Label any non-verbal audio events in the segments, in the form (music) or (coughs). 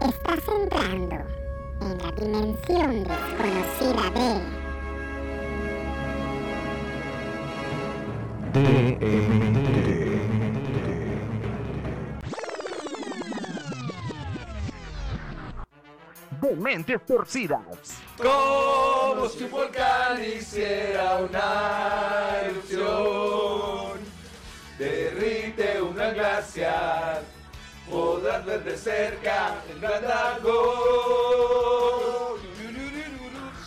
Estás entrando en la dimensión desconocida de De mentes torcidas. Como si un volcán hiciera una erupción, derrite un gran glaciar, podrás ver de cerca el gran dragón.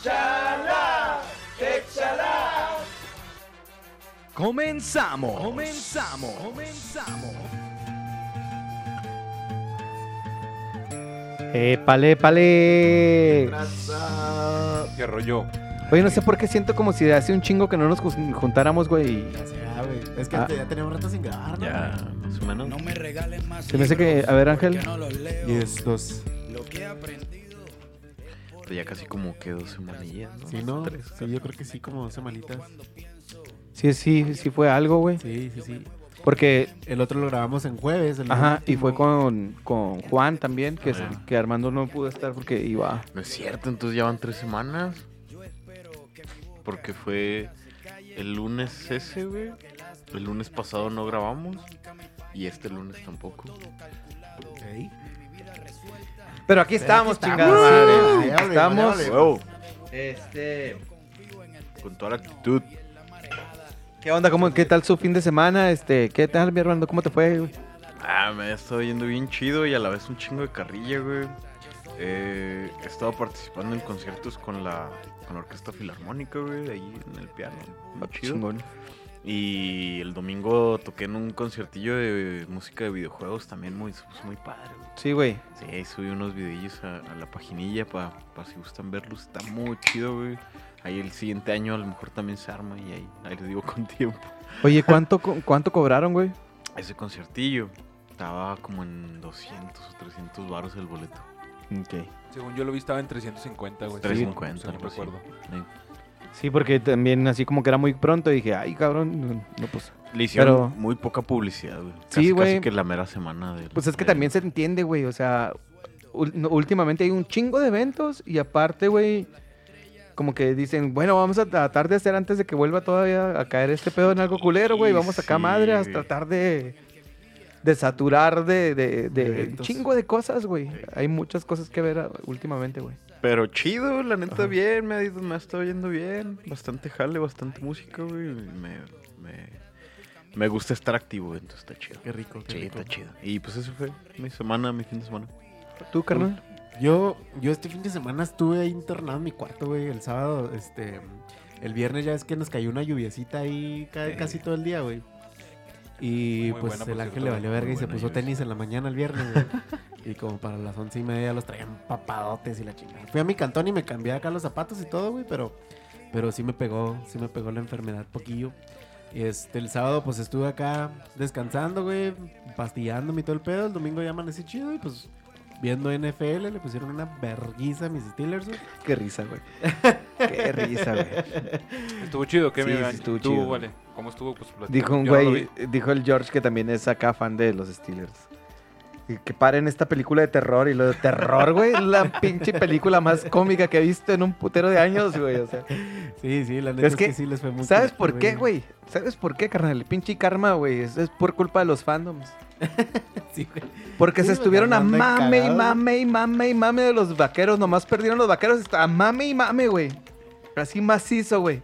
Chala, échala. Comenzamos. Comenzamos. Comenzamos. Épale, épale. ¿Qué rollo? Oye, no sé por qué siento como si hace un chingo que no nos jun- juntáramos, güey. Güey. Es que Ah. ya tenemos rato sin grabar, ¿no? Ya, más o menos. Se me hace que, a ver, Ángel. Y es dos. Pero ya casi como que dos semanillas, ¿no? Sí, ¿no? Tres. Sí, yo creo que sí, como dos semanitas. Sí, sí, sí fue algo, güey. Sí, sí, sí. Porque, El otro lo grabamos en jueves. el ajá, y fue con, con Juan también, que, es- Ajá. que Armando no pudo estar porque iba. No es cierto, entonces ya van tres semanas. Porque fue el lunes ese, güey. El lunes pasado no grabamos. Y este lunes tampoco. Pero aquí estamos, aquí chingada estamos. madre. Aquí Este. con toda la actitud. ¿Qué onda? ¿Cómo, ¿Qué tal su fin de semana? Este, ¿qué tal, mi Armando? ¿Cómo te fue? güey? Ah, me ha estado yendo bien chido y a la vez un chingo de carrilla, güey. Eh, he estado participando en conciertos con la, con la Orquesta Filarmónica, güey, de ahí en el piano. Muy chido. Chingón. Y el domingo toqué en un conciertillo de música de videojuegos también muy, puso muy padre, güey. Sí, güey. Sí, ahí subí unos videillos a, a la paginilla para si gustan verlos. Está muy chido, güey. Ahí el siguiente año a lo mejor también se arma y ahí, ahí les digo con (laughs) tiempo. Oye, ¿cuánto, co- cuánto cobraron, güey? Ese conciertillo estaba como en 200 o 300 baros el boleto. Ok. Según yo lo vi estaba en 350, güey. 350, según algo así. recuerdo. Sí. Sí, porque también así como que era muy pronto, dije, ay, cabrón, no, pues... Le hicieron Pero- muy poca publicidad, güey. Sí, Casi, güey. Casi que la mera semana del- Pues es que también se entiende, güey, o sea, últimamente hay un chingo de eventos y aparte, güey, como que dicen, bueno, vamos a tratar de hacer antes de que vuelva todavía a caer este pedo en algo culero, güey, Sí, vamos acá sí, madre a tratar de, de saturar de, de, de un chingo de cosas, güey. Hay muchas cosas que ver ah, últimamente, güey. Pero chido, la neta, Ajá. bien. Me ha, ido- me ha estado yendo bien. Bastante jale, bastante música, güey. Me, me, me gusta estar activo, entonces está chido. Qué rico, qué Sí, rico. está chido. Y pues eso fue mi semana, mi fin de semana. ¿Tú, carnal? Yo, yo este fin de semana estuve ahí internado en mi cuarto, güey. El sábado, este. El viernes ya es que nos cayó una lluviecita ahí ca- Sí. casi todo el día, güey. (laughs) Y Muy pues buena, el ángel le valió verga y se puso tenis en la mañana el viernes, güey. (laughs) y como para las once y media los traían papadotes y la chingada. Fui a mi cantón y me cambié acá los zapatos y todo, güey, pero, pero sí me pegó, sí me pegó la enfermedad poquillo. Este, el sábado pues estuve acá descansando, güey, pastillándome y todo el pedo. El domingo ya amanecí chido y pues viendo NFL le pusieron una verguiza a mis Steelers, güey. Qué risa, güey. (laughs) Qué risa, güey. ¿Estuvo chido? ¿Qué Sí, me sí, iban? estuvo ¿Tú, chido. vale? ¿Cómo estuvo? Pues platica. Dijo un Yo no lo güey, dijo el George que también es acá fan de los Steelers. Y que paren esta película de terror y lo de terror, güey, es la pinche película más cómica que he visto en un putero de años, güey. O sea, Sí, sí, la neta Es es que, que, sí les fue muy ¿sabes culero, por qué, güey? ¿Sabes por qué, carnal? El pinche karma, güey, es, es por culpa de los fandoms. (laughs) Sí, güey. Porque Sí, se estuvieron a mame y mame y mame y mame de los vaqueros. Nomás perdieron los vaqueros a mame y mame, güey. Así macizo, güey.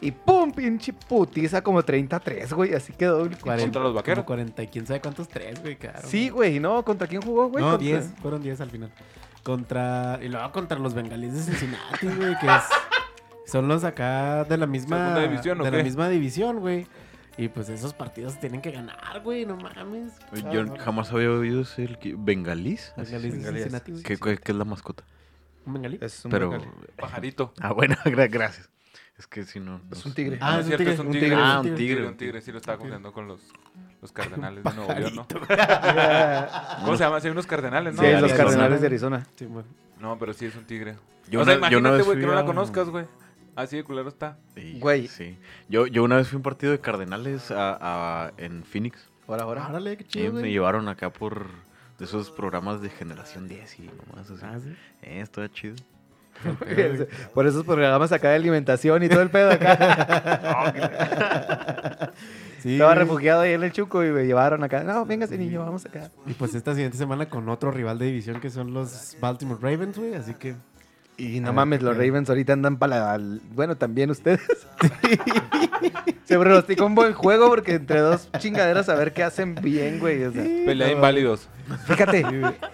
Y pum, pinche putiza como 33, güey. Así quedó. el pinche- 40, ¿Contra los vaqueros? como 40 y quién sabe cuántos tres, güey, claro. Sí, güey, ¿no? ¿Contra quién jugó, güey? no, Contra- 10, fueron 10 al final. Contra, y luego contra los bengalíes de Cincinnati, güey, que es, (laughs) son los acá de la misma, ¿Segunda división o de qué? la misma división, güey. Y pues esos partidos se tienen que ganar, güey, no mames. Yo Ah, no. jamás había oído ese bengalís. Cincinnati, güey. ¿Qué, qué- qué es la mascota? ¿Un bengalí? Es un Pero. bengalí. Pajarito. Ah, bueno, (laughs) gra- gracias. Es que si no. Es un tigre. Ah, es cierto, tigre, es un tigre. Ah, un tigre. un tigre. Sí lo estaba confundiendo con los, los (laughs) cardenales de Nuevo León, ¿no? ¿Cómo se llama? Sí, hay unos cardenales, ¿no? Sí, los cardenales de Arizona. Sí, bueno. No, pero sí es un tigre. Yo o sea, imagínate, güey, que no la conozcas, güey. Así de culero está. Sí, Güey. Sí. Yo, yo una vez fui a un partido de Cardenales a, a- en Phoenix. Ahora, ahora. Órale, qué Y chido, me llevaron acá por, de esos programas de generación 10 y nomás así. Ah, sí. Eh, está chido. (laughs) Por esos programas acá de alimentación y todo el pedo acá. (laughs) Sí, Estaba refugiado ahí en el Chuco y me llevaron acá. No, véngase niño, vamos acá. Y pues esta siguiente semana con otro rival de división que son los Baltimore Ravens, güey. Así que Y no ver, mames, los. Ravens ahorita andan para la... Bueno, también ustedes. (laughs) Se pronostica un buen juego porque entre dos chingaderas a ver qué hacen bien, güey. o sea. Pelea no, inválidos. Fíjate.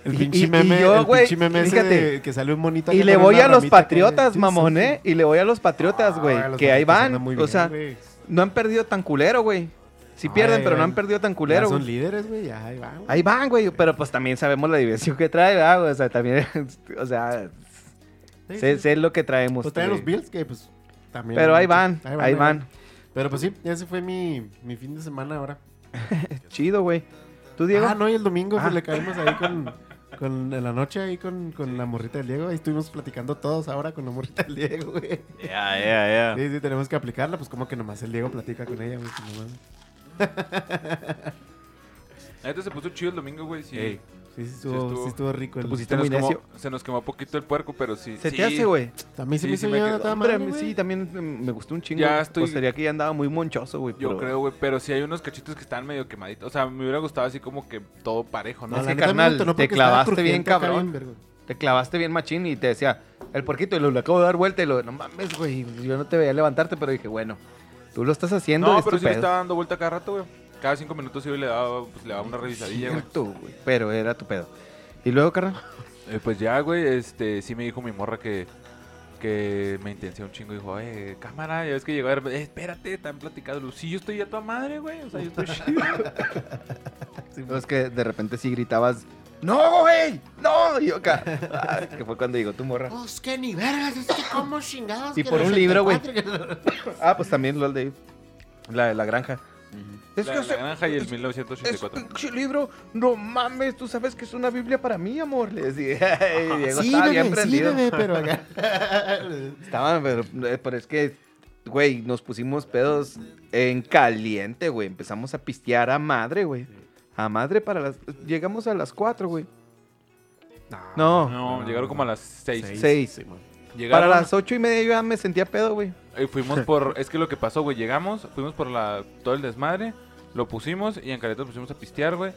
el pinche y meme, yo, el güey, pinche meme fíjate. que sale un monito. Y le voy a los patriotas, mamón, ¿eh? Y le voy a los patriotas, güey. Ah, los que ahí van. o sea, güey. no han perdido tan culero, güey. Sí Ay, pierden, pero no han perdido tan Ya culero, son güey. líderes, güey. Ya, ahí van. güey. Ahí van, güey. Pero pues también sabemos la diversión que trae, ¿verdad, güey? O sea, también, (laughs) o sea, Sí, sé, sí. sé lo que traemos. Pues traen güey. los Bills que pues también. Pero ahí van, ahí van. Pero pues sí, ese fue mi, mi fin de semana ahora. (laughs) Chido, güey. ¿Tú, Diego? Ah, no, y el domingo Ah. pues, le caímos ahí con, (laughs) con en la noche ahí con, con la morrita del Diego. Ahí estuvimos platicando todos ahora con la morrita del Diego, güey. Ya, ya, ya. Sí, sí, tenemos que aplicarla, pues como que nomás el Diego platica con ella, güey. que nomás- neta se puso chido el domingo, güey. Sí. Sí, sí, estuvo, estuvo- sí estuvo rico. El... Te pusiste Se nos, muy quemó, necio. se nos quemó poquito el puerco, pero sí. Se sí. te hace, güey. A mí se Sí, me hizo me Hombre, me- sí, también me gustó un chingo. Ya estoy- Pues sería que ya andaba muy monchoso, güey. Yo pero- creo, güey, pero sí hay unos cachitos que están medio quemaditos. O sea, me hubiera gustado así como que todo parejo, ¿no? No, Es que, me carnal, no te clavaste bien, cabrón. Te clavaste bien machín y te decía, el puerquito, y lo, acabo de dar vuelta y lo, no mames, güey. Yo no te veía levantarte, pero dije, bueno, tú lo estás haciendo. No, es pero sí le pedo. estaba dando vuelta cada rato, güey. Cada cinco minutos iba y le daba, pues, le daba una revisadilla, güey. Cierto, güey. Pero era tu pedo. Y luego, carnal, Eh, pues ya, güey, este, sí me dijo mi morra que, que me intenté un chingo. Dijo, eh, cámara, ya ves que llegó a ver, eh, espérate, están platicando. Sí, yo estoy a tu madre, güey. O sea, yo estoy (laughs) chido. No, es que de repente sí gritabas, ¡No, güey! ¡No! Y yo acá. ah, que fue cuando llegó tu morra. Pues que ni vergas, es que como chingados. Y que por un libro, güey. 84, Ah, pues también lo de la, la granja. Es la, que la ese- granja y el es- 1984. Ese pinche libro, no mames, tú sabes que es una Biblia para mí, amor. Le decía. Y Diego Sí, estaba bebé, bien sí, bebé, pero acá. (laughs) Estaban, pero, eh, pero es que, güey, nos pusimos pedos en caliente, güey. Empezamos a pistear a madre, güey. A madre para las. Llegamos a las 4, güey. No. No, llegaron como a las 6. Seis. Sí, man. Llegaron, Para las ocho y media yo ya me sentía pedo, güey. eh, fuimos (laughs) por, es que lo que pasó, güey, llegamos, fuimos por la, todo el desmadre, lo pusimos y en Caleta pusimos a pistear, güey.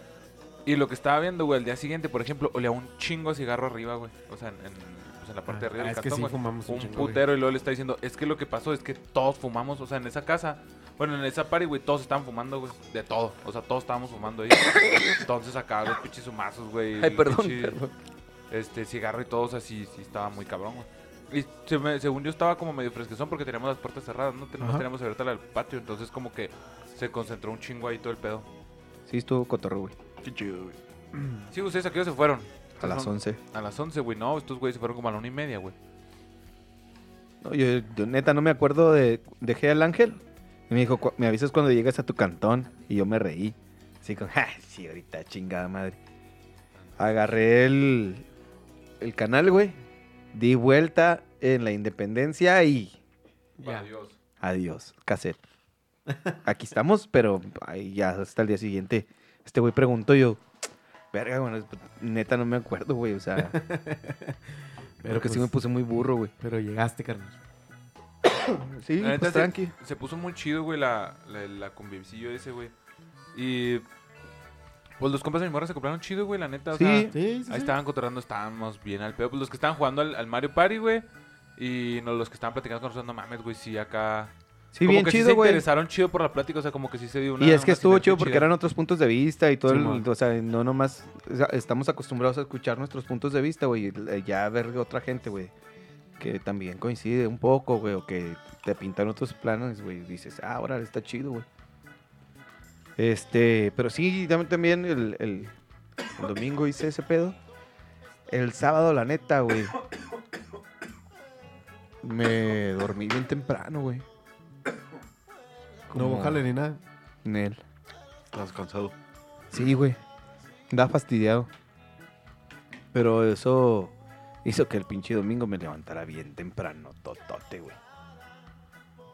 Y lo que estaba viendo, güey, al día siguiente, por ejemplo, olía un chingo a cigarro arriba, güey. O sea, en, en, pues, en la parte de arriba Ah, del es que cartón, sí güey. fumamos un un chingo, güey. putero y luego le está diciendo, es que lo que pasó es que todos fumamos, o sea, en esa casa, bueno, en esa party, güey, todos estaban fumando, güey, de todo, o sea, todos estábamos fumando ahí. (coughs) Entonces acá los pinches humazos, güey. Ay, el perdón, perdón. Este, cigarro y todo, o sea, sí, sí estaba muy cabrón, güey. Y se me- según yo estaba como medio fresquezón porque teníamos las puertas cerradas, ¿no? Tenemos, Ajá. teníamos abierta la del patio, entonces como que se concentró un chingo ahí todo el pedo. Sí, estuvo cotorro, güey. Qué chido, güey. Sí, ustedes a qué hora se fueron. A las Son- 11. A las 11, güey, no, estos güeyes se fueron como a la una y media, güey. No, yo, yo neta no me acuerdo de. Dejé al ángel. Y me dijo, "Cu- me avisas cuando llegues a tu cantón. Y yo me reí. Así como, ja, sí, ahorita chingada madre. Agarré el, el canal, güey. Di vuelta en la independencia y Ya. Adiós. adiós, cassette. Aquí estamos, pero ya hasta el día siguiente. Este güey preguntó yo, verga, bueno, neta no me acuerdo, güey. O sea, (laughs) pero que sí me pues, puse muy burro, güey. Pero llegaste, carnal. (coughs) Sí, La neta, pues se- tranqui. Se puso muy chido, güey, la, la, la ese, güey. Y. Pues los compas de mi morra se compraron chido, güey, la neta. O Sí. sea, Sí, sí, ahí sí. estaban cotorreando, estábamos bien al pedo. Pues los que estaban jugando al, al Mario Party, güey. Y no, los que estaban platicando con nosotros, no mames, güey, sí, acá. Sí, como bien que sí chido, se güey. interesaron chido por la plática, o sea, como que sí se dio una. y es que estuvo chido porque eran otros puntos de vista y todo el, Simón. o sea, no nomás, o sea, estamos acostumbrados a escuchar nuestros puntos de vista, güey, y eh, ya ver otra gente, güey, que también coincide un poco, güey, o que te pintan otros planes, güey, y dices, ah, ahora está chido, güey. Este, pero sí, también, también el, el- el domingo hice ese pedo. El sábado, la neta, güey. Me dormí bien temprano, güey. No Como- jale ni nada. Nel. Estás cansado. Sí, güey. Andaba fastidiado. Pero eso hizo que el pinche domingo me levantara bien temprano, totote, güey.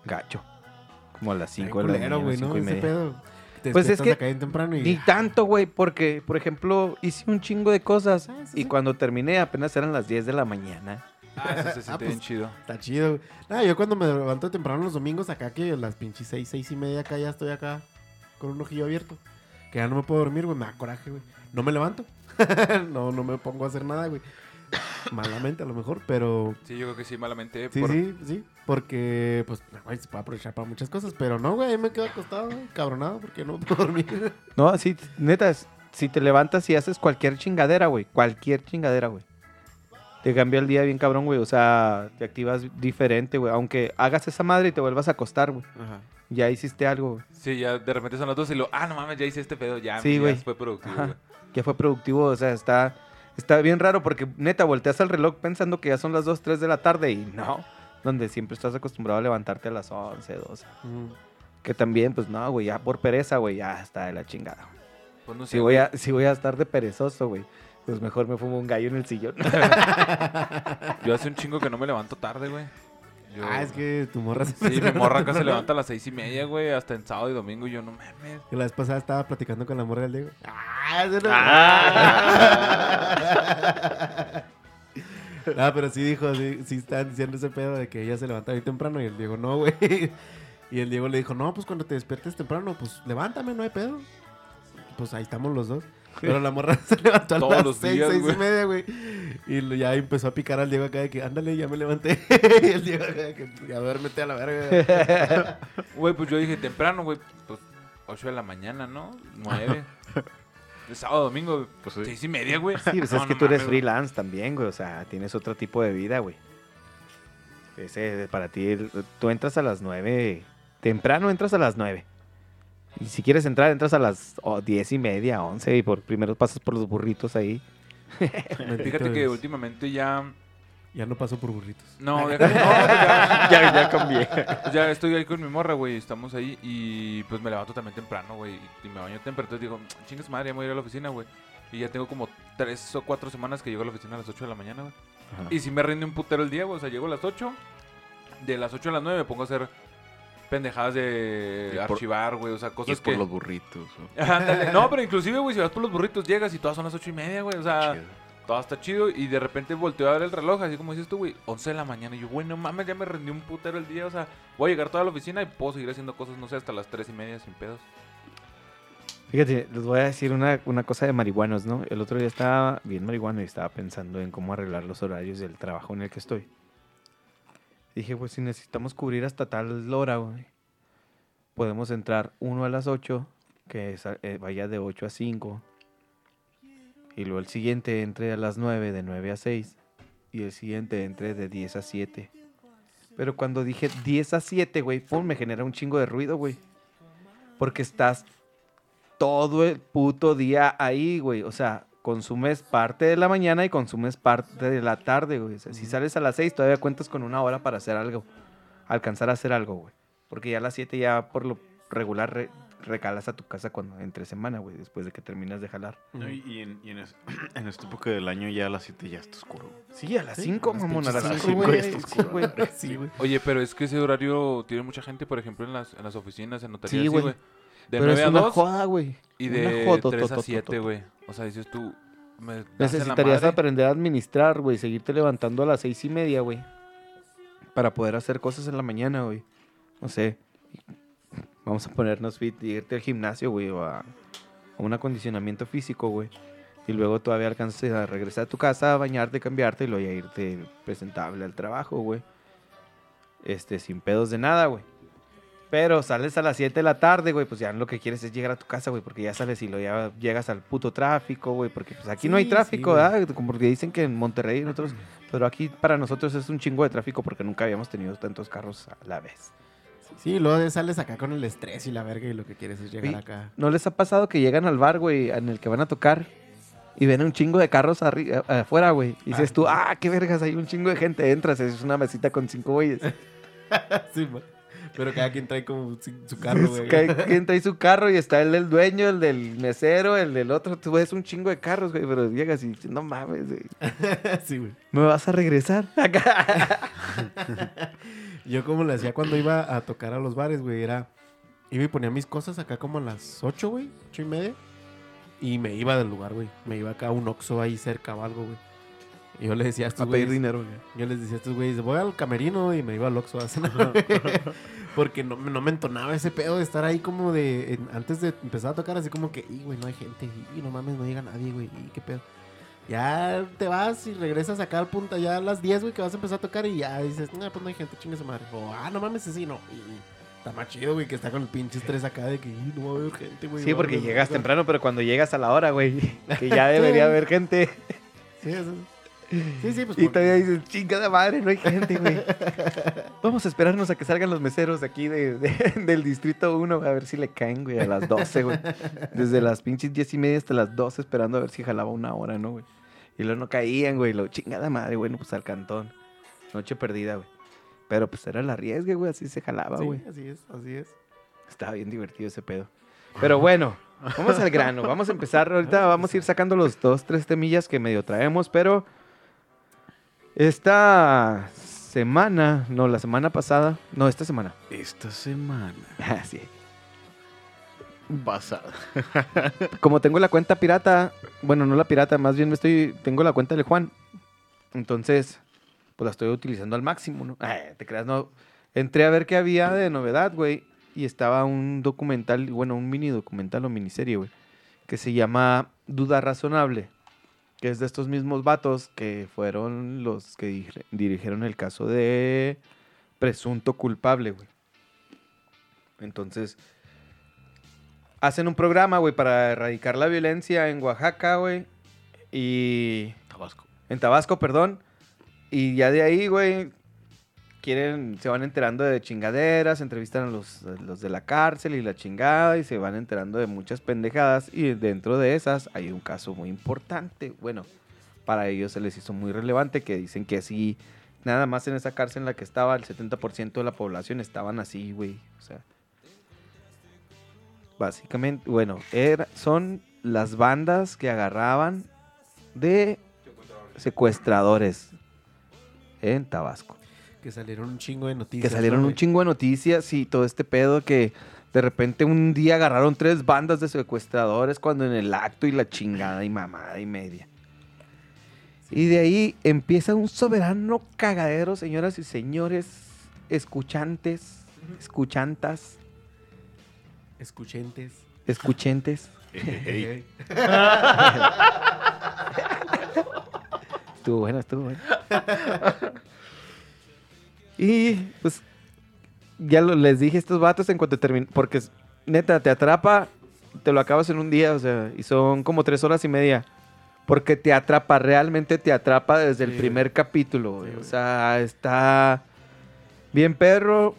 Gacho. Como a las 5 de la mañana, güey, ¿no? 5 y Ese media. pedo. Te Pues es despiertas que acá bien temprano y... Ni tanto, güey, porque, por ejemplo, hice un chingo de cosas Ah, sí, y sí. cuando terminé apenas eran las 10 de la mañana. Ah, eso se siente pues, bien chido. Está chido, güey. Nada, yo cuando me levanto temprano los domingos, acá que las pinches seis, seis y media acá ya estoy acá con un ojillo abierto. Que ya no me puedo dormir, güey, me da coraje, güey. No me levanto. (laughs) no, no me pongo a hacer nada, güey. (coughs) Malamente a lo mejor, pero Sí, yo creo que sí, malamente. sí, por- sí, sí. Porque, pues, güey, se puede aprovechar para muchas cosas. Pero no, güey, ahí me quedo acostado, güey, cabronado, porque no puedo dormir. (laughs) No, sí, neta, es- si te levantas y haces cualquier chingadera, güey, cualquier chingadera, güey. Te cambia el día bien cabrón, güey. O sea, te activas diferente, güey. Aunque hagas esa madre y te vuelvas a acostar, güey. Ajá. Ya hiciste algo, güey. Sí, ya de repente son las dos y lo, ah, no mames, ya hice este pedo, ya, Sí, ya güey. fue productivo, Ajá. güey. Ya fue productivo, o sea, está, está bien raro porque neta volteas al reloj pensando que ya son las 2, 3 de la tarde y no. Donde siempre estás acostumbrado a levantarte a las 11, 12. Mm. Que también, pues no, güey, ya por pereza, güey, ya está de la chingada. Pues no sé, Si voy, a, si voy a estar de perezoso, güey, pues mejor me fumo un gallo en el sillón. (laughs) Yo hace un chingo que no me levanto tarde, güey. Yo- Ah, es que tu morra se Sí, mi morra acá se levanta a las seis y media, güey, hasta en sábado y domingo y yo no mames. Que la vez pasada estaba platicando con la morra del Diego. ¡Ah! ese no- (laughs) Ah, pero sí dijo, sí, sí estaban diciendo ese pedo de que ella se levanta bien temprano y el Diego no, güey. (laughs) Y el Diego le dijo, no, pues cuando te despiertes temprano, pues levántame, no hay pedo. Pues ahí estamos los dos. Pero la morra (laughs) se levantó a Todos las los seis, días, seis güey. y media, güey. Y lo- ya empezó a picar al Diego acá de que, ándale, ya me levanté. (laughs) y el Diego acá de que, ya duérmete a la verga. (laughs) Güey, pues yo dije temprano, güey, pues 8 de la mañana, ¿no? 9. De sábado, domingo, Pues sí. seis y media, güey. Sí, pues No, es que no tú eres mames, güey. freelance también, güey. O sea, tienes otro tipo de vida, güey. Ese, para ti, el- tú entras a las 9. Temprano entras a las 9. Y si quieres entrar, entras a las oh, 10 y media, 11. Y por primero pasas por los burritos ahí. (laughs) Fíjate que últimamente ya. Ya no pasó por burritos. No, (laughs) déjate, no, pues ya, (laughs) ya, ya cambié. ya estoy ahí con mi morra, güey. Estamos ahí y pues me levanto también temprano, güey. Y me baño temprano. Entonces digo, chingas madre, ya me voy a ir a la oficina, güey. Y ya tengo como tres o cuatro semanas que llego a la oficina a las 8 de la mañana, güey. Y si me rinde un putero el día, güey. O sea, llego a las 8. De las 8 a las 9 me pongo a hacer pendejadas de Y por- archivar, güey. O sea, Y cosas es por que. los burritos. ¿no? (laughs) Ándale. No, pero inclusive, güey, si vas por los burritos, llegas y todas son las 8 y media, güey. O sea, Chido. todo está chido. Y de repente volteo a ver el reloj, así como dices tú, güey, 11 de la mañana. Y yo, güey, no mames, ya me rendí un putero el día. O sea, voy a llegar toda la oficina y puedo seguir haciendo cosas, no sé, hasta las 3 y media sin pedos. Fíjate, les voy a decir una, una cosa de marihuanos, ¿no? El otro día estaba bien marihuano y estaba pensando en cómo arreglar los horarios del trabajo en el que estoy. Dije, pues si necesitamos cubrir hasta tal hora, güey, podemos entrar uno a las 8, que es eh, vaya de 8 a 5, y luego el siguiente entre a las 9, de 9 a 6, y el siguiente entre de 10 a 7. Pero cuando dije 10 a 7, güey, pum, me genera un chingo de ruido, güey. Porque estás todo el puto día ahí, güey. O sea, consumes parte de la mañana y consumes parte de la tarde, güey. O sea, si sales a las 6, todavía cuentas con una hora para hacer algo. Alcanzar a hacer algo, güey. Porque ya a las 7 ya por lo regular re- recalas a tu casa cuando entre semana, güey. Después de que terminas de jalar. No, y, y en, y en, es- (clears throat) en esta época del año ya a las 7 ya está oscuro. Sí, a las Sí, 5, a las mamón. A las pinches 5, cinco güey. ya está Sí, oscuro. güey. Sí, güey. Oye, pero es que ese horario tiene mucha gente, por ejemplo, en las, en las oficinas, en notarías, Sí, sí, güey. De Pero 9 es a una 2 joda, güey. y una de joda, 3 a to, to, 7, to. güey. O sea, dices tú, me das en la Necesitarías madre. aprender a administrar, güey. Seguirte levantando a las seis y media, güey. Para poder hacer cosas en la mañana, güey. No sé. Vamos a ponernos fit y irte al gimnasio, güey. O a, a un acondicionamiento físico, güey. Y luego todavía alcances a regresar a tu casa, a bañarte, cambiarte y luego ya irte presentable al trabajo, güey. Este, sin pedos de nada, güey. Pero sales a las 7 de la tarde, güey, pues ya lo que quieres es llegar a tu casa, güey, porque ya sales y lo ya llegas al puto tráfico, güey, porque pues aquí no hay tráfico, sí. ¿verdad? Como porque dicen que en Monterrey y en otros, pero aquí para nosotros es un chingo de tráfico porque nunca habíamos tenido tantos carros a la vez. Sí, luego sales acá con el estrés y la verga y lo que quieres es llegar acá. ¿No les ha pasado que llegan al bar, güey, en el que van a tocar y ven un chingo de carros a- afuera, güey? Y dices tú, ah, qué vergas, hay un chingo de gente, entras, es una mesita con cinco güeyes. (laughs) Sí. Pero cada quien trae como su, carro, güey. Cada quien trae su carro y está el del dueño, el del mesero, el del otro. Tú ves un chingo de carros, güey, pero llegas y no mames, güey. (laughs) sí, güey. ¿Me vas a regresar? Acá. (laughs) Yo como le hacía cuando iba a tocar a los bares, güey, era Iba y ponía mis cosas acá como a las 8, güey, 8 y media. Y me iba del lugar, güey. Me iba acá a un Oxxo ahí cerca o algo, güey. Y yo le decía a estos A pedir güeyes, dinero, güey. yo les decía a estos güeyes, voy al camerino y me iba al Oxxo a cenar. (laughs) (laughs) Porque no, me- no me entonaba ese pedo de estar ahí como de, en- antes de empezar a tocar, así como que, y güey, no hay gente, y no mames, no llega nadie, güey, y qué pedo. Ya te vas y regresas acá al punto, ya a las 10, güey, que vas a empezar a tocar y ya dices, no, pues no hay gente, chingue su madre. O, ah, no mames, sí, no. Y está más chido, güey, que está con el pinche estrés acá de que, "Ih, no va a haber gente, güey. Sí, porque llegas gente". temprano, pero cuando llegas a la hora, güey, (laughs) que ya debería haber gente. Sí, eso- sí, sí, pues. Y todavía dices, chingada madre, no hay gente, güey. (laughs) Vamos a esperarnos a que salgan los meseros de aquí de, de- (laughs) del distrito 1 a ver si le caen, güey, a las 12, güey. Desde las pinches 10 y media hasta las 12 esperando a ver si jalaba una hora, ¿no, güey? Y luego no caían, güey. Lo chingada madre, bueno, pues al cantón. Noche perdida, güey. Pero pues era la riesgue, güey, así se jalaba, Sí, güey. así es, así es. Estaba bien divertido ese pedo. Pero bueno, vamos al grano. Vamos a empezar. Ahorita vamos a ir sacando los dos, tres temillas que medio traemos, pero esta semana, no, la semana pasada, no, esta semana. Esta semana (laughs) Ah, sí. pasada. (laughs) Como tengo la cuenta pirata, bueno, no la pirata, más bien me estoy, tengo la cuenta de Juan. Entonces, pues la estoy utilizando al máximo, ¿no? Ay, te creas, no. Entré a ver qué había de novedad, güey. Y estaba un documental, bueno, un mini documental o miniserie, güey. Que se llama Duda Razonable. Que es de estos mismos vatos que fueron los que dir- dirigieron el caso de presunto culpable, güey. Entonces, hacen un programa, güey, para erradicar la violencia en Oaxaca, güey. Y Tabasco. en Tabasco, perdón. Y ya de ahí, güey, quieren, se van enterando de chingaderas, entrevistan a los, los de la cárcel y la chingada, y se van enterando de muchas pendejadas. Y dentro de esas hay un caso muy importante. Bueno, para ellos se les hizo muy relevante, que dicen que sí, nada más en esa cárcel en la que estaba, el 70% de la población estaban así, güey. O sea, básicamente, bueno, era, son las bandas que agarraban de secuestradores en Tabasco. Que salieron un chingo de noticias. Que salieron ¿no, un chingo de noticias y todo este pedo que de repente un día agarraron tres bandas de secuestradores cuando en el acto y la chingada y mamada y media. Y de ahí empieza un soberano cagadero, señoras y señores, escuchantes, escuchantas, Escuchentes. escuchentes. Ey, (laughs) Estuvo bueno, estuvo bueno. (laughs) y pues ya lo- les dije a estos vatos en cuanto terminé, porque neta, te atrapa, te lo acabas en un día, o sea, y son como tres horas y media. Porque te atrapa, realmente te atrapa desde el primer capítulo, güey. Sí, o sea, está bien perro.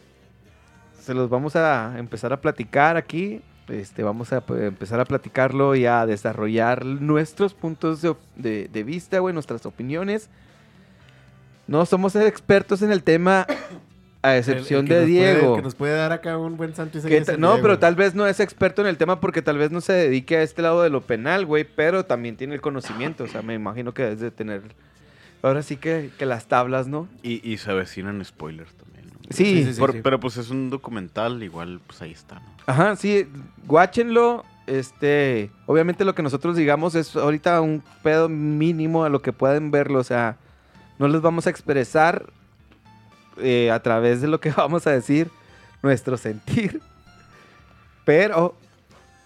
Se los vamos a empezar a platicar aquí. Este, vamos a pues, empezar a platicarlo y a desarrollar nuestros puntos de- de vista, güey, nuestras opiniones. No somos expertos en el tema, a excepción El- el que de puede- Diego. que nos puede dar acá un buen santo y Que no, Diego, pero tal vez no es experto en el tema porque tal vez no se dedique a este lado de lo penal, güey, pero también tiene el conocimiento, o sea, me imagino que debes de tener, ahora sí que, que las tablas, ¿no? Y, y se avecinan spoilers también. ¿no? Sí, sí, sí. Por- Pero pues es un documental, igual pues ahí está, ¿no? ajá, sí, guáchenlo, este, obviamente lo que nosotros digamos es ahorita un pedo mínimo a lo que pueden verlo, o sea, no les vamos a expresar eh, a través de lo que (laughs) vamos a decir nuestro sentir, pero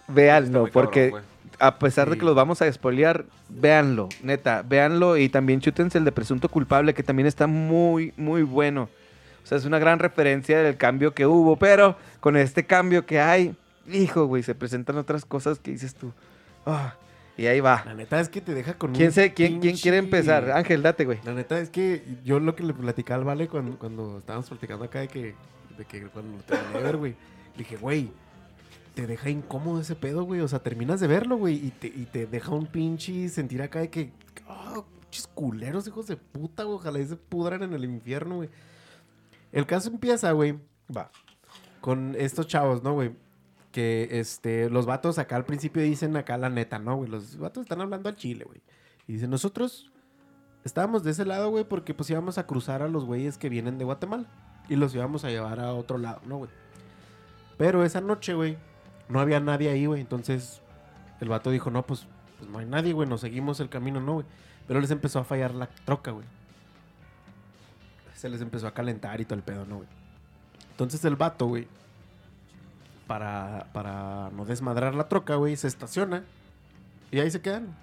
véanlo, cabrón, porque... a pesar de que los vamos a spoilear, véanlo, neta, véanlo y también chútense el de presunto culpable, que también está muy, muy bueno. O sea, es una gran referencia del cambio que hubo, pero con este cambio que hay, hijo, güey, se presentan otras cosas que dices tú. "Ah", y ahí va. La neta es que te deja con ¿Quién, un quién, quién quiere empezar? Ángel, date, güey. La neta es que yo lo que le platicaba al Vale cuando, cuando estábamos platicando acá de que, de que cuando lo terminé de ver, güey, le dije, güey, te deja incómodo ese pedo, güey. O sea, terminas de verlo, güey, y te, y te deja un pinche sentir acá de que, ah, pinches culeros, hijos de puta, güey. Ojalá y se pudran en el infierno, güey. El caso empieza, güey, Va. con estos chavos, ¿no, güey? Que este, los vatos acá al principio dicen acá la neta, ¿no, güey? Los vatos están hablando al chile, güey. Y dicen, nosotros estábamos de ese lado, güey, porque pues íbamos a cruzar a los güeyes que vienen de Guatemala. Y los íbamos a llevar a otro lado, ¿no, güey? Pero esa noche, güey, no había nadie ahí, güey. Entonces el vato dijo, no, pues, pues no hay nadie, güey, nos seguimos el camino, no, güey. Pero les empezó a fallar la troca, güey. Se les empezó a calentar y todo el pedo, ¿no, güey? Entonces el vato, güey, para, para no desmadrar la troca, güey, se estaciona y ahí se quedan.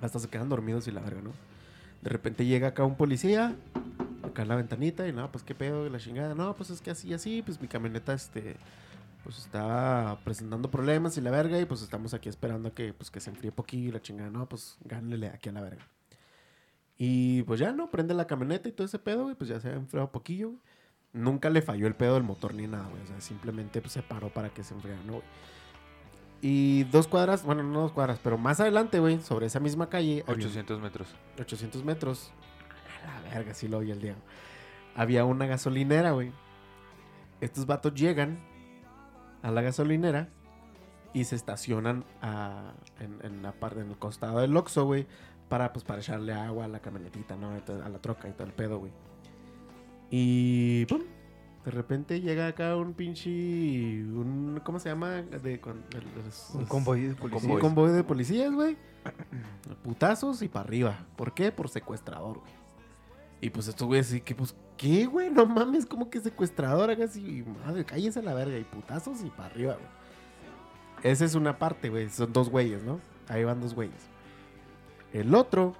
Hasta se quedan dormidos y la verga, ¿no? De repente llega acá un policía, acá en la ventanita, y no, pues qué pedo, y la chingada. No, pues es que así, así, pues mi camioneta, este, pues está presentando problemas y la verga, y pues estamos aquí esperando a que, pues, que se enfríe poquillo y la chingada. No, pues gánele aquí a la verga. Y pues ya, ¿no? Prende la camioneta y todo ese pedo, güey, pues ya se ha enfriado poquillo, güey. Nunca le falló el pedo del motor ni nada, güey. O sea, simplemente pues, se paró para que se enfriara, ¿no, güey? Y dos cuadras, bueno, no dos cuadras, pero más adelante, güey, sobre esa misma calle. había un- 800 metros. 800 metros. A la verga, sí lo oí el Diego. Había una gasolinera, güey. Estos vatos llegan a la gasolinera y se estacionan a- en, en la parte, en el costado del Oxxo, güey, para, pues, para echarle agua a la camionetita, ¿no? A la troca y todo el pedo, güey. Y, ¡pum! De repente llega acá un pinche... Un, ¿Cómo se llama? De, con- de los- Un convoy de Sí, policía. un convoy de policías, güey. Putazos y para arriba. ¿Por qué? Por secuestrador, güey. Y pues estos güeyes así que, pues, ¿qué, güey? No mames, como que secuestrador, haga así. Madre, cállese a la verga. Y putazos y para arriba, güey. Esa es una parte, güey. Son dos güeyes, ¿no? Ahí van dos güeyes. El otro.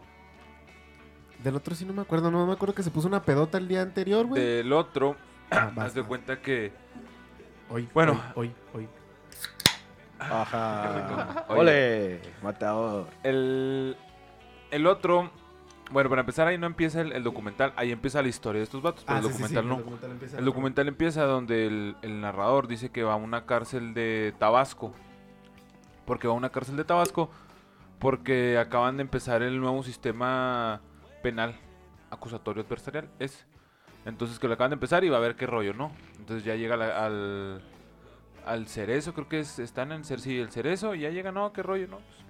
Del otro sí no me acuerdo. No me acuerdo que se puso una pedota el día anterior, güey. Del otro, (clears throat) Ah, haz vas, de vas. cuenta que. Hoy, Bueno. Hoy, hoy, hoy. Ajá. Ole, matador. El, el otro. Bueno, para empezar, ahí no empieza el, el documental, ahí empieza la historia de estos vatos, pero Ah, el sí, sí, sí, documental no. El documental empieza El documental empieza donde el, el narrador dice que va a una cárcel de Tabasco. Porque va a una cárcel de Tabasco porque acaban de empezar el nuevo sistema penal acusatorio adversarial. Es. Entonces que lo acaban de empezar y va a ver qué rollo, ¿no? Entonces ya llega la- al, al cerezo, creo que es, están en Cer- sí, el cerezo y ya llega, no, qué rollo, ¿no? Pues,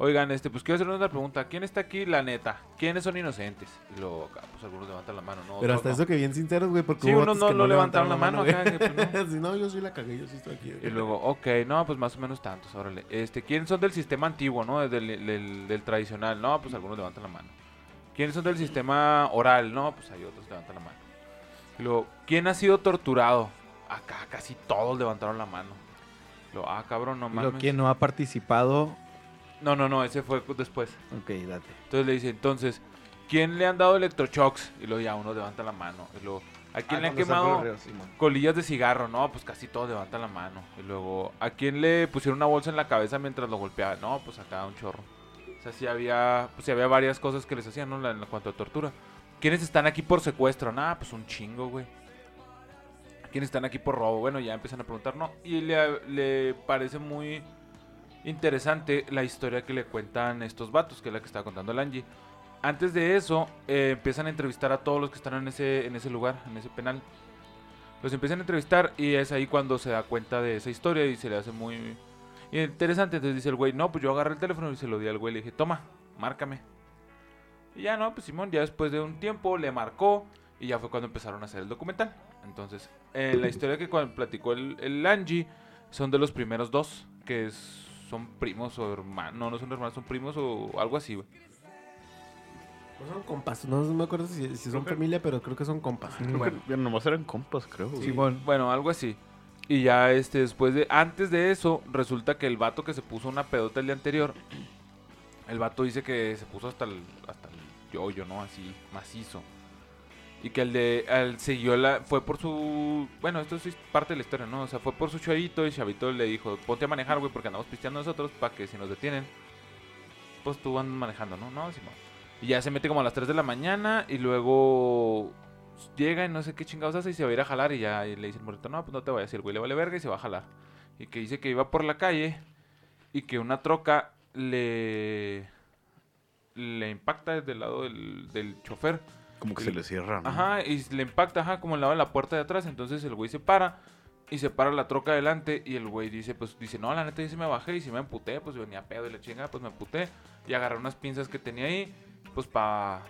Oigan, este, pues quiero hacer una pregunta. ¿Quién está aquí, la neta? ¿Quiénes son inocentes? Y luego acá, pues algunos levantan la mano, ¿no? Pero hasta no. eso que bien sinceros, güey, porque Sí, unos no- no levantaron la mano güey. acá, que, pues, (laughs) Si no, yo sí la cagué, yo sí estoy aquí. Y luego, ok, no, pues más o menos tantos, órale. Este, ¿quiénes son del sistema antiguo, no? Del, del- del tradicional, no, pues algunos levantan la mano. ¿Quiénes son del sistema oral? No, pues hay otros levantan la mano. Y luego, ¿quién ha sido torturado? Acá casi todos levantaron la mano. Luego, ah, cabrón, no Y mames. ¿Quién no ha participado? No, no, no, ese fue después. Ok, date. Entonces le dice, entonces, ¿quién le han dado electroshocks? Y luego ya uno levanta la mano. Y luego, ¿a quién le han quemado colillas de cigarro? No, pues casi todos levantan la mano. Y luego, ¿a quién le pusieron una bolsa en la cabeza mientras lo golpeaba? No, pues acá un chorro. Sea, sí había, pues sí había varias cosas que les hacían, ¿no? En cuanto a tortura. ¿Quiénes están aquí por secuestro? Nada, pues un chingo, güey. ¿Quiénes están aquí por robo? Bueno, ya empiezan a preguntar, ¿no? Y le, le parece muy interesante la historia que le cuentan estos vatos, que es la que estaba contando el Angie. Antes de eso, eh, empiezan a entrevistar a todos los que están en ese, en ese lugar, en ese penal. Los empiezan a entrevistar y es ahí cuando se da cuenta de esa historia y se le hace muy interesante. Entonces dice el güey, no, pues yo agarré el teléfono y se lo di al güey. Le dije, toma, márcame. Y ya no, pues Simón, ya después de un tiempo le marcó y ya fue cuando empezaron a hacer el documental. Entonces, eh, la historia que cuando platicó el, el Angie son de los primeros dos, que es- son primos o hermanos, no, no son hermanos, son primos o algo así, güey. No son compas, no me acuerdo si, si son familia, pero creo que son compas. Ya nomás eran compas, creo. Simón. Bueno, algo así. Y ya este después de antes de eso resulta que el vato que se puso una pedota el día anterior el vato dice que se puso hasta el hasta el yoyo, ¿no? Así macizo. Y que el de el siguió la fue por su bueno, esto es parte de la historia, ¿no? O sea, fue por su chavito y chavito le dijo, "Ponte a manejar, güey, porque andamos pisteando nosotros para que si nos detienen pues tú andas manejando, ¿no? No, Simón. Y ya se mete como a las 3 de la mañana y luego llega y no sé qué chingados hace y se va a ir a jalar y ya y le dice el morrito, no, pues no te vayas, y el güey le vale verga y se va a jalar. Y que dice que iba por la calle y que una troca le le impacta desde el lado del, del chofer. Como que se le cierra, ¿no? Ajá, y le impacta, ajá, como al lado de la puerta de atrás. Entonces el güey se para y se para la troca adelante. Y el güey dice, pues, dice, no, la neta, sí me bajé y si me emputé, pues venía pedo y la chingada, pues me emputé. Y agarré unas pinzas que tenía ahí, pues para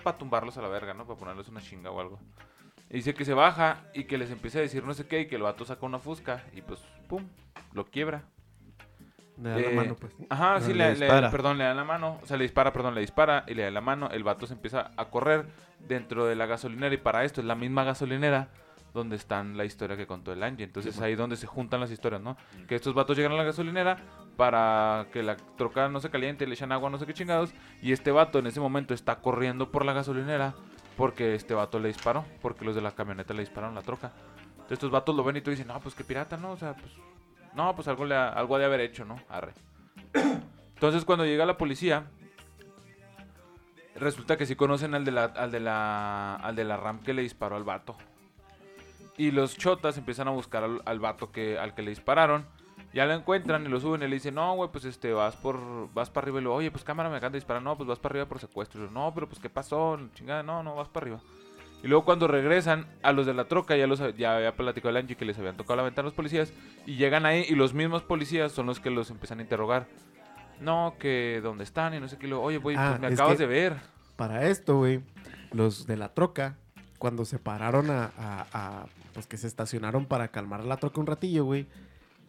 pa tumbarlos a la verga, ¿no? Para ponerles una chinga o algo. Y dice que se baja y que les empieza a decir no sé qué y que el vato saca una fusca y pues, pum, lo quiebra. Le da la Eh, mano, pues. Ajá, No, sí, le le, le- dispara. perdón, le da la mano. O sea, le dispara, perdón, le dispara y le da la mano. El vato se empieza a correr dentro de la gasolinera. Y para esto es la misma gasolinera donde están la historia que contó el Angie. Entonces ahí donde se juntan las historias, ¿no? Que estos vatos llegan a la gasolinera para que la troca no se caliente, le echan agua, no sé qué chingados. Y este vato en ese momento está corriendo por la gasolinera porque este vato le disparó. Porque los de la camioneta le dispararon la troca. Entonces estos vatos lo ven y tú dicen, no, pues que pirata, ¿no? O sea, pues... No, pues algo, le ha- algo ha de haber hecho, ¿no? Arre. (coughs) Entonces cuando llega la policía, resulta que sí conocen al de la, al de la, al de la RAM que le disparó al vato. Y los chotas empiezan a buscar al, al vato que, al que le dispararon. Ya lo encuentran y lo suben y le dicen, no, güey, pues este, vas por, vas para arriba. Y luego, oye, pues cámara, me de disparar. No, pues vas para arriba por secuestro. Y yo, no, pero pues, ¿qué pasó? Chingada, no, no, vas para arriba. Y luego cuando regresan a los de la troca, ya los ya había platicado el Angie que les habían tocado la ventana a los policías. Y llegan ahí y los mismos policías son los que los empiezan a interrogar. No, que dónde están y no sé qué. Luego, Oye, güey, Ah, pues me es acabas de ver. Para esto, güey, los de la troca, cuando se pararon a, a- a- Pues que se estacionaron para calmar la troca un ratillo, güey.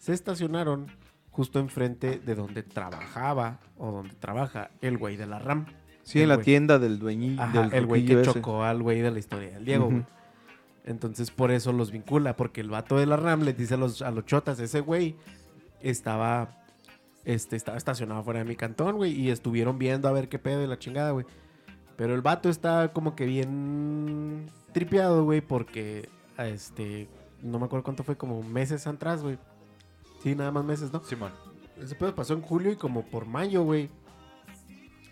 Se estacionaron justo enfrente de donde trabajaba o donde trabaja el güey de la RAM. Sí, El en la güey. tienda del dueño. Ajá, el güey que ese. chocó al güey de la historia del Diego, güey. Entonces por eso los vincula, porque el vato de la RAM le dice a los, a los chotas, ese güey estaba, este, estaba estacionado fuera de mi cantón, güey, y estuvieron viendo a ver qué pedo de la chingada, güey. Pero el vato está como que bien tripeado, güey, porque, este, no me acuerdo cuánto fue, como meses atrás, güey. Sí, nada más meses, ¿no? Simón. Ese pedo pasó en julio y como por mayo, güey.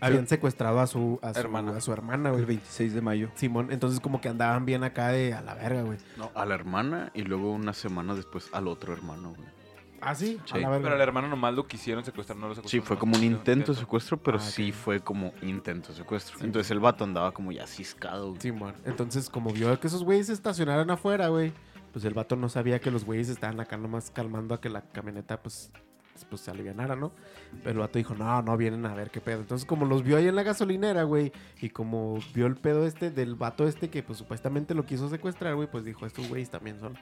Habían secuestrado a su, a su Hermana. A su hermana, El güey. 26 de mayo. Simón, entonces como que andaban bien acá de a la verga, güey. No, a la hermana y luego una semana después al otro hermano, güey. Ah, sí, Sí. a la verga. Pero al hermano nomás lo quisieron secuestrar, no lo Sí, secuestraron. fue como un intento de secuestro, pero Ah, sí ok. fue como intento de secuestro. Entonces el vato andaba como ya ciscado. güey. Simón, entonces como vio que esos güeyes se estacionaron afuera, güey, pues el vato no sabía que los güeyes estaban acá nomás calmando a que la camioneta, pues, pues se alivianara, ¿no? Pero el vato dijo, no, no, vienen a ver qué pedo. Entonces como los vio ahí en la gasolinera, güey, y como vio el pedo este del vato este que pues supuestamente lo quiso secuestrar, güey, pues dijo, estos güeyes también son.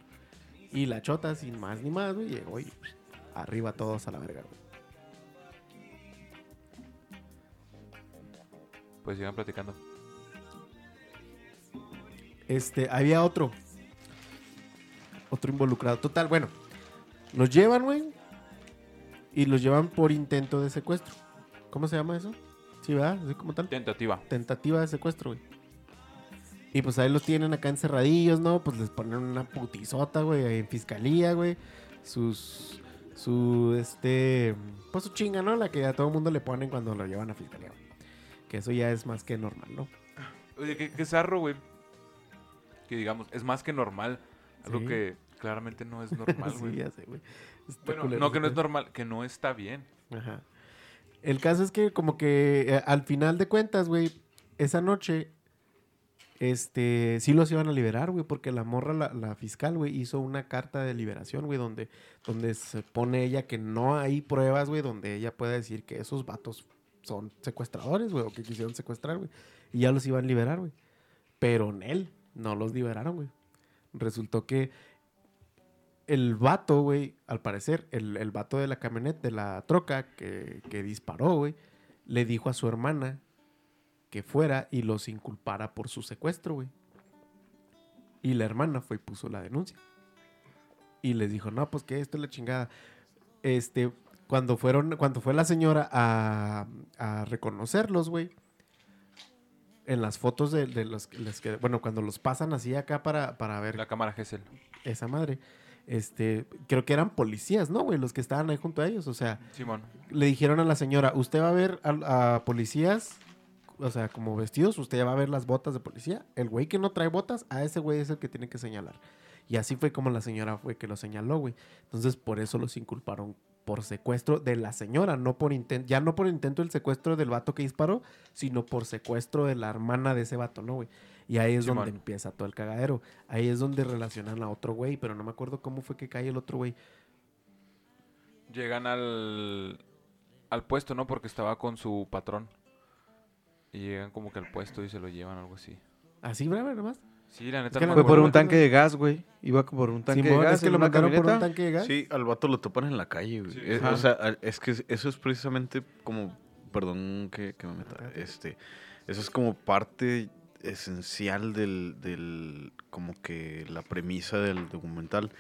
Y la chota, sin más ni más, güey, llegó y pues, arriba todos a la verga, güey. Pues sigan platicando. Este, había otro. Otro involucrado. Total, bueno. Los llevan, güey. Y los llevan por intento de secuestro. ¿Cómo se llama eso? Sí, ¿verdad? Así como tal. Tentativa. Tentativa de secuestro, güey. Y pues ahí los tienen acá encerradillos, ¿no? Pues les ponen una putizota, güey, en fiscalía, güey. Sus. Su, este. Pues su chinga, ¿no? La que a todo mundo le ponen cuando lo llevan a fiscalía, güey. Que eso ya es más que normal, ¿no? Oye, qué, qué zarro, güey. Que digamos, es más que normal. Algo que claramente no es (laughs) normal, sí, güey. ya sé, güey. Está bueno, culero no que no es normal, que no está bien. Ajá. El caso es que como que eh, al final de cuentas, güey, esa noche, este, sí los iban a liberar, güey, porque la morra, la, la fiscal, güey, hizo una carta de liberación, güey, donde, donde se pone ella que no hay pruebas, güey, donde ella pueda decir que esos vatos son secuestradores, güey, o que quisieron secuestrar, güey. Y ya los iban a liberar, güey. Pero en él no los liberaron, güey. Resultó que el vato, güey, al parecer, el, el vato de la camioneta, de la troca que, que disparó, güey, le dijo a su hermana que fuera y los inculpara por su secuestro, güey. Y la hermana fue y puso la denuncia. Y les dijo, no, pues que esto es la chingada. Este, cuando fueron, cuando fue la señora a, a reconocerlos, güey, en las fotos de, de los, que, bueno, cuando los pasan así acá para, para ver La cámara Gesell. esa madre. Este, creo que eran policías, ¿no, güey? Los que estaban ahí junto a ellos. O sea, Simón. le dijeron a la señora, usted va a ver a, a policías, o sea, como vestidos, usted va a ver las botas de policía. El güey que no trae botas, a ese güey es el que tiene que señalar. Y así fue como la señora fue que lo señaló, güey. Entonces, por eso los inculparon por secuestro de la señora, no por intento, ya no por intento del secuestro del vato que disparó, sino por secuestro de la hermana de ese vato, ¿no, güey? Y ahí es donde empieza todo el cagadero. Ahí es donde relacionan a otro güey, pero no me acuerdo cómo fue que cae el otro güey. Llegan al, al puesto, ¿no? Porque estaba con su patrón. Y llegan como que al puesto y se lo llevan, algo así. Así, breve, nomás. Sí, la neta que no Fue por un tanque de gas, güey. Iba por un tanque Simón, de gas. es que lo mandaron por un camioneta. tanque de gas. Sí, al vato lo topan en la calle, güey. Sí. Eh, o sea, es que eso es precisamente como, perdón que, que me meta, este, eso es como parte esencial del, del, como que la premisa del documental,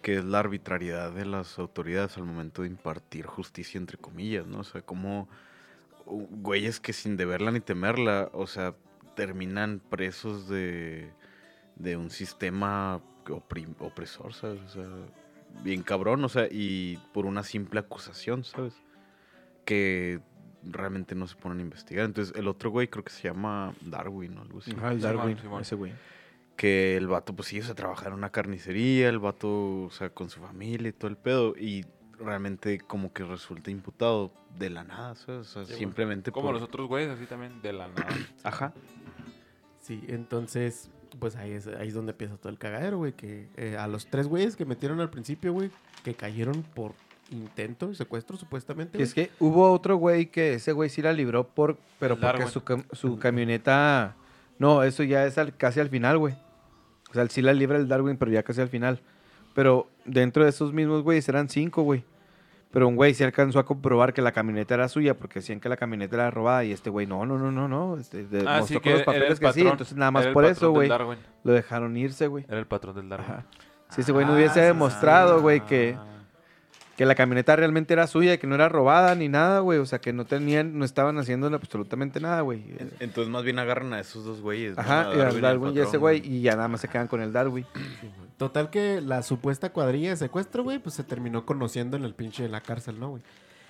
que es la arbitrariedad de las autoridades al momento de impartir justicia, entre comillas, ¿no? O sea, como uh, güeyes que sin deberla ni temerla, o sea, terminan presos de, de un sistema opresor, ¿sabes? O sea, bien cabrón, o sea, y por una simple acusación, ¿sabes? Que realmente no se ponen a investigar. Entonces, el otro güey creo que se llama Darwin o algo así. Ajá, el Darwin, Simón. ese güey. Que el vato, pues sí, o sea, trabajaba en una carnicería, el vato, o sea, con su familia y todo el pedo, y realmente como que resulta imputado de la nada, ¿sabes? O sea, Sí, simplemente Como por... los otros güeyes, así también, de la nada. (coughs) Ajá. Sí, entonces, pues ahí es, ahí es donde empieza todo el cagadero, güey. Que eh, a los tres güeyes que metieron al principio, güey, que cayeron por intento de secuestro, supuestamente. Y es que hubo otro güey que ese güey sí la libró por, pero porque su, cam- su camioneta, no, eso ya es al- casi al final, güey. O sea, sí la libra el Darwin, pero ya casi al final. Pero dentro de esos mismos güeyes eran cinco, güey. Pero un güey sí alcanzó a comprobar que la camioneta era suya porque decían que la camioneta era robada y este güey, no, no, no, no, no. Este, de- Ah, mostró sí, con que los papeles que sí, patrón. entonces nada más por eso, güey, lo dejaron irse, güey. Era el patrón del Darwin. Ajá. Si ese güey no hubiese Ah, sí, demostrado, güey, que, Ah. que la camioneta realmente era suya, que no era robada ni nada, güey. O sea, que no tenían, no estaban haciendo absolutamente nada, güey. En- Entonces, más bien agarran a esos dos güeyes. ¿no? Ajá, A y al Darwin y ese güey, y ya nada más se quedan con el Darwin. Sí, güey. Total que la supuesta cuadrilla de secuestro, güey, pues se terminó conociendo en el pinche de la cárcel, ¿no, güey?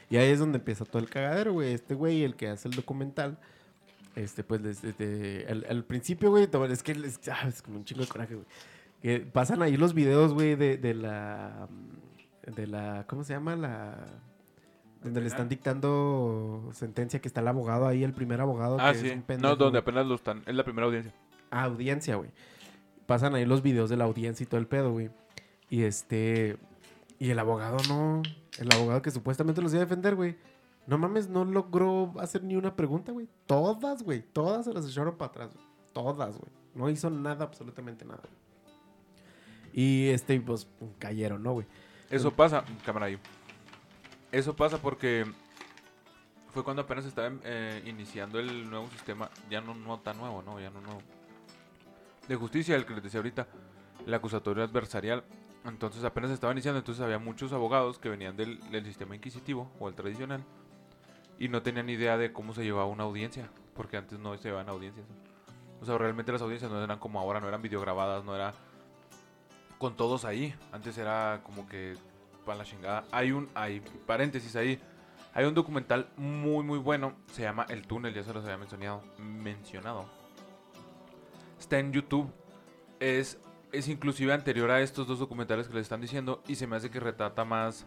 Y ahí es donde empieza todo el cagadero, güey. Este güey, el que hace el documental, este, pues desde, el, al principio, güey, es que es, ah, es como un chingo de coraje, güey. Que pasan ahí los videos, güey, de, de la, de la, ¿cómo se llama? La... Donde le están dictando sentencia, que está el abogado ahí, el primer abogado. Ah, que sí. Es un pendejo, no, donde apenas lo están. Es la primera audiencia. Ah, audiencia, güey. Pasan ahí los videos de la audiencia y todo el pedo, güey. Y este. Y el abogado no. El abogado que supuestamente los iba a defender, güey. No mames, no logró hacer ni una pregunta, güey. Todas, güey. Todas se las echaron para atrás, güey. Todas, güey. No hizo nada, absolutamente nada. Y este, pues, cayeron, ¿no, güey? Eso pasa, cámara ahí. Eso pasa porque fue cuando apenas estaba eh, iniciando el nuevo sistema, ya no, no tan nuevo, no, ya no nuevo. De justicia, el que les decía ahorita, el acusatorio adversarial. Entonces apenas estaba iniciando, entonces había muchos abogados que venían del, del sistema inquisitivo o el tradicional y no tenían idea de cómo se llevaba una audiencia, porque antes no se llevaban audiencias. O sea, realmente las audiencias no eran como ahora, no eran videograbadas, no era con todos ahí. Antes era como que para la chingada. Hay un, hay paréntesis ahí. Hay un documental muy muy bueno, se llama El túnel, ya se los había mencionado, mencionado. Está en YouTube. Es es inclusive anterior a estos dos documentales que les están diciendo y se me hace que retrata más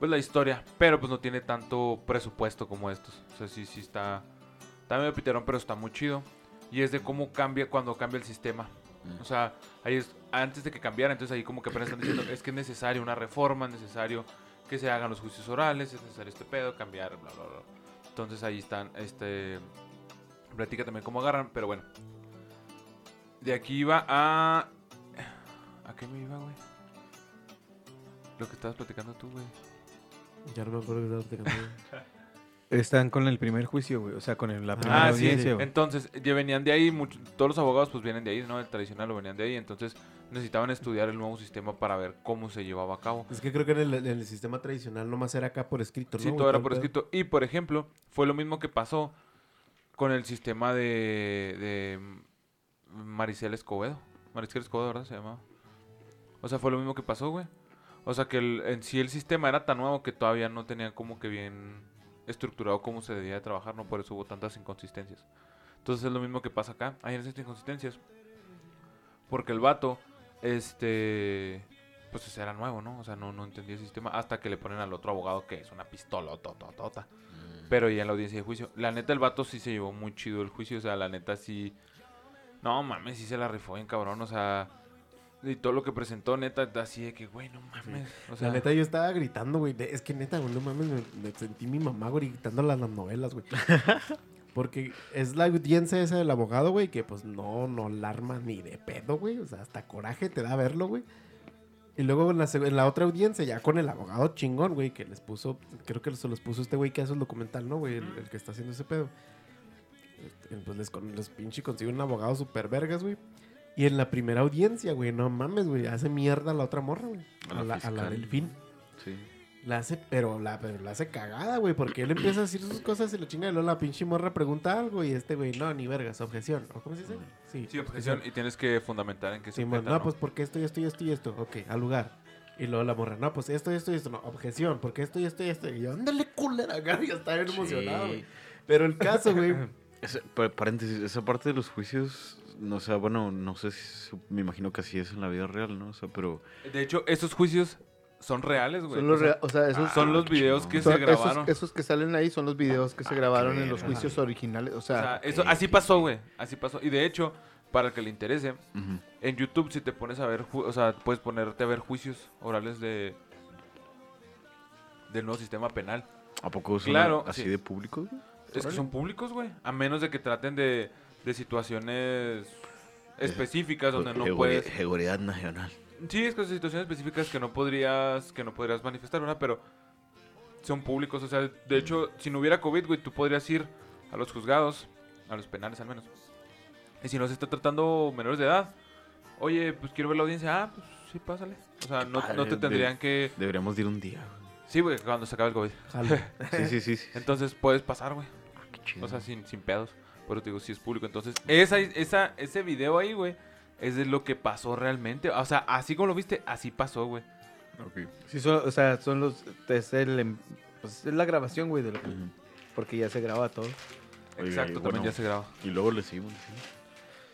pues la historia, pero pues no tiene tanto presupuesto como estos. O sea, sí sí está está medio piterón, pero está muy chido y es de cómo cambia cuando cambia el sistema. O sea, ahí es antes de que cambiara, entonces ahí como que apenas están diciendo, es que es necesario una reforma, es necesario que se hagan los juicios orales, es necesario este pedo, cambiar, bla, bla, bla. Entonces ahí están, este, platica también cómo agarran, pero bueno. De aquí iba a... ¿A qué me iba, güey? Lo que estabas platicando tú, güey. Ya no me acuerdo que estaba platicando. (laughs) Están con el primer juicio, güey. O sea, con el- la primera Ah, sí, güey. Entonces, ya venían de ahí, mucho- todos los abogados pues vienen de ahí, ¿no? El tradicional lo venían de ahí, entonces necesitaban estudiar el nuevo sistema para ver cómo se llevaba a cabo. Es que creo que en el, en el sistema tradicional nomás era acá por escrito, ¿no? Sí, todo era por escrito. Y, por ejemplo, fue lo mismo que pasó con el sistema de, de Maricel Escobedo. Maricel Escobedo, ¿verdad? Se llamaba. O sea, fue lo mismo que pasó, güey. O sea, que el- en sí el sistema era tan nuevo que todavía no tenía como que bien estructurado cómo se debía de trabajar, ¿no? Por eso hubo tantas inconsistencias. Entonces es lo mismo que pasa acá. Hay esas inconsistencias. Porque el vato, este... Pues ese era nuevo, ¿no? O sea, no, no entendía el sistema hasta que le ponen al otro abogado que es una pistola, tota, Pero ya en la audiencia de juicio. La neta, el vato sí se llevó muy chido el juicio. O sea, la neta sí. No mames, sí se la rifó bien cabrón. O sea. Y todo lo que presentó, neta, así de que, güey, no mames. O sea, La neta, yo estaba gritando, güey. Es que neta, güey, no mames, me, me sentí mi mamá, gritando las, las novelas, güey. (laughs) Porque es la audiencia esa del abogado, güey, que pues no, no alarma ni de pedo, güey. O sea, hasta coraje te da verlo, güey. Y luego en la, en la otra audiencia, ya con el abogado chingón, güey, que les puso, creo que se los puso este güey que hace el documental, ¿no, güey? El, el que está haciendo ese pedo. Este, Pues les, con- les pinche consigue un abogado super vergas, güey. Y en la primera audiencia, güey, no mames, güey, hace mierda a la otra morra, güey. A A la a la delfín. Sí. La hace, pero la, pero la hace cagada, güey, porque él empieza a decir sus cosas y la chinga y luego la pinche morra pregunta algo y este güey, no, ni vergas, objeción. ¿O cómo se dice? Sí, Sí, objeción. Y tienes que fundamentar en qué se Sí, no, ¿no? pues porque esto y esto y esto y esto. Ok, al lugar. Y luego la morra, no, pues esto y esto y esto. No, objeción, porque esto y esto y esto. Y yo, ándale, culera, acá. (laughs) Ya estaba bien emocionado, güey. Pero el caso, güey. (laughs) Ese- paréntesis, esa parte de los juicios, no o sea, bueno, no sé si, me imagino que así es en la vida real, ¿no? O sea, pero... De hecho, esos juicios son reales, güey. Son los, O sea, rea- o sea, esos, son los videos que son se grabaron. esos, esos que salen ahí son los videos que se Ah, grabaron en los juicios originales. O O sea, sea, eso, así pasó, güey. Así pasó. Y de hecho, para el que le interese, en YouTube si te pones a ver, o sea, puedes ponerte a ver juicios orales de del nuevo sistema penal. ¿A poco son Claro, así sí. de públicos? Es que son públicos, güey. A menos de que traten de, de situaciones específicas donde no puedes... Seguridad nacional. Sí, es que son situaciones específicas que no podrías que no podrías manifestar, ¿verdad? Pero son públicos, o sea, de hecho, si no hubiera COVID, güey, tú podrías ir a los juzgados, a los penales al menos. Y si no se está tratando menores de edad, oye, pues quiero ver la audiencia, ah, pues sí, pásale. O sea, no, no te tendrían que... Deberíamos de ir un día. Sí, güey, cuando se acabe el COVID. Sí, sí, sí. sí. (laughs) Entonces puedes pasar, güey. Qué chido. O sea, sin, sin pedos. Pero te digo, si es público. Entonces, esa, esa, ese video ahí, güey, es de lo que pasó realmente. O sea, así como lo viste, así pasó, güey. Ok. sí son, o sea, son los. Es, el, em- pues, es la grabación, güey, de lo que. Porque ya se graba todo. Oiga, Exacto, también bueno. ya se graba. Y luego le seguimos. ¿sí?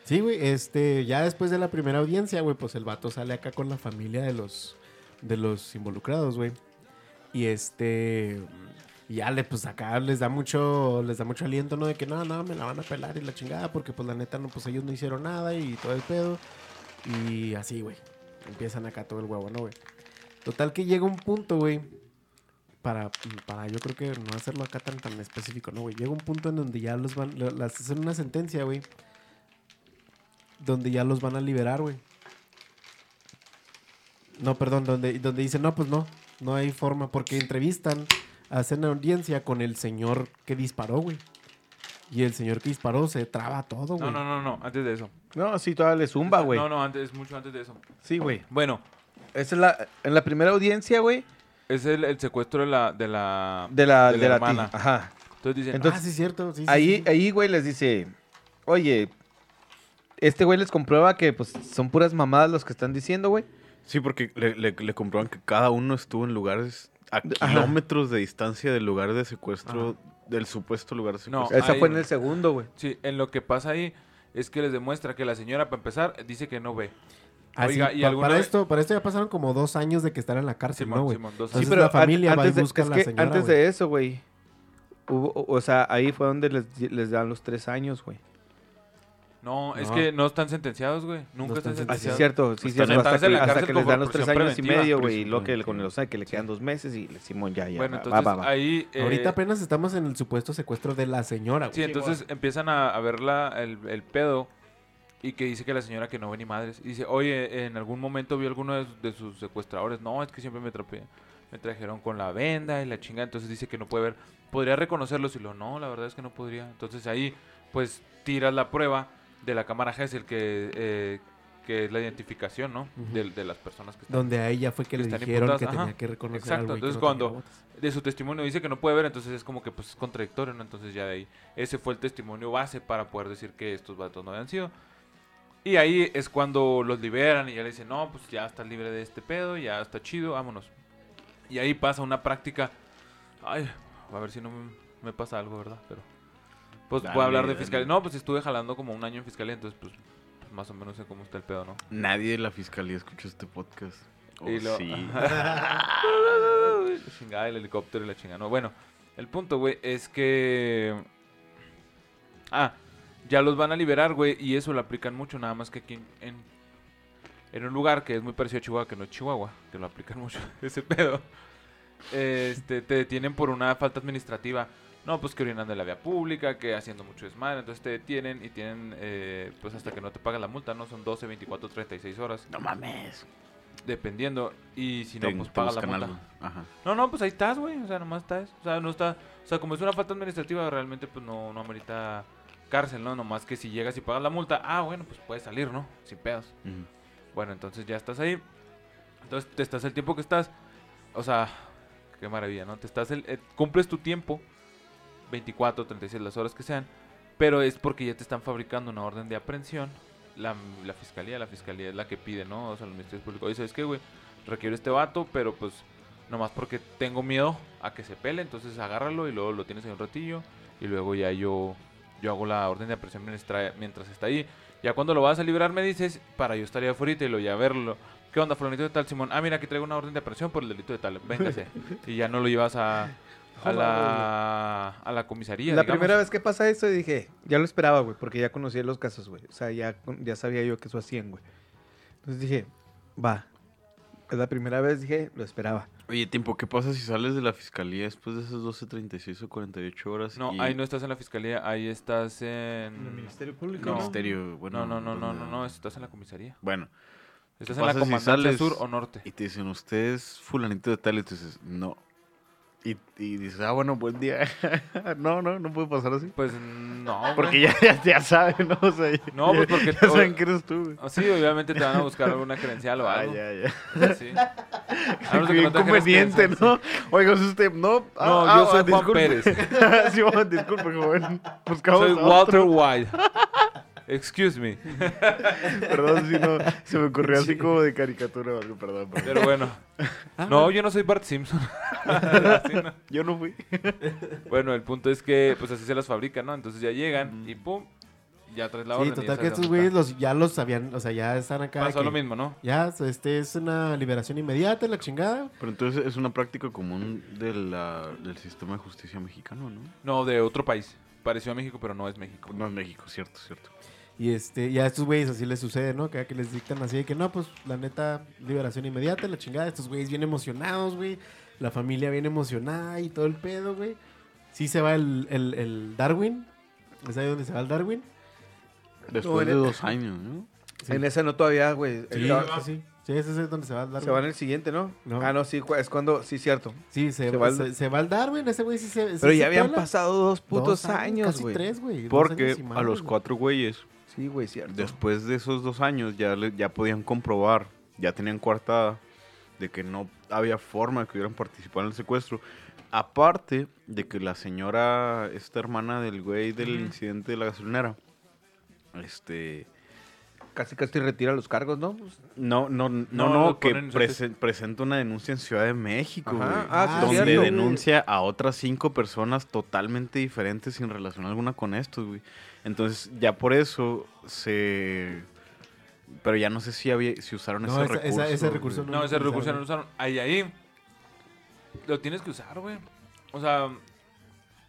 Sí, güey, este, ya después de la primera audiencia, güey, pues el vato sale acá con la familia de los, de los involucrados, güey. Y este, y ya le, pues acá les da mucho, les da mucho aliento, ¿no? De que no, no, me la van a pelar y la chingada, porque pues la neta, no, pues ellos no hicieron nada y todo el pedo. Y así, güey, empiezan acá todo el huevo, ¿no, güey? Total que llega un punto, güey, para, para yo creo que no hacerlo acá tan, tan específico, ¿no, güey? Llega un punto en donde ya los van, las hacen una sentencia, güey, donde ya los van a liberar, güey. No, perdón, donde, donde dicen, no, pues no, no hay forma, porque entrevistan, hacen audiencia con el señor que disparó, güey. Y el señor que disparó se traba todo, güey. No, no, no, no, antes de eso. No, sí, todavía le zumba, güey. No, no, antes, mucho antes de eso. Sí, güey. Bueno, Esa es la. En la primera audiencia, güey. es el, el secuestro de la, de la, De la, de de la, hermana. Ajá. Entonces dicen, Entonces, ah, sí, cierto. Sí, sí, ahí, sí. ahí, güey, les dice, oye, este güey les comprueba que pues son puras mamadas los que están diciendo, güey. Sí, porque le, le, le comprueban que cada uno estuvo en lugares a Ajá. kilómetros de distancia del lugar de secuestro, del supuesto lugar de No, secuestro. Esa ahí- fue en el segundo, güey. sí, en lo que pasa ahí es que les demuestra que la señora, para empezar, dice que no ve. Ah, sí, Oiga, ¿y pa- alguna para, esto, para esto ya pasaron como dos años de que estar en la cárcel, Simón, ¿no, güey? Entonces años. la familia va y antes de- busca a es la que señora, antes de eso, güey, hubo, o o sea, ahí fue donde les, les dan los tres años, güey. No, es que no están sentenciados, güey. Nunca No están están Así sentenciados. es cierto, sí, Están cierto. en- Hasta, en la hasta que les dan los tres años y medio, güey, y lo que con el, o sea, que le quedan dos meses y le Simón ya, ya. Bueno, va, entonces va, va. ahí... eh, Ahorita apenas estamos en el supuesto secuestro de la señora, Sí, güey. entonces empiezan a, a ver la- el, el pedo y que dice que la señora que no ve ni madres. Y dice, oye, en algún momento vio alguno de, de sus secuestradores. No, es que siempre me atrapé. Me trajeron con la venda y la chinga. Entonces dice que no puede ver. Podría reconocerlos y lo no, la verdad es que no podría. Entonces ahí, pues, tiras la prueba de la cámara Gesell que, eh, que es la identificación, ¿no? Ujú. de, de las personas que están. Donde a ella fue que que le dijeron que ajá. tenía que reconocer Exacto, entonces no cuando- de su testimonio dice que no puede ver, entonces es como que pues es contradictorio, ¿no? Entonces ya de ahí, ese fue el testimonio base para poder decir que estos vatos no habían sido. Y ahí es cuando los liberan y ya le dicen, no, pues ya estás libre de este pedo, ya está chido, vámonos. Y ahí pasa una práctica, ay, a ver si no me, me pasa algo, ¿verdad? Pero, pues voy a hablar de fiscalía. No, pues estuve jalando como un año en fiscalía, entonces pues, pues, más o menos sé cómo está el pedo, ¿no? Nadie de la fiscalía escucha este podcast. Oh, Y lo- sí. (laughs) Chingada, el helicóptero y la chingada. No, bueno, el punto, güey, es que. Ah, ya los van a liberar, güey, y eso lo aplican mucho, nada más que aquí en, en, en un lugar que es muy parecido a Chihuahua, que no es Chihuahua, que lo aplican mucho, (laughs) ese pedo. este, te detienen por una falta administrativa. No, pues que orinan de la vía pública, que haciendo mucho desmadre, entonces te detienen y tienen, eh, pues hasta que no te pagan la multa, ¿no? Son 12, 24, 36 horas, No mames. dependiendo. Y si no, Te- pues te pagas la multa. algo. Ajá. No, no, pues ahí estás, güey. O sea, nomás estás. O sea, no está. O sea, como es una falta administrativa, realmente, pues no, no amerita cárcel, ¿no? Nomás que si llegas y pagas la multa, ah, bueno, pues puedes salir, ¿no? Sin pedos. Bueno, entonces ya estás ahí. Entonces te estás el tiempo que estás. O sea, qué maravilla, ¿no? Te estás el, eh, cumples tu tiempo, 24, 36 las horas que sean, pero es porque ya te están fabricando una orden de aprehensión. La, la fiscalía, la fiscalía es la que pide, ¿no? O sea, los ministerios públicos. Oye, ¿sabes qué, güey? Requiero este vato, pero pues nomás porque tengo miedo a que se pele, entonces agárralo y luego lo tienes ahí un ratillo y luego ya yo yo hago la orden de aprehensión mientras, está ahí. Ya cuando lo vas a liberar me dices, para yo estaría afuera y lo ya verlo. ¿Qué onda, fulanito de tal, Simón? Ah, mira, aquí traigo una orden de aprehensión por el delito de tal. Véngase. (laughs) y ya no lo llevas a, a, la, a la comisaría, La digamos. primera vez que pasa esto dije, ya lo esperaba, güey, porque ya conocía los casos, güey. O sea, ya, ya sabía yo que eso hacían, güey. Entonces dije, va. Es la primera vez, dije, lo esperaba. Oye, tiempo, ¿qué pasa si sales de la fiscalía después de esas 12, 36 o 48 horas? No, y- ahí no estás en la fiscalía, ahí estás en... Público? No. Ministerio, bueno. No, no, no, no, no, no, estás en la comisaría. Bueno, Estás ¿Qué en la pasa si sur o norte. y te dicen, usted es fulanito de tal, y tú dices, no. Y, y dices, ah, bueno, buen día. (laughs) no, no, no puede pasar así. Pues no. Porque ya, ya, ya saben, ¿no? O sea, ya- No, pues ya- porque ya saben que eres tú. Ah, Sí, obviamente te van a buscar alguna credencial o Ah, algo. ya, ya. O sea, sí. (laughs) Qué que no. Oiga, usted, no. ah, No, ah, yo soy ah, Juan disculpe. Pérez. (laughs) sí, Juan, disculpe, joven. Buscamos Soy. Walter White. Excuse me. (laughs) Perdón, si no, se me ocurrió así como de caricatura o algo, perdón. perdón. Pero bueno. (laughs) No, yo no soy Bart Simpson. (laughs) Yo no fui. Bueno, el punto es que pues así se las fabrican, ¿no? Entonces ya llegan y pum, ya traes la Sí, orden. y ya total que estos güeyes los, ya los sabían, o sea, ya están acá. Pasó lo mismo, ¿no? Ya, este es una liberación inmediata, la chingada. Pero entonces es una práctica común de la, del sistema de justicia mexicano, ¿no? No, de otro país. Pareció a México, pero no es México. No es México, cierto, cierto. Y este, ya a estos güeyes así les sucede, ¿no? Que, que les dictan así de que no, pues la neta, liberación inmediata, la chingada. Estos güeyes bien emocionados, güey. La familia bien emocionada y todo el pedo, güey. Sí se va el, el, el Darwin. ¿Es ahí donde se va el Darwin? Después de el- dos años, ¿no? Sí. En ese no todavía, güey. Sí, Estaba- sí, sí. Sí, ese es donde se va el Darwin. Se va en el siguiente, ¿no? No. Ah, no, sí, es cuando, sí, cierto. Sí, se, se va, va el- se, se va el Darwin, ese güey sí se. sí Pero se ya habían pela. pasado dos putos Dos años, Casi güey. tres, güey. Porque años y a los cuatro güeyes, Sí, güey, cierto. después de esos dos años, ya, le- ya podían comprobar, ya tenían coartada, de que no había forma de que hubieran participado en el secuestro. Aparte de que la señora, esta hermana del güey del incidente de la gasolinera, este... Casi casi retira los cargos, ¿no? Pues, No, no, no, No, no, que presenta una denuncia en Ciudad de México, Ajá. güey. Ah, donde cierto. denuncia a otras cinco personas totalmente diferentes sin relación alguna con esto, güey. Entonces, ya por eso se... Pero ya no sé si había, si usaron No, ese esa- esa- recurso. ese recurso güey. No, ese recurso usaron. no lo usaron. Ahí, ahí. Lo tienes que usar, güey. O sea.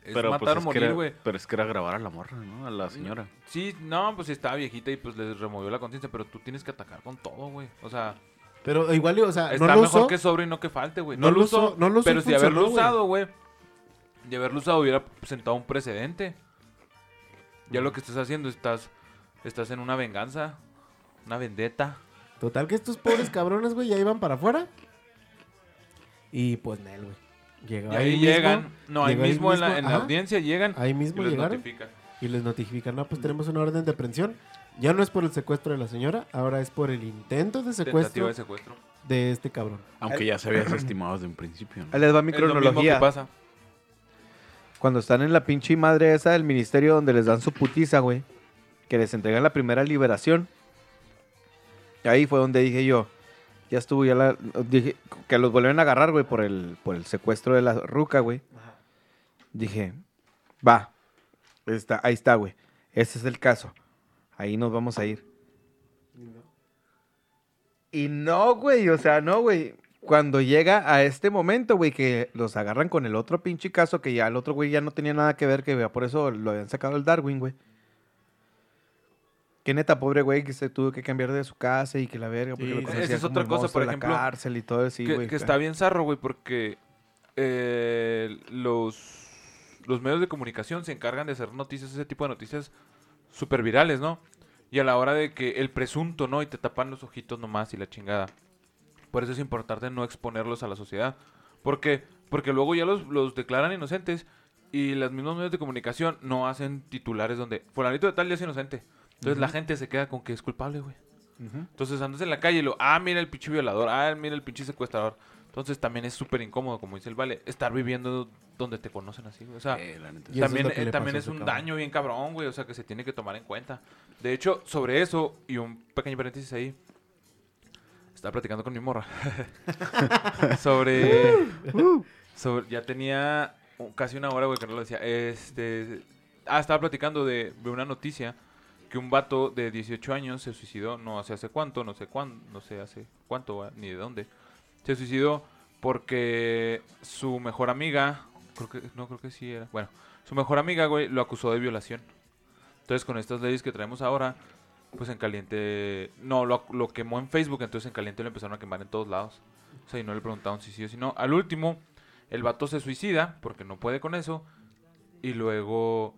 Es Pero, pues, matar o morir, güey. pero es que era grabar a la morra, ¿no? A la señora. Sí, no, pues estaba viejita y pues les removió la conciencia, pero tú tienes que atacar con todo, güey. O sea, Pero igual, o sea, está no lo mejor que sobre y no que falte, güey. No No, lo usó, no lo usó y pero si haberlo usado, güey. De haberlo usado hubiera sentado un precedente. Ya lo que estás haciendo, estás estás en una venganza, una vendetta. Total que estos pobres cabrones, güey, ya iban para afuera. Y pues Nel, güey. Llegó Y ahí llegan, no, ahí llegó mismo, en, la, en la audiencia llegan Ahí y mismo les llegaron notifican. y les notifican, no, pues tenemos una orden de aprehensión. Ya no es por el secuestro de la señora, ahora es por el intento de secuestro Tentativa de secuestro. de este cabrón. Aunque ya se había desestimado desde un principio, ¿no? ahí les va mi Es lo mismo que cronología. pasa. Cuando están en la pinche madre esa del ministerio donde les dan su putiza, güey. Que les entregan la primera liberación. Ahí fue donde dije yo. Ya estuvo, ya la. Dije que los volvieron a agarrar, güey, por el, por el secuestro de la ruca, güey. Dije, va. Está, ahí está, güey. Ese es el caso. Ahí nos vamos a ir. Y no, güey, o sea, no, güey. Cuando llega a este momento, güey, que los agarran con el otro pinche caso, que ya el otro güey ya no tenía nada que ver, que ya por eso lo habían sacado el Darwin, güey. Qué neta, pobre güey, que se tuvo que cambiar de su casa y que la verga, porque Sí, lo esa es otra cosa, por de la ejemplo, cárcel y todo así, que, güey. que está bien zarro, güey, porque eh, los, los medios de comunicación se encargan de hacer noticias, ese tipo de noticias súper virales, ¿no? Y a la hora de que el presunto, ¿no? Y te tapan los ojitos nomás y la chingada. Por eso es importante no exponerlos a la sociedad. Porque, porque luego ya los, los declaran inocentes y los mismos medios de comunicación no hacen titulares donde fulanito de tal ya es inocente. Entonces la gente se queda con que es culpable, güey. Entonces andas en la calle y lo, ah, mira el pinche violador, ah, mira el pinche secuestrador. Entonces también es súper incómodo, como dice el Vale, estar viviendo donde te conocen así, güey. O sea, Eh, eso es también, eh, también es un cabrón. daño bien cabrón, güey. O sea, que se tiene que tomar en cuenta. De hecho, sobre eso, y un pequeño paréntesis ahí. Estaba platicando con mi morra. (laughs) (laughs) sobre, sobre. Ya tenía casi una hora, güey, que no lo decía. Este. Ah, estaba platicando de, de una noticia que un vato de 18 años se suicidó, no sé hace cuánto, no sé cuándo, no sé hace cuánto, ah, ni de dónde. Se suicidó porque su mejor amiga, creo que, no creo que sí era, bueno, su mejor amiga, güey, lo acusó de violación. Entonces, con estas leyes que traemos ahora, pues en caliente, no, lo, lo quemó en Facebook, entonces en caliente lo empezaron a quemar en todos lados. O sea, y no le preguntaron si sí o si no. Al último, el vato se suicida porque no puede con eso. Y luego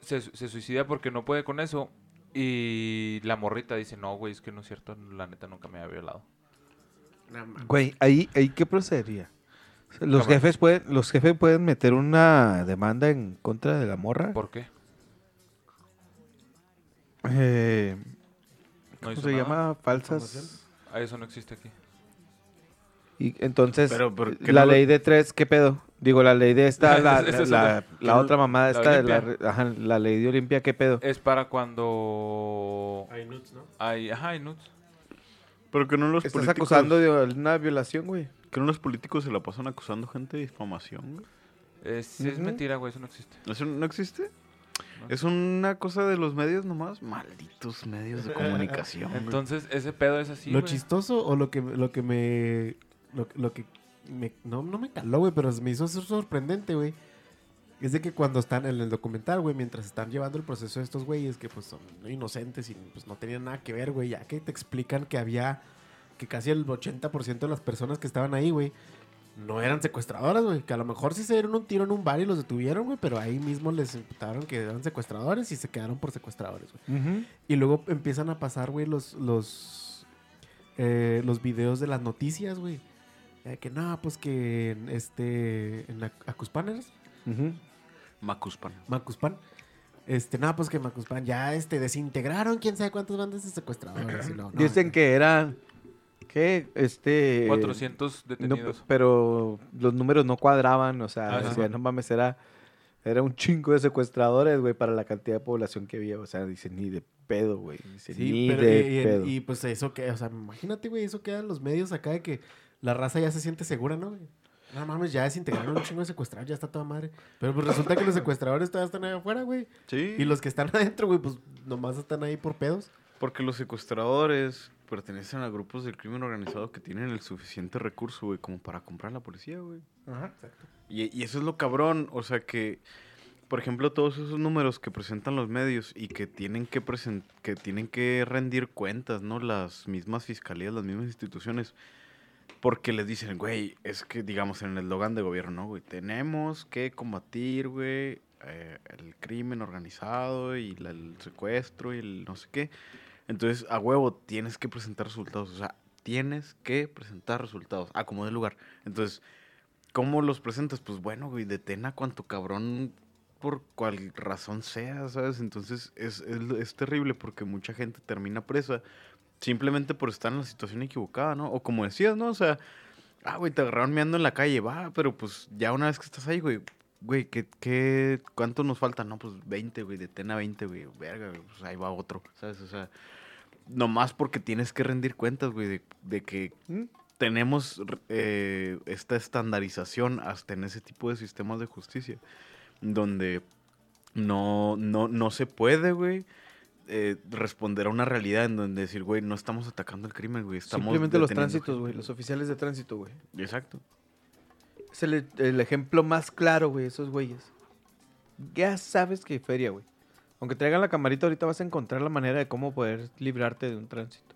se, se suicida porque no puede con eso. Y la morrita dice, no, güey, es que no es cierto, la neta nunca me había violado. Güey, ahí, ahí qué procedería. Los jefes pueden, los jefes pueden meter una demanda en contra de la morra. ¿Por qué? Eh, ¿Cómo se nada. llama? Falsas. Ah, eso no existe aquí. Y entonces, Pero, pero, ¿qué la no lo- ley de tres, ¿qué pedo? Digo, la ley de esta, (laughs) la, es otra. la mamada la esta, de ajá, la ley de Olimpia, ¿qué pedo? Es para cuando Hay nudes, ¿no? hay, ajá, hay nudes. Pero que no los Estás políticos... acusando de una violación, güey. Que no los políticos se la pasan acusando gente de difamación, güey. Es, mentira, güey, eso no existe. ¿Eso no existe? Es una cosa de los medios nomás. Malditos medios de (laughs) comunicación. Entonces, ese pedo es así, lo güey. chistoso o lo que, lo que me. Lo, lo que me, no, no me caló, güey, pero me hizo ser sorprendente, güey. Es de que cuando están en el documental, güey, mientras están llevando el proceso de estos güeyes que pues son inocentes y pues no tenían nada que ver, güey, ya que te explican que había, que casi el 80% de las personas que estaban ahí, güey, no eran secuestradoras, güey, que a lo mejor sí se dieron un tiro en un bar y los detuvieron, güey, pero ahí mismo les imputaron que eran secuestradores y se quedaron por secuestradores, güey. Y luego empiezan a pasar, güey, los, los, eh, los videos de las noticias, güey. Eh, que no, pues que en este, en Ac- Acuspan, ¿eres? Macuspan. Macuspan. Este, no, pues que Macuspan ya, este, desintegraron quién sabe cuántas bandas de secuestradores. y luego, no, Dicen que eran, ¿qué? Este... 400 no, detenidos. pero los números no cuadraban, o sea, no mames, era, era un chingo de secuestradores, güey, para la cantidad de población que había. O sea, dicen, ni de pedo, güey. Dice, Sí, ni pero, de y, pedo. y, pues eso que, o sea, imagínate, güey, eso queda en los medios acá de que la raza ya se siente segura, ¿no? güey? No mames, ya desintegraron un chingo de secuestrar, ya está toda madre. Pero pues resulta que los secuestradores todavía están ahí afuera, güey. Sí. Y los que están (laughs) adentro, güey, pues nomás están ahí por pedos. Porque los secuestradores pertenecen a grupos del crimen organizado que tienen el suficiente recurso, güey, como para comprar a la policía, güey. Y, y eso es lo cabrón, o sea que, por ejemplo, todos esos números que presentan los medios y que tienen que presen- que tienen que rendir cuentas, ¿no? Las mismas fiscalías, las mismas instituciones, porque les dicen, güey, es que, digamos, en el eslogan de gobierno, ¿no, güey? Tenemos que combatir, güey, eh, el crimen organizado y la- el secuestro y el no sé qué. Entonces, a huevo, tienes que presentar resultados, o sea, tienes que presentar resultados, a como de lugar. Entonces, ¿Cómo los presentas? Pues bueno, güey, detén a cuanto cabrón por cual razón sea, ¿sabes? Entonces es, es, es terrible porque mucha gente termina presa simplemente por estar en la situación equivocada, ¿no? O como decías, ¿no? O sea, ah, güey, te agarraron meando en la calle, va, pero pues ya una vez que estás ahí, güey, güey, ¿qué, qué, ¿cuánto nos falta? No, pues 20, güey, detén a 20, güey, verga, güey, pues ahí va otro, ¿sabes? O sea, nomás porque tienes que rendir cuentas, güey, de, de que ¿Mm? tenemos eh, esta estandarización hasta en ese tipo de sistemas de justicia, donde no, no, no se puede, güey, eh, responder a una realidad en donde decir, güey, no estamos atacando el crimen, güey, estamos Simplemente los tránsitos, güey, los oficiales de tránsito, güey. Exacto. Es el, ejemplo más claro, güey, esos güeyes. Ya sabes que feria, güey. Aunque traigan la camarita, ahorita vas a encontrar la manera de cómo poder librarte de un tránsito.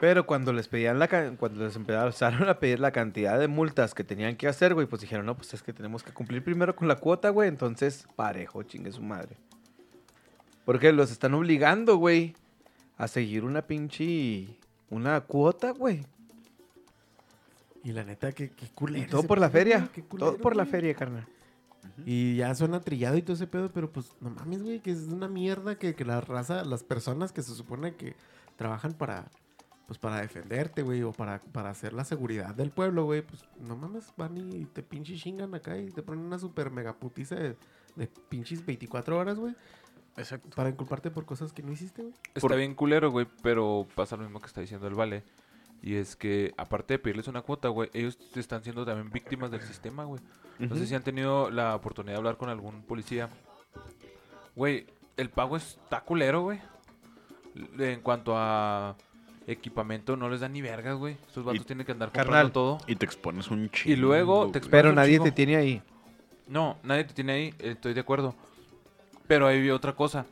Pero cuando les pedían la cuando les empezaron a pedir la cantidad de multas que tenían que hacer, güey, pues dijeron, no, pues es que tenemos que cumplir primero con la cuota, güey. Entonces, parejo, chingue su madre. Porque los están obligando, güey, a seguir una pinche. una cuota, güey. Y la neta, qué, qué Y culero. todo ese por la feria. Todo por la güey. feria, carnal. Y ya suena trillado y todo ese pedo, pero pues no mames, güey, que es una mierda que, que la raza, las personas que se supone que trabajan para, pues para defenderte, güey, o para, para hacer la seguridad del pueblo, güey, pues no mames, van y te pinche chingan acá y te ponen una super mega putiza de, de pinches 24 horas, güey, Exacto. para inculparte por cosas que no hiciste, güey. Está Por- bien culero, güey, pero pasa lo mismo que está diciendo el Vale. Y es que, aparte de pedirles una cuota, güey, ellos están siendo también víctimas del sistema, güey. No sé si han tenido la oportunidad de hablar con algún policía. Güey, el pago está culero, güey. En cuanto a equipamiento, no les dan ni vergas, güey. Estos vatos Y- tienen que andar Carnal, comprando todo. Y te expones un chingo. Y luego te Pero un nadie chingo. te tiene ahí. No, nadie te tiene ahí, estoy de acuerdo. Pero ahí vi otra cosa.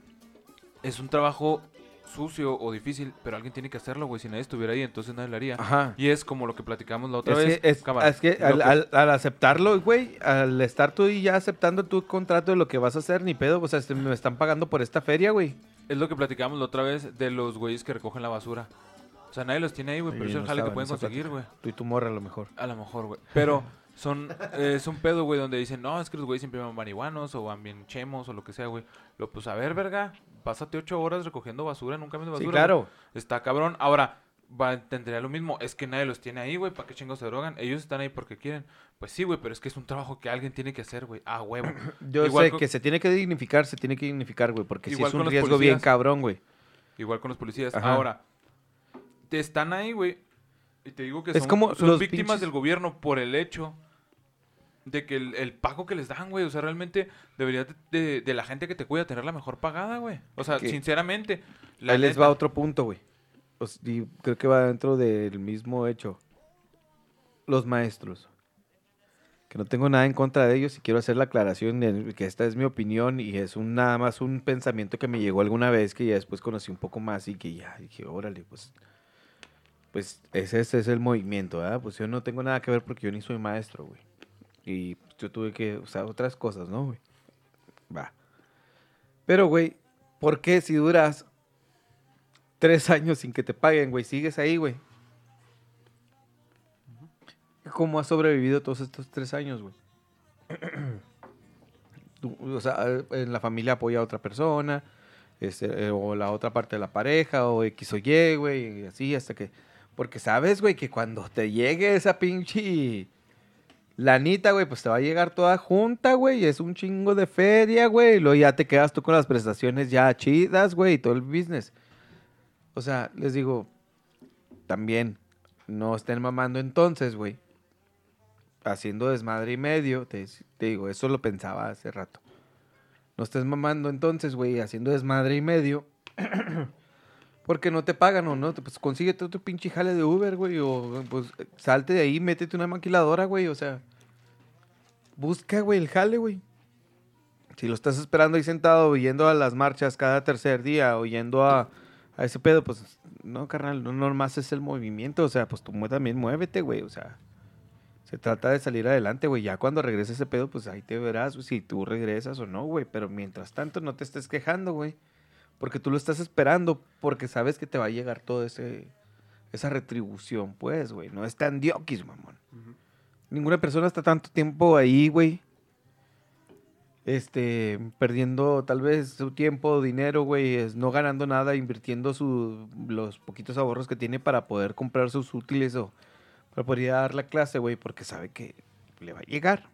Es un trabajo sucio o difícil, pero alguien tiene que hacerlo, güey. Si nadie estuviera ahí, entonces nadie lo haría. Ajá. Y es como lo que platicamos la otra Es vez. que, es, cámara, es que al, que- al- al aceptarlo, güey, al estar tú y ya aceptando tu contrato de lo que vas a hacer, ni pedo, o sea, este, me están pagando por esta feria, güey. es lo que platicamos la otra vez de los güeyes que recogen la basura. O sea, nadie los tiene ahí, güey, pero Sí, es el jale que pueden conseguir, güey. Tú y tu morra a lo mejor. A lo mejor, güey. Pero son, eh, es un pedo, güey, donde dicen, no, es que los güeyes siempre van marihuanos o van bien chemos o lo que sea, güey. Lo, pues a ver, verga, pásate ocho horas recogiendo basura en un camión de Sí, basura. güey. claro. Está cabrón. Ahora, va, tendría lo mismo. Es que nadie los tiene ahí, güey. ¿Para qué chingos se drogan? Ellos están ahí porque quieren. Pues sí, güey, pero es que es un trabajo que alguien tiene que hacer, güey. Ah, huevo. (clears throat) Yo Igual sé con- que se tiene que dignificar, se tiene que dignificar, güey, porque sí Igual es un riesgo bien cabrón, güey. Igual con los policías. Ajá. Ahora, te están ahí, güey. Y te digo que Es son, como son víctimas pinches- del gobierno por el hecho de que el, el pago que les dan, güey. O sea, realmente debería de, de- de la gente que te cuida tener la mejor pagada, güey. O sea, sinceramente. La Ahí les va otro punto, güey. O y creo que va dentro del mismo hecho. Los maestros. Que no tengo nada en contra de ellos y quiero hacer la aclaración de que esta es mi opinión y es un nada más un pensamiento que me llegó alguna vez que ya después conocí un poco más y que ya dije, órale, pues pues ese, ese es el movimiento, ¿verdad? Pues yo no tengo nada que ver porque yo ni soy maestro, güey. Y yo tuve que usar otras cosas, ¿no, güey? Va. Pero, güey, ¿por qué si duras tres años sin que te paguen, güey, sigues ahí, güey? ¿Cómo has sobrevivido todos estos tres años, güey? (clears throat) O sea, en la familia apoya a otra persona, este, eh, o la otra parte de la pareja, o X o Y, güey, y así hasta que... Porque sabes, güey, que cuando te llegue esa pinche lanita, güey, pues te va a llegar toda junta, güey, es un chingo de feria, güey, y luego ya te quedas tú con las prestaciones ya chidas, güey, y todo el business. O sea, les digo, también, no estén mamando entonces, güey, haciendo desmadre y medio, te, te digo, eso lo pensaba hace rato. No estés mamando entonces, güey, haciendo desmadre y medio. (clears throat) Porque no te pagan o no, pues consíguete otro pinche jale de Uber, güey, o pues salte de ahí, métete una maquiladora, güey, o sea, busca, güey, el jale, güey. Si lo estás esperando ahí sentado, yendo a las marchas cada tercer día, o yendo a, a ese pedo, pues, no, carnal, no nomás es el movimiento, o sea, pues tú también muévete, güey, o sea, se trata de salir adelante, güey, ya cuando regrese ese pedo, pues ahí te verás, si tú regresas o no, güey, pero mientras tanto no te estés quejando, güey. Porque tú lo estás esperando, porque sabes que te va a llegar ese esa retribución, pues, güey. No es tan diokis, mamón. Ninguna persona está tanto tiempo ahí, güey. Este, perdiendo tal vez su tiempo, dinero, güey, es no ganando nada, invirtiendo su, los poquitos ahorros que tiene para poder comprar sus útiles o para poder ir a dar la clase, güey, porque sabe que le va a llegar.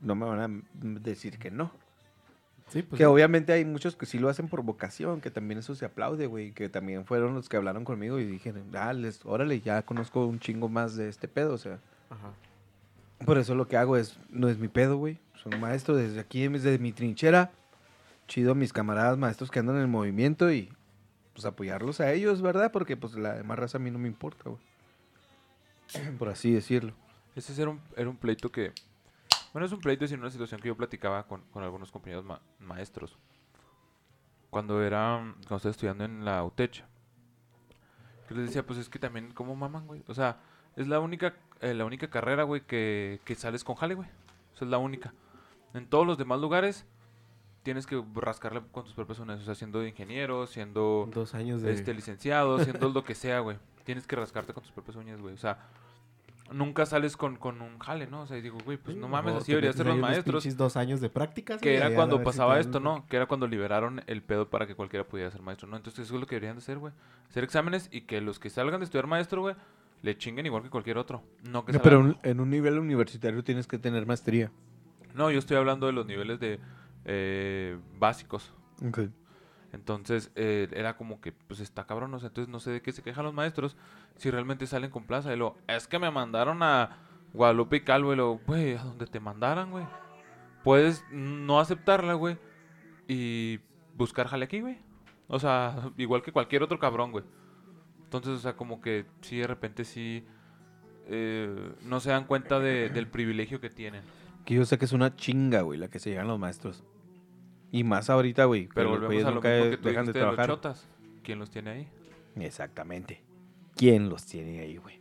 No me van a decir que no. Sí, pues. Que obviamente hay muchos que sí lo hacen por vocación, que también eso se aplaude, güey. Que también fueron los que hablaron conmigo y dijeron, ah, les- órale, ya conozco un chingo más de este pedo, o sea. Ajá. Por eso lo que hago es, no es mi pedo, güey. Soy un maestro desde aquí, desde mi trinchera. Chido a mis camaradas maestros que andan en el movimiento y pues apoyarlos a ellos, ¿verdad? Porque pues la demás raza a mí no me importa, güey. (clears throat) Por así decirlo. Ese era un, era un pleito que... Bueno, es un pleito, sino una situación que yo platicaba con, con algunos compañeros ma- maestros. Cuando era... Cuando estaba estudiando en la UTECH. Que les decía, pues es que también, ¿cómo maman, güey? O sea, es la única, eh, la única carrera, güey, que, que sales con jale, güey. O sea, es la única. En todos los demás lugares tienes que rascarle con tus propias uñas. O sea, siendo ingeniero, siendo Dos años de... este licenciado, siendo lo que sea, güey. Tienes que rascarte con tus propias uñas, güey. O sea, nunca sales con, con un jale, ¿no? O sea, y digo, güey, pues Sí, no mames, así deberían ser los maestros. dos años de prácticas. Que era cuando pasaba esto, ¿no? Que era cuando liberaron el pedo para que cualquiera pudiera ser maestro, ¿no? Entonces eso es lo que deberían de hacer, güey. Hacer exámenes y que los que salgan de estudiar maestro, güey, le chinguen igual que cualquier otro. No que No, pero un- en un nivel universitario tienes que tener maestría. No, yo estoy hablando de los niveles de eh, básicos. Ok. Entonces eh, era como que, pues está cabrón, o sea, entonces no sé de qué se quejan los maestros si realmente salen con plaza. Y lo, es que me mandaron a Guadalupe y Calvo, y lo, güey, a donde te mandaran, güey. Puedes no aceptarla, güey, y buscar jale aquí, güey. O sea, (laughs) igual que cualquier otro cabrón, güey. Entonces, o sea, como que sí, de repente sí eh, no se dan cuenta de- del privilegio que tienen. Que yo sé que es una chinga, güey, la que se llegan los maestros. Y más ahorita, güey. Pero volvemos a lo nunca mismo que tú dejan de dijiste de los trabajar. chotas. ¿Quién los tiene ahí? Exactamente. ¿Quién los tiene ahí, güey?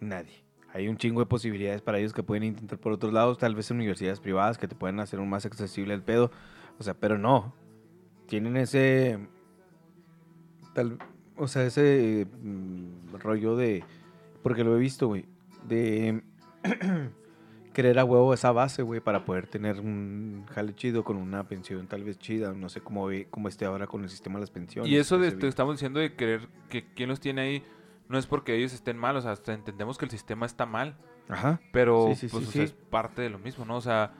Nadie. Hay un chingo de posibilidades para ellos que pueden intentar por otros lados, tal vez en universidades privadas que te pueden hacer un más accesible el pedo. O sea, pero no. Tienen ese. Tal, o sea, ese mm, rollo de. Porque lo he visto, güey. De (clears throat) querer a huevo esa base, güey, para poder tener un jale chido con una pensión tal vez chida. No sé cómo, ve, cómo esté ahora con el sistema de las pensiones. Y eso de te estamos diciendo de querer que quién los tiene ahí no es porque ellos estén mal, o sea, hasta entendemos que el sistema está mal, Ajá. pero Sí, sí, pues sí, o sea, sí. es parte de lo mismo, ¿no? O sea,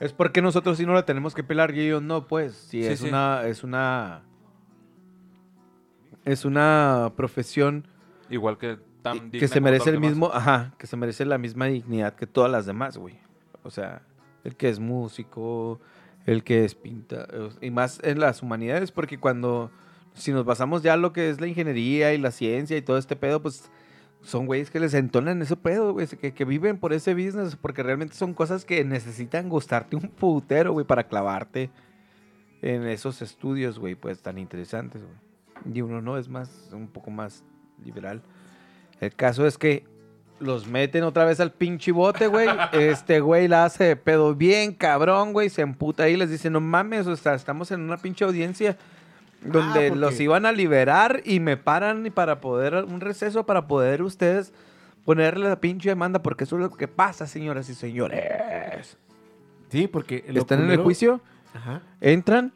Es porque nosotros sí no la tenemos que pelar y ellos no, pues. Sí, es una. Es una. Es una profesión igual que tan y- digna que se merece el mismo. Ajá, que se merece la misma dignidad que todas las demás, güey. O sea, el que es músico, el que es pinta. Y más en las humanidades, porque cuando. Si nos basamos ya en lo que es la ingeniería y la ciencia y todo este pedo, pues. Son güeyes que les entonan ese pedo, güey, que, que viven por ese business, porque realmente son cosas que necesitan gustarte un putero, güey, para clavarte en esos estudios, güey, pues tan interesantes, güey. Y uno no, es más, un poco más liberal. El caso es que los meten otra vez al pinche bote, güey. (laughs) Este güey la hace de pedo bien cabrón, güey. Se emputa ahí y les dice, no mames, o sea, estamos en una pinche audiencia donde porque- los iban a liberar y me paran y para poder, un receso para poder ustedes ponerle la pinche demanda, porque eso es lo que pasa, señoras y señores. Sí, porque... Están en el juicio, Ajá. entran,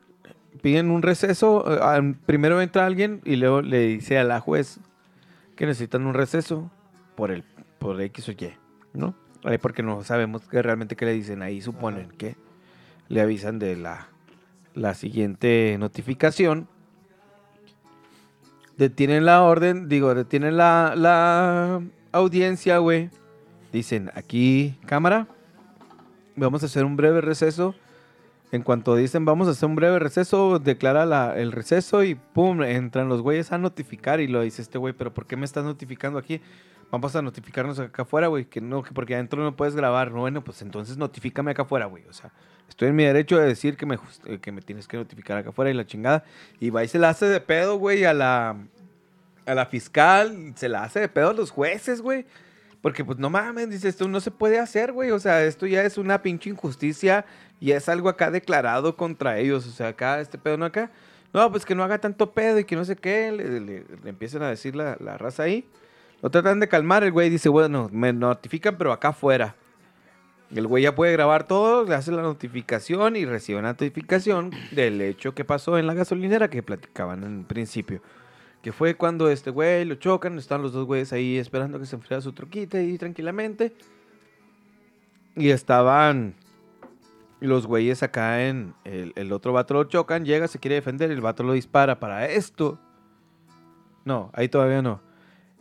piden un receso. eh, ah, primero entra alguien y luego le dice a la juez que necesitan un receso por el por X o Y, ¿no? Ahí porque no sabemos que realmente qué le dicen. Ahí suponen que le avisan de la, la siguiente notificación. Detienen la orden, digo, detienen la, la audiencia, güey. Dicen, aquí, cámara, vamos a hacer un breve receso. En cuanto dicen vamos a hacer un breve receso, declara la- el receso y pum, entran los güeyes a notificar y lo dice este güey, pero ¿por qué me estás notificando aquí? Vamos a notificarnos acá afuera, güey, que no, que porque adentro no puedes grabar. No, bueno, pues entonces notifícame acá afuera, güey. O sea, estoy en mi derecho de decir que me, eh, que me tienes que notificar acá afuera y la chingada. Y va y se la hace de pedo, güey, a la, a la fiscal, se la hace de pedo a los jueces, güey. Porque, pues, no mames, dice, esto no se puede hacer, güey. O sea, esto ya es una pinche injusticia y es algo acá declarado contra ellos. O sea, acá, este pedo no acá. No, pues que no haga tanto pedo y que no sé qué. Le, le- le empiezan a decir la, la raza ahí. Lo tratan de calmar. El güey dice, bueno, me notifican, pero acá afuera. Y el güey ya puede grabar todo, le hace la notificación y recibe una notificación del hecho que pasó en la gasolinera que platicaban en principio. Que fue cuando este güey lo chocan, están los dos güeyes ahí esperando que se enfriara su troquita ahí tranquilamente. Y estaban los güeyes acá en. El, el otro vato lo chocan, llega, se quiere defender, el vato lo dispara para esto. No, ahí todavía no.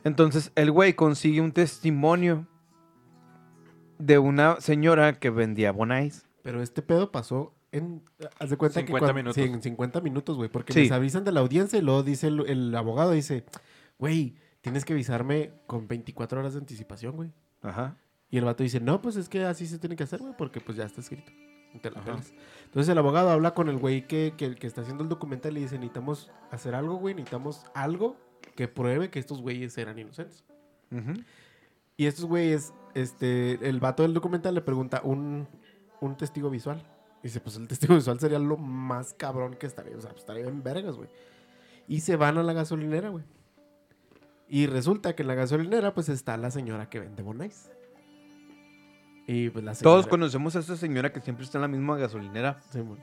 Entonces el güey consigue un testimonio de una señora que vendía bonais. Pero este pedo pasó en... Haz de cuenta 50 que cuan- minutos. Sí, en 50 minutos, güey. Porque Sí. les avisan de la audiencia y luego dice el, el abogado, dice, güey, tienes que avisarme con 24 horas de anticipación, güey. Ajá. Y el vato dice, no, pues es que así se tiene que hacer, güey, porque pues ya está escrito. Te la Ajá. pelas. Entonces el abogado habla con el güey que, que, que está haciendo el documental y dice, necesitamos hacer algo, güey, necesitamos algo que pruebe que estos güeyes eran inocentes. Y estos güeyes, este, el vato del documental le pregunta un, un testigo visual. Y dice, pues el testigo visual sería lo más cabrón que estaría. O sea, pues, estaría en vergas, güey. Y se van a la gasolinera, güey. Y resulta que en la gasolinera, pues está la señora que vende Bonais. Y pues la señora... Todos conocemos a esa señora que siempre está en la misma gasolinera. Sí, güey.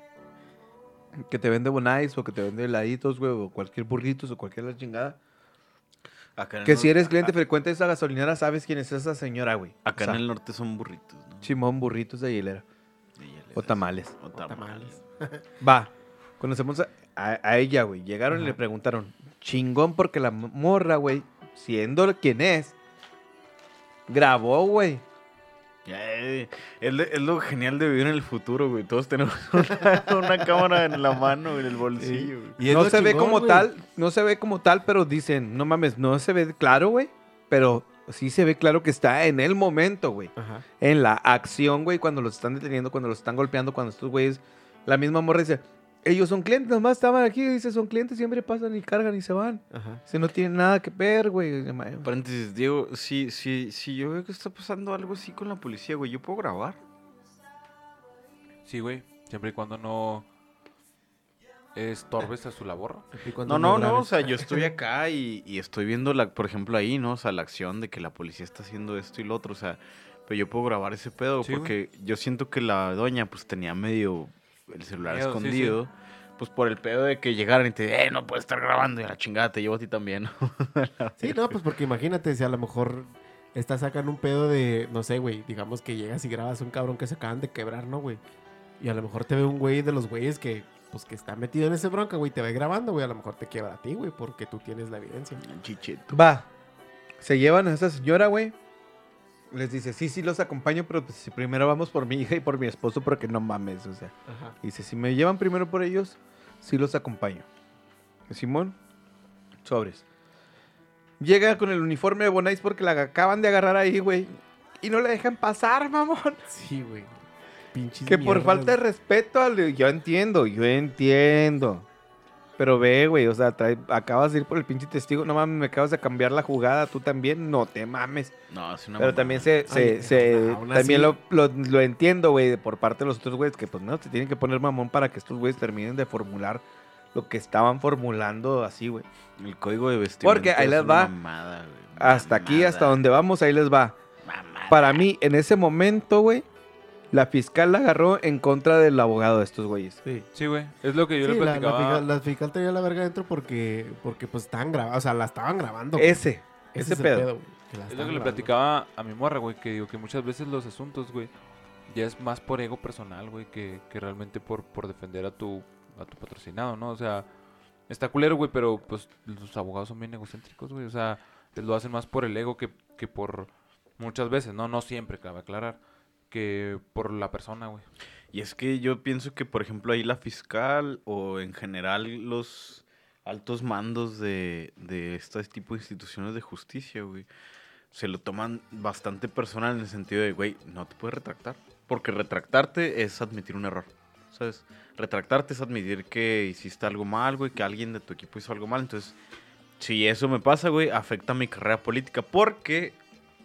Que te vende bonais o que te vende heladitos, güey, o cualquier burritos o cualquier la chingada. Acá en Que el si eres cliente a- frecuente de esa gasolinera, sabes quién es esa señora, güey. Acá O sea, en el norte son burritos, ¿no? Chimón, burritos de hielera. De. O tamales. O tamales. (laughs) Va. Conocemos a, a- a ella, güey. Llegaron y le preguntaron. Chingón porque la morra, güey, siendo quien es, grabó, güey. Eh, es, lo- es lo genial de vivir en el futuro, güey. Todos tenemos (laughs) una, una cámara en la mano, en el bolsillo, güey. Y No se ve como güey. tal, no se ve como tal, pero dicen, no mames, no se ve claro, güey. Pero sí se ve claro que está en el momento, güey. Ajá. En la acción, güey, cuando los están deteniendo, cuando los están golpeando, cuando estos güeyes, la misma morra dice, ellos son clientes, nomás estaban aquí, dice, son clientes, siempre pasan y cargan y se van. Ajá. Si no tienen nada que ver, güey. Paréntesis, Diego, si, si, si yo veo que está pasando algo así con la policía, güey, ¿yo puedo grabar? Sí, güey. Siempre y cuando no estorbes a su labor. Y cuando No, no, no, o sea, yo estoy acá y, y estoy viendo, la, por ejemplo, ahí, ¿no? O sea, la acción de que la policía está haciendo esto y lo otro, o sea, pero yo puedo grabar ese pedo Sí, güey. porque yo siento que la doña, pues, tenía medio el celular Miedo, sí, sí. escondido. Pues por el pedo de que llegaran y te, eh, no puedes estar grabando y a la chingada te llevo a ti también. (laughs) Sí, no, pues porque imagínate si a lo mejor estás sacando un pedo de, no sé, güey, digamos que llegas y grabas un cabrón que se acaban de quebrar, ¿no, güey? Y a lo mejor te ve un güey de los güeyes que, pues que está metido en ese bronca, güey, te ve grabando, güey, a lo mejor te quiebra a ti, güey, porque tú tienes la evidencia. Chicheto. Va. Se llevan a esa señora, güey. Les dice, sí, sí, los acompaño, pero pues, si primero vamos por mi hija y por mi esposo, porque no mames, o sea. Ajá. Dice, si me llevan primero por ellos, sí los acompaño. Simón, sobres. Llega con el uniforme de Bonais porque la acaban de agarrar ahí, güey. Y no le dejan pasar, (laughs) mamón. Sí, güey. Pinches Que por falta de respeto, al- yo entiendo, yo entiendo. Pero ve, güey, o sea, trae- acabas de ir por el pinche testigo. No mames, me acabas de cambiar la jugada, tú también. No te mames. No, es una Pero también se, se, Ay, se- también lo, lo, lo entiendo, güey, por parte de los otros güeyes, que pues no, se tienen que poner mamón para que estos güeyes terminen de formular lo que estaban formulando así, güey. El código de vestimenta Porque ahí es les va. mamada, Hasta aquí, hasta donde vamos, ahí les va. mamada. Para mí, en ese momento, güey, la fiscal la agarró en contra del abogado de estos güeyes. Sí. Sí, güey. Es lo que yo Sí, le la, la platicaba. fiscal, la fiscal tenía la verga dentro porque, porque pues estaban grabando, o sea, la estaban grabando. Ese, ese pedo. Es lo que le platicaba a mi morra, güey, que digo que muchas veces los asuntos, güey, ya es más por ego personal, güey, que, que realmente por, por defender a tu, a tu patrocinado, ¿no? O sea, está culero, güey, pero pues los abogados son bien egocéntricos, güey, o sea, lo hacen más por el ego que, que por muchas veces, ¿no? No siempre, cabe aclarar, por la persona, güey. Y es que yo pienso que, por ejemplo, ahí la fiscal o en general los altos mandos de, de este tipo de instituciones de justicia, güey, se lo toman bastante personal en el sentido de, güey, no te puedes retractar. Porque retractarte es admitir un error, ¿sabes? Retractarte es admitir que hiciste algo mal, güey, que alguien de tu equipo hizo algo mal. Entonces, si eso me pasa, güey, afecta mi carrera política. Porque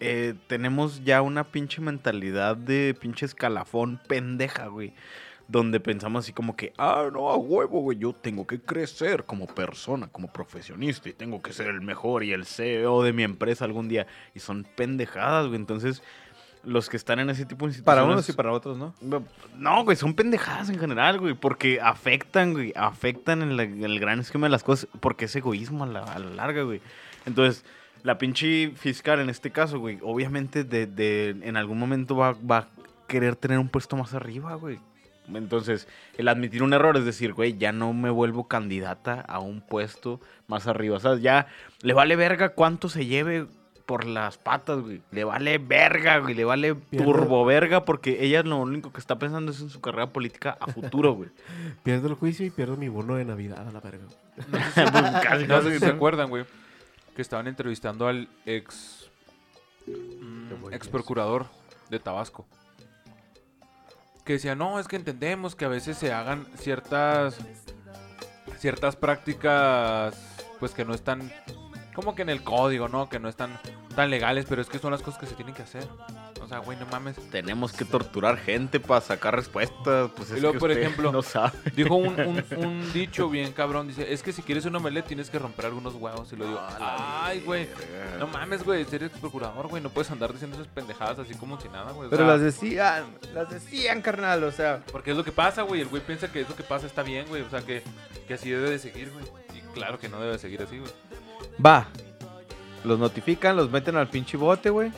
eh, tenemos ya una pinche mentalidad de pinche escalafón pendeja, güey. Donde pensamos así como que, ah, no, a huevo, güey, yo tengo que crecer como persona, como profesionista y tengo que ser el mejor y el CEO de mi empresa algún día. Y son pendejadas, güey. Entonces, los que están en ese tipo de instituciones... Para unos y para otros, ¿no? No, güey, son pendejadas en general, güey, porque afectan, güey, afectan en, la- en el gran esquema de las cosas, porque es egoísmo a la, a la larga, güey. Entonces, la pinche fiscal en este caso, güey, obviamente de, de- en algún momento va, va a querer tener un puesto más arriba, güey. Entonces, el admitir un error es decir, güey, ya no me vuelvo candidata a un puesto más arriba. O sea, ya le vale verga cuánto se lleve por las patas, güey. Le vale verga, güey. Le vale Pierde- turbo verga porque ella lo único que está pensando es en su carrera política a futuro, güey. (laughs) Pierdo el juicio y pierdo mi bono de Navidad a la verga. (laughs) Pues casi, No sé casi, si se acuerdan, güey, que estaban entrevistando al ex, mm, ex procurador de Tabasco. Que decía, no, es que entendemos que a veces se hagan ciertas, ciertas prácticas, pues que no están como que en el código, ¿no? Que no están tan legales, pero es que son las cosas que se tienen que hacer. O sea, güey, no mames. Tenemos que torturar gente para sacar respuestas. Pues Y es luego, que por usted ejemplo, no sabe. Dijo un, un- (laughs) un dicho bien cabrón, dice, es que si quieres un omelette tienes que romper algunos huevos. Y lo digo, ay, güey, no mames, güey, eres procurador, güey, no puedes andar diciendo esas pendejadas así como si nada, güey. o Pero sea, las decían, las decían, carnal, o sea. Porque es lo que pasa, güey, el güey piensa que eso que pasa está bien, güey, o sea, que, que así debe de seguir, güey. Y claro que no debe de seguir así, güey. Va. Los notifican, los meten al pinche bote, güey.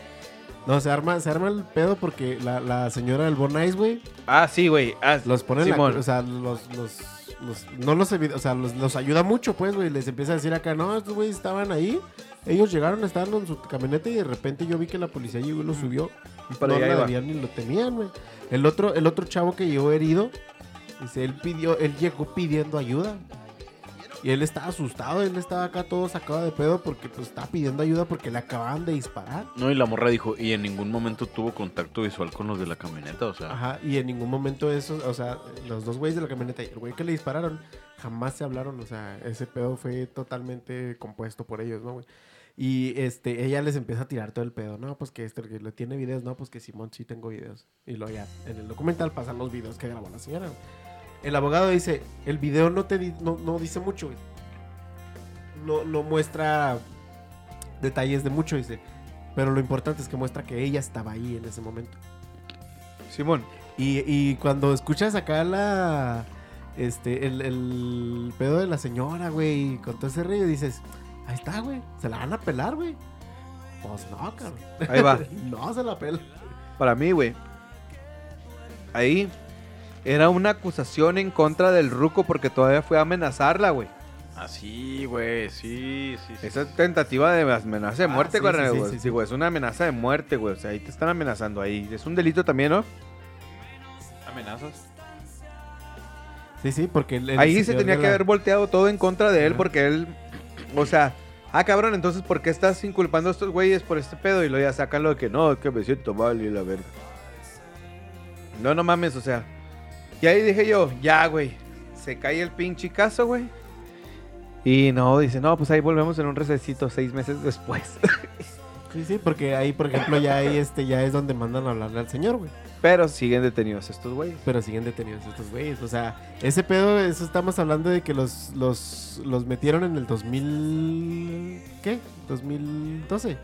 No, se arma, se arma el pedo porque la, la señora del Bonais, güey, Ah, sí, güey. Ah, los pone en la- o sea, los, los, los- no los, o sea, los, los ayuda mucho, pues, güey, les empieza a decir acá, no, estos güeyes estaban ahí, ellos llegaron, estaban en su camioneta y de repente yo vi que la policía llegó y lo subió, Para no iba. debían ni lo tenían, güey. El otro, el otro chavo que llegó herido, dice, él pidió, él llegó pidiendo ayuda. Y él estaba asustado, él estaba acá todo sacado de pedo porque pues estaba pidiendo ayuda porque le acababan de disparar. No, y la morra dijo, y en ningún momento tuvo contacto visual con los de la camioneta, o sea. Ajá, y en ningún momento eso, o sea, los dos güeyes de la camioneta y el güey que le dispararon jamás se hablaron, o sea, ese pedo fue totalmente compuesto por ellos, ¿no, güey? Y este, ella les empieza a tirar todo el pedo, no, pues que este que le tiene videos, no, pues que Simón sí tengo videos. Y luego ya, en el documental pasan los videos que grabó la señora. El abogado dice, el video no te di- no, no dice mucho, güey. No, no muestra detalles de mucho, dice. Pero lo importante es que muestra que ella estaba ahí en ese momento. Simón. Y, y cuando escuchas acá la. Este, el, el pedo de la señora, güey, con todo ese río, dices, ahí está, güey, se la van a pelar, güey. Pues no, cabrón. Ahí va. (laughs) no se la pela. Para mí, güey. Ahí era una acusación en contra del ruco porque todavía fue a amenazarla, güey. Así, güey, sí, sí, sí. Esa tentativa de amenaza de Ah, muerte, sí, sí, sí, güey. sí, Sí, sí. güey, es una amenaza de muerte, güey. O sea, ahí te están amenazando ahí. Es un delito también, ¿no? ¿Amenazas? Sí, sí, porque ahí se tenía que la- haber volteado todo en contra de él porque él, o sea, ah, cabrón, entonces, ¿por qué estás inculpando a estos güeyes por este pedo? Y luego ya sacan lo de que no, que me siento mal y la verga. No, no mames, o sea. Y ahí dije yo, ya, güey, se cae el pinche caso, güey. Y no, dice, no, pues ahí volvemos en un recesito seis meses después. (laughs) Sí, sí, porque ahí, por ejemplo, ya ahí este, ya es donde mandan a hablarle al señor, güey. Pero siguen detenidos estos güeyes. Pero siguen detenidos estos güeyes. O sea, ese pedo, eso estamos hablando de que los, los, los metieron en el 2000... ¿Qué? ¿2012?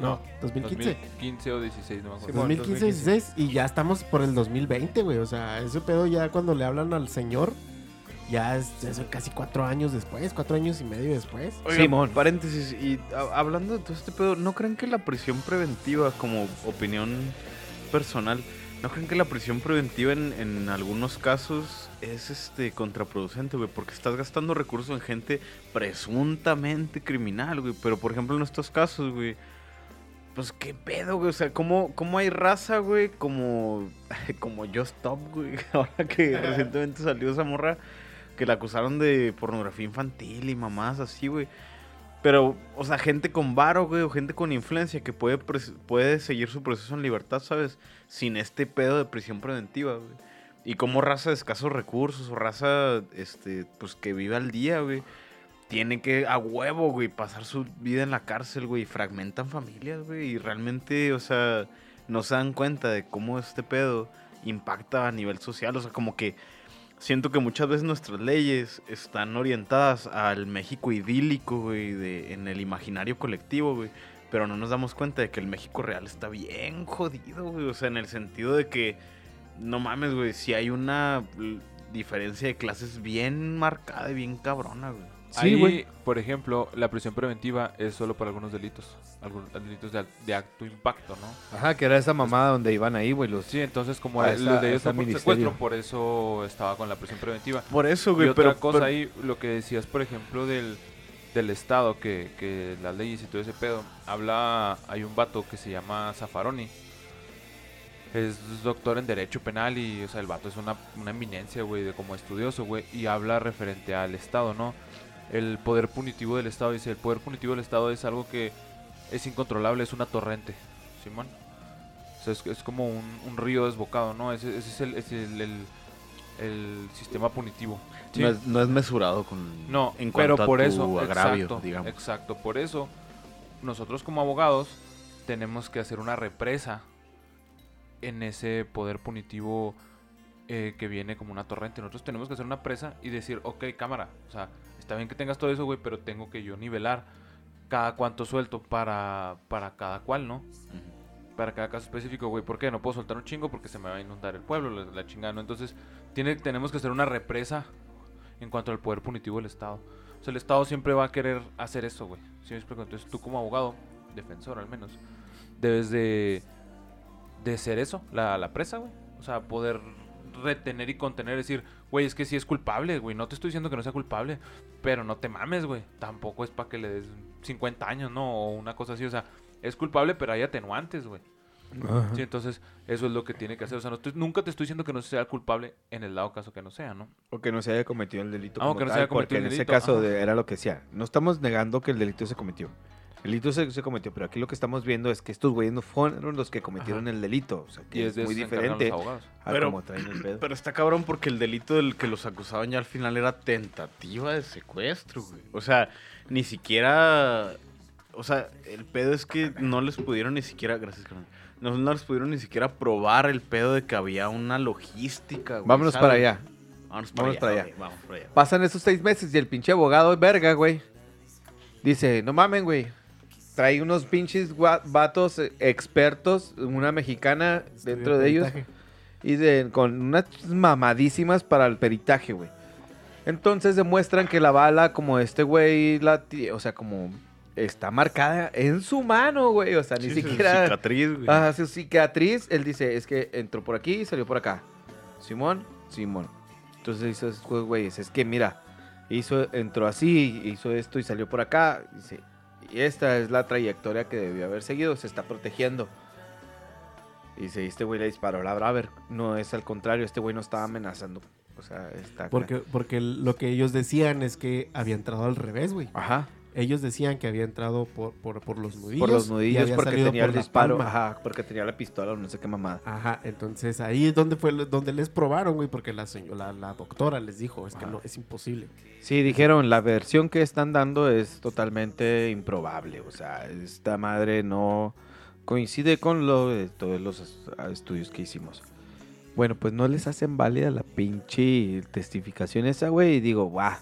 No, 2015. 2015 o 16, no me acuerdo. Simón. 2015, 16 y ya estamos por el 2020, güey. O sea, ese pedo ya cuando le hablan al señor, ya es, ya son casi cuatro años después, cuatro años y medio después. Simón. paréntesis, y a- hablando de todo este pedo, ¿no creen que la prisión preventiva, como opinión personal, ¿no creen que la prisión preventiva en, en algunos casos es este contraproducente, güey? Porque estás gastando recursos en gente presuntamente criminal, güey. Pero por ejemplo en estos casos, güey. Pues qué pedo, güey. O sea, ¿cómo, cómo hay raza, güey? Como, (laughs) como Yo Stop, güey. (laughs) Ahora que recientemente salió esa morra que la acusaron de pornografía infantil y mamás así, güey. Pero, o sea, gente con varo, güey, o gente con influencia que puede, puede seguir su proceso en libertad, ¿sabes? Sin este pedo de prisión preventiva, güey. Y como raza de escasos recursos o raza, este, pues que vive al día, güey. Tiene que, a huevo, güey, pasar su vida en la cárcel, güey. Y fragmentan familias, güey. Y realmente, o sea, no se dan cuenta de cómo este pedo impacta a nivel social. O sea, como que siento que muchas veces nuestras leyes están orientadas al México idílico, güey, de, en el imaginario colectivo, güey. Pero no nos damos cuenta de que el México real está bien jodido, güey. O sea, en el sentido de que, no mames, güey, si hay una diferencia de clases bien marcada y bien cabrona, güey. Sí, Ahí, por ejemplo, la prisión preventiva es solo para algunos delitos. Algunos delitos de, de alto impacto, ¿no? Ajá, que era esa mamada donde iban ahí, güey, los... Sí, entonces como A el- esa- los de ellos ministerio. secuestro, por eso estaba con la prisión preventiva. Por eso, Y güey, otra pero... cosa pero- ahí, lo que decías, por ejemplo, del, del Estado, que, que las leyes y todo ese pedo, habla, hay un vato que se llama Zaffaroni, es doctor en Derecho Penal y, o sea, el vato es una, una eminencia, güey, de como estudioso, güey, y habla referente al Estado, ¿no? El poder punitivo del Estado, dice, el poder punitivo del Estado es algo que es incontrolable, es una torrente, Simón. O sea, es, es como un, un río desbocado, ¿no? Ese, ese es, el, es el- el- el sistema punitivo. Sí. No, es, no es mesurado con. No, en pero a por tu eso, agravio, exacto, digamos. exacto, por eso nosotros como abogados tenemos que hacer una represa en ese poder punitivo eh, que viene como una torrente. Nosotros tenemos que hacer una presa y decir, ok, cámara, o sea, está bien que tengas todo eso, güey, pero tengo que yo nivelar cada cuánto suelto para, para cada cual, ¿no? Para cada caso específico, güey. ¿Por qué? No puedo soltar un chingo porque se me va a inundar el pueblo, la, la chingada, ¿no? Entonces, tiene, tenemos que hacer una represa en cuanto al poder punitivo del Estado. O sea, el Estado siempre va a querer hacer eso, güey. ¿Sí me explico? Entonces, tú como abogado, defensor al menos, debes de, de ser eso, la, la presa, güey. O sea, poder retener y contener, decir, güey, es que sí es culpable, güey. No te estoy diciendo que no sea culpable, pero no te mames, güey. Tampoco es para que le des 50 años, ¿no? O una cosa así, o sea, es culpable, pero hay atenuantes, güey. Sí, entonces, eso es lo que tiene que hacer. O sea, no estoy- nunca te estoy diciendo que no sea culpable en el dado caso que no sea, ¿no? O que no se haya cometido el delito. Ah, como que no se haya cometido porque el en ese delito, caso de- era lo que sea. No estamos negando que el delito se cometió. El delito se, se cometió, pero aquí lo que estamos viendo es que estos güeyes no fueron los que cometieron el delito. O sea, que Y es, muy diferente a Pero- cómo traen el pedo. Pero está cabrón porque el delito del que los acusaban ya al final era tentativa de secuestro, güey. O sea, ni siquiera. O sea, el pedo es que no les pudieron ni siquiera. Gracias, carnal. No, no les pudieron ni siquiera probar el pedo de que había una logística, güey. Vámonos ¿sabes? para allá. Vámonos para Vámonos allá. para allá. vamos para allá. Pasan esos seis meses y el pinche abogado, verga, güey. Dice, no mamen, güey. Trae unos pinches vatos eh, expertos, una mexicana dentro de ellos. Y de, con unas mamadísimas para el peritaje, güey. Entonces demuestran que la bala, como este güey, la o sea, como está marcada en su mano, güey. O sea, ni Sí, su siquiera. Cicatriz, güey. Ajá, su cicatriz. Él dice, es que entró por aquí y salió por acá. Simón, Simón. Entonces dice, "Pues, güey, es que mira, hizo, entró así, hizo esto y salió por acá. Dice, y esta es la trayectoria que debió haber seguido, se está protegiendo. Y y este güey le disparó la Braver. No es al contrario, este güey no estaba amenazando. O sea, está... Porque, porque lo que ellos decían es que había entrado al revés, güey. Ajá, Ellos decían que había entrado por, por, por los nudillos. por los nudillos, porque tenía por el disparo. Ajá, porque tenía la pistola o no sé qué mamada. Ajá, entonces ahí es donde fue donde les probaron, güey, porque la, la, la doctora les dijo, es que no, es imposible. Sí, dijeron, la versión que están dando es totalmente improbable. O sea, esta madre no coincide con lo de todos los est- estudios que hicimos. Bueno, pues no les hacen válida la pinche testificación esa, güey. Y digo, guau.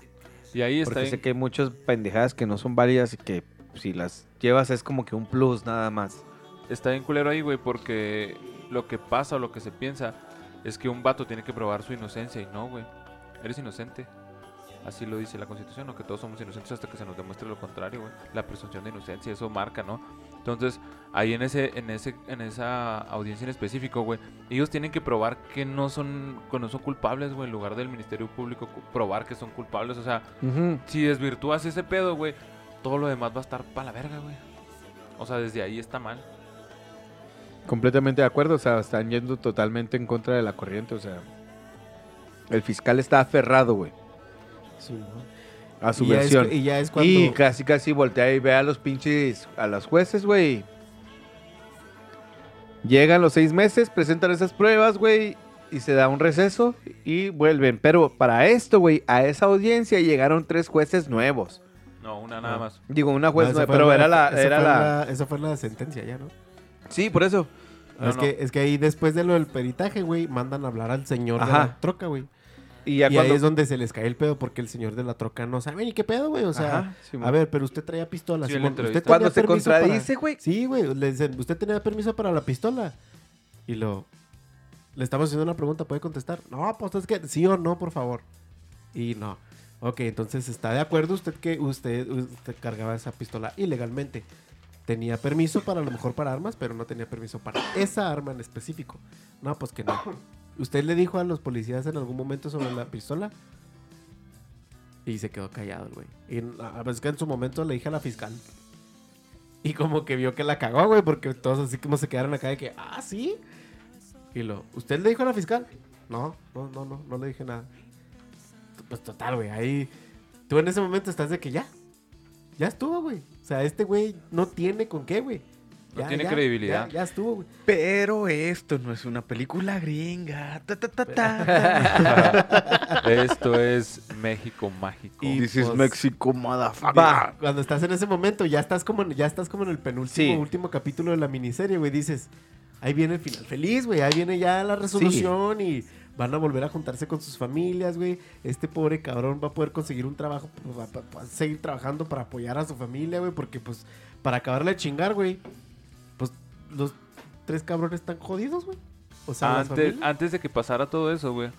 Y ahí está Porque sé que hay muchas pendejadas que no son válidas y que si las llevas es como que un plus nada más. está bien culero ahí, güey, porque lo que pasa o lo que se piensa es que un vato tiene que probar su inocencia y no, güey. Eres inocente. Así lo dice la Constitución, ¿no? Que todos somos inocentes hasta que se nos demuestre lo contrario, güey. La presunción de inocencia, eso marca, ¿no? Entonces, ahí en ese, en ese, en esa audiencia en específico, güey, ellos tienen que probar que no son, que no son culpables, güey, en lugar del Ministerio Público probar que son culpables. O sea, si desvirtúas ese pedo, güey, todo lo demás va a estar para la verga, güey. O sea, desde ahí está mal. Completamente de acuerdo, o sea, están yendo totalmente en contra de la corriente, o sea. El fiscal está aferrado, güey, a su y, ya es, versión. y ya es cuando... Y casi casi voltea y ve a los pinches, a los jueces, güey. Llegan los seis meses, presentan esas pruebas, güey, y se da un receso y vuelven. Pero para esto, güey, a esa audiencia llegaron tres jueces nuevos. No, una nada Ah. más. Digo, una No, juez esa nueva, fue pero era la... esa Era fue la... Esa fue la sentencia ya, ¿no? Sí, por eso. No, es, no. Que, es que ahí después de lo del peritaje, güey, mandan a hablar al señor de Ajá. la troca, güey. Y ya Y cuando... ahí es donde se les cae el pedo porque el señor de la troca no sabe ni qué pedo, güey. O sea, Ajá, Simón. a ver, pero usted traía pistola. Sí. ¿Usted Cuando para- contradice, güey. Sí, güey. Le dicen, ¿usted tenía permiso para la pistola? Y lo... Le estamos haciendo una pregunta, ¿puede contestar? No, pues es que sí o no, por favor. Y no. Ok, entonces está de acuerdo usted que usted, usted cargaba esa pistola ilegalmente. Tenía permiso para a lo mejor para armas, pero no tenía permiso para esa arma en específico. No, pues que no. ¿Usted le dijo a los policías en algún momento sobre la pistola? Y se quedó callado el güey. Y ah, pues que en su momento le dije a la fiscal. Y como que vio que la cagó, güey, porque todos así como se quedaron acá de que, ah, sí. Y lo, ¿usted le dijo a la fiscal? No, no, no, no, no le dije nada. Pues total, güey, ahí. Tú en ese momento estás de que ya. Ya estuvo, güey. O sea, este güey no tiene con qué, güey. No tiene credibilidad. Ya, ya estuvo, güey. Pero esto no es una película gringa. Ta, ta, ta, ta. (laughs) Esto es México mágico. Y- This is pues- Mexico, motherfucker. Va. Cuando estás en ese momento, ya estás como en, ya estás como en el penúltimo Sí. último capítulo de la miniserie, güey. Dices, ahí viene el final feliz, güey. Ahí viene ya la resolución y van a volver a juntarse con sus familias, güey. Este pobre cabrón va a poder conseguir un trabajo, pues, va, va- va a seguir trabajando para apoyar a su familia, güey. Porque, pues, para acabarle de chingar, güey, los tres cabrones están jodidos, güey. O sea, Antes, de que pasara todo eso, güey.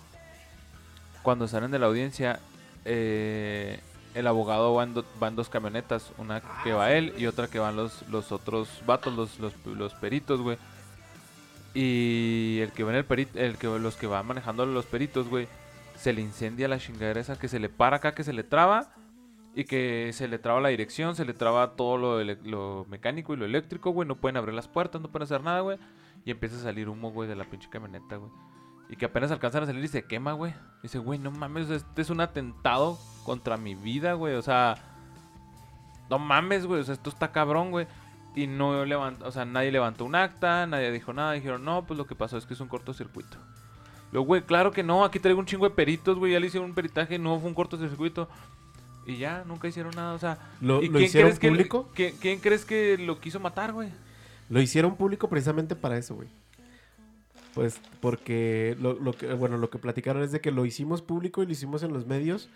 Cuando salen de la audiencia, eh, el abogado va en, do- va en dos camionetas. Una que va él y otra que van los, los otros vatos, los, los, los peritos, güey. Y el que va en el perito, el que, los que van manejando los peritos, güey, se le incendia la chingadera esa que se le para acá, que se le traba. Y que se le traba la dirección, se le traba todo lo, lo mecánico y lo eléctrico, güey. No pueden abrir las puertas, no pueden hacer nada, güey. Y empieza a salir humo, güey, de la pinche camioneta, güey. Y que apenas alcanzan a salir y se quema, güey. Dice, güey, no mames, este es un atentado contra mi vida, güey. O sea, no mames, güey. O sea, esto está cabrón, güey. Y no levantó, o sea, nadie levantó un acta, nadie dijo nada. Dijeron, no, pues lo que pasó es que es un cortocircuito. Luego, güey, claro que no. Aquí traigo un chingo de peritos, güey. Ya le hicieron un peritaje, no fue un cortocircuito. Y ya, nunca hicieron nada, o sea. ¿Lo, ¿y lo hicieron público? ¿quién, quién crees que lo quiso matar, güey? Lo hicieron público precisamente para eso, güey. Pues porque lo, lo que, bueno, lo que platicaron es de que lo hicimos público y lo hicimos en los medios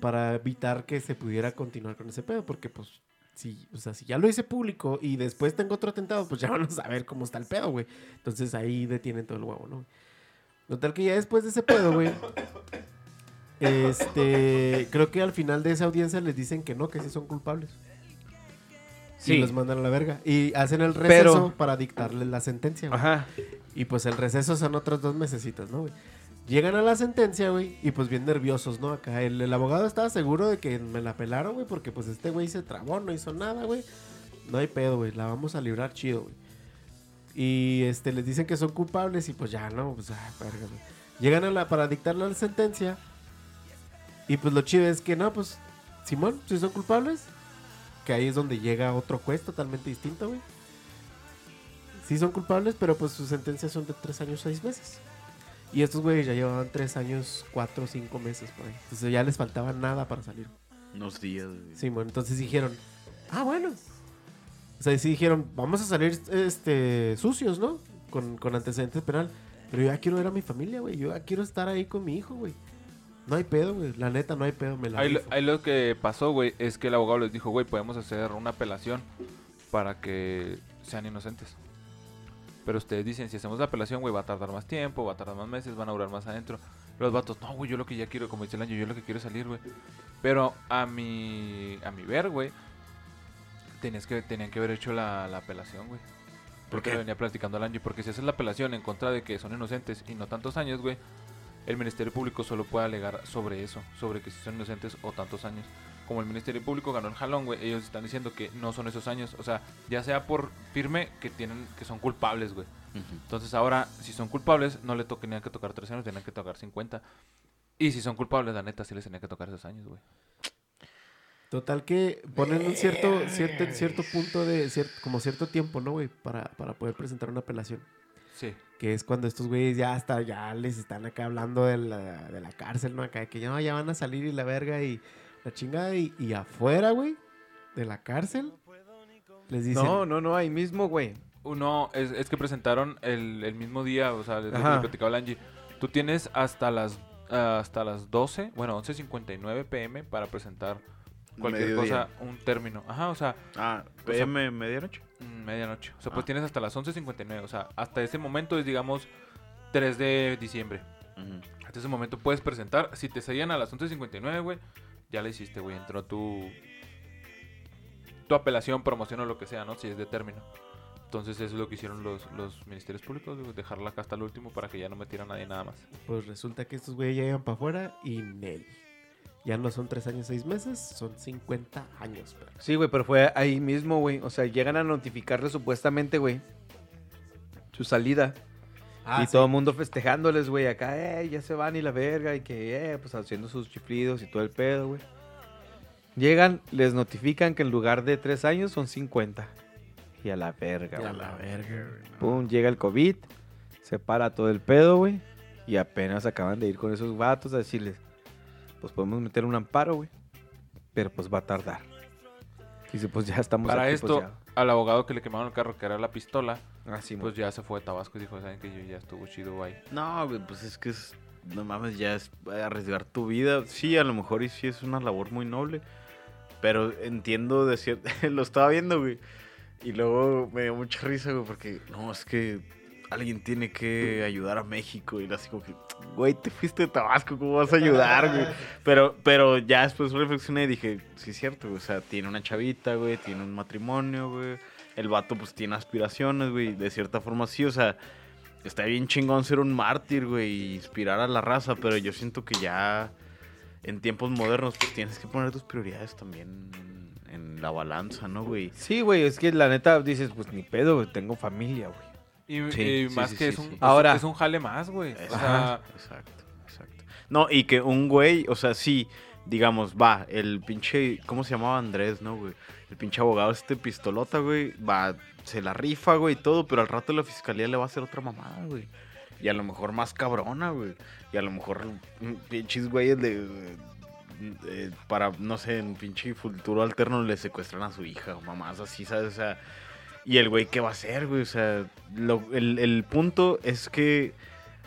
para evitar que se pudiera continuar con ese pedo. Porque, pues, si, o sea, si ya lo hice público y después tengo otro atentado, pues ya (laughs) van a saber cómo está el pedo, güey. Entonces ahí detienen todo el huevo, ¿no? Total que ya después de ese pedo, güey. Este, creo que al final de esa audiencia les dicen que no, que sí son culpables. Sí. Y los mandan a la verga. Y hacen el receso Pero- para dictarles la sentencia, güey. Ajá. Y pues el receso son otros dos mesecitos, ¿no, güey? Llegan a la sentencia, güey, y pues bien nerviosos, ¿no? Acá el, el abogado estaba seguro de que me la pelaron, güey, porque pues este güey se trabó, no hizo nada, güey. No hay pedo, güey, la vamos a librar chido, güey. Y este, les dicen que son culpables y pues ya, ¿no? Pues, ah, verga, güey. Llegan a la, para dictarle la sentencia. Y pues lo chido es que, no, pues, Simón, si son culpables, que ahí es donde llega otro juez totalmente distinto, güey. Sí son culpables, pero pues sus sentencias son de tres años, seis meses. Y estos güeyes ya llevaban tres años, cuatro, cinco meses por ahí. Entonces ya les faltaba nada para salir. Unos días. güey. Sí, bueno, entonces dijeron, ah, bueno. O sea, sí dijeron, vamos a salir este, sucios, ¿no? Con, con antecedentes penal. Pero yo ya quiero ver a mi familia, güey. Yo ya quiero estar ahí con mi hijo, güey. No hay pedo, güey. La neta, no hay pedo. Me la Ahí, lo- rifo". ahí lo que pasó, güey, es que el abogado les dijo, güey, podemos hacer una apelación para que sean inocentes. Pero ustedes dicen, si hacemos la apelación, güey, va a tardar más tiempo, va a tardar más meses, van a durar más adentro. Los vatos, no, güey, yo lo que ya quiero, como dice el año, yo lo que quiero es salir, güey. Pero a mi, a mi ver, güey, tenías que, tenían que haber hecho la, la apelación, güey. Porque qué? le venía platicando al Angie, porque si haces la apelación en contra de que son inocentes y no tantos años, güey, el Ministerio Público solo puede alegar sobre eso, sobre que si son inocentes o tantos años. Como el Ministerio Público ganó el jalón, güey, ellos están diciendo que no son esos años, o sea, ya sea por firme que tienen que son culpables, güey. Entonces ahora, si son culpables, no le to- tenían que tocar 3 años, tenían que tocar 50. Y si son culpables, la neta, sí les tenía que tocar esos años, güey. Total que ponen un cierto, cierto, cierto punto de, cier- como cierto tiempo, ¿no, güey? Para, para poder presentar una apelación. Sí. Que es cuando estos güeyes ya hasta ya les están acá hablando de la, de la cárcel, ¿no? Acá de que ya, ya van a salir y la verga y la chingada. Y, y afuera, güey, de la cárcel, les dicen... No, no, no, ahí mismo, güey. Uno, es, es que presentaron el, el mismo día, o sea, es lo que Ajá. le platicaba Angie. Tú tienes hasta las ah, hasta las 12, bueno, 11.59 pm para presentar cualquier Mediodía. cosa, un término. Ajá, o sea, Ah, sea- PM, medianoche. mm, medianoche. O sea, pues Ah. tienes hasta las 11.59. O sea, hasta ese momento es, digamos, 3 de diciembre. Hasta ese momento puedes presentar. Si te sellan a las 11.59, güey, ya la hiciste, güey. Entró tu, tu apelación, promoción o lo que sea, ¿no? Si es de término. Entonces eso es lo que hicieron los, los ministerios públicos, dejarla acá hasta el último para que ya no metiera a nadie nada más. Pues resulta que estos güeyes ya llegan para afuera y Nel. Ya no son tres años, seis meses, son 50 años, perro. Sí, güey, pero fue ahí mismo, güey. O sea, llegan a notificarle supuestamente, güey, su salida. Ah, y sí. todo el mundo festejándoles, güey, acá, eh, ya se van y la verga, y que, eh, pues haciendo sus chiflidos y todo el pedo, güey. Llegan, les notifican que en lugar de tres años son 50. Y a la verga, Y a güey. la verga, güey. Pum, llega el COVID, se para todo el pedo, güey. Y apenas acaban de ir con esos vatos a decirles, pues podemos meter un amparo, güey. Pero pues va a tardar. Dice, pues ya estamos Para aquí, esto, pues al abogado que le quemaron el carro, que era la pistola, ya. Ah, sí, pues ya se fue a Tabasco y dijo, ¿saben que yo ya estuvo chido ahí? No, güey, pues es que es, no mames, ya es arriesgar tu vida. Sí, a lo mejor y sí es una labor muy noble. Pero entiendo de cierto, (laughs) lo estaba viendo, güey. Y luego me dio mucha risa, güey, porque no, es que alguien tiene que ayudar a México. Y era así como que, güey, te fuiste de Tabasco, ¿cómo vas a ayudar, güey? Pero, pero ya después reflexioné y dije, sí es cierto. O sea, tiene una chavita, güey, tiene un matrimonio, güey. El vato, pues, tiene aspiraciones, güey. De cierta forma, sí, o sea, está bien chingón ser un mártir, güey, inspirar a la raza. Pero yo siento que ya en tiempos modernos, pues, tienes que poner tus prioridades también en, en la balanza, ¿no, güey? Sí, güey, es que la neta dices, pues ni pedo, güey, tengo familia, güey. Y, Sí, y sí, más sí, que sí, es, un, sí. es- Ahora- es un jale más, güey. O sea, Exacto, exacto. No, y que un güey, o sea, sí, digamos, va, el pinche, ¿cómo se llamaba Andrés, no, güey? El pinche abogado, este pistolota, güey, va, se la rifa, güey, y todo, pero al rato la fiscalía le va a hacer otra mamada, güey. Y a lo mejor más cabrona, güey. Y a lo mejor pinches güeyes de... eh, para, no sé, en pinche futuro alterno le secuestran a su hija o mamás así, ¿sabes? O sea, y el güey, ¿qué va a hacer, güey? O sea, lo- el, el punto es que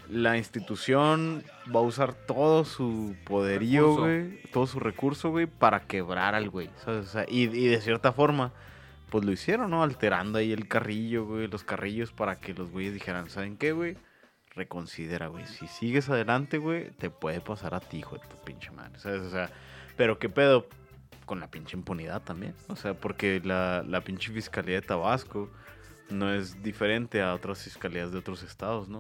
la institución va a usar todo su poderío, güey, todo su recurso, güey, para quebrar al güey. O sea, y, y de cierta forma, pues lo hicieron, ¿no? Alterando ahí el carrillo, güey, los carrillos para que los güeyes dijeran, ¿saben qué, güey? Reconsidera, güey. Si sigues adelante, güey, te puede pasar a ti, hijo de tu pinche madre, ¿sabes? O sea, pero qué pedo con la pinche impunidad también. O sea, porque la, la pinche fiscalía de Tabasco no es diferente a otras fiscalías de otros estados, ¿no?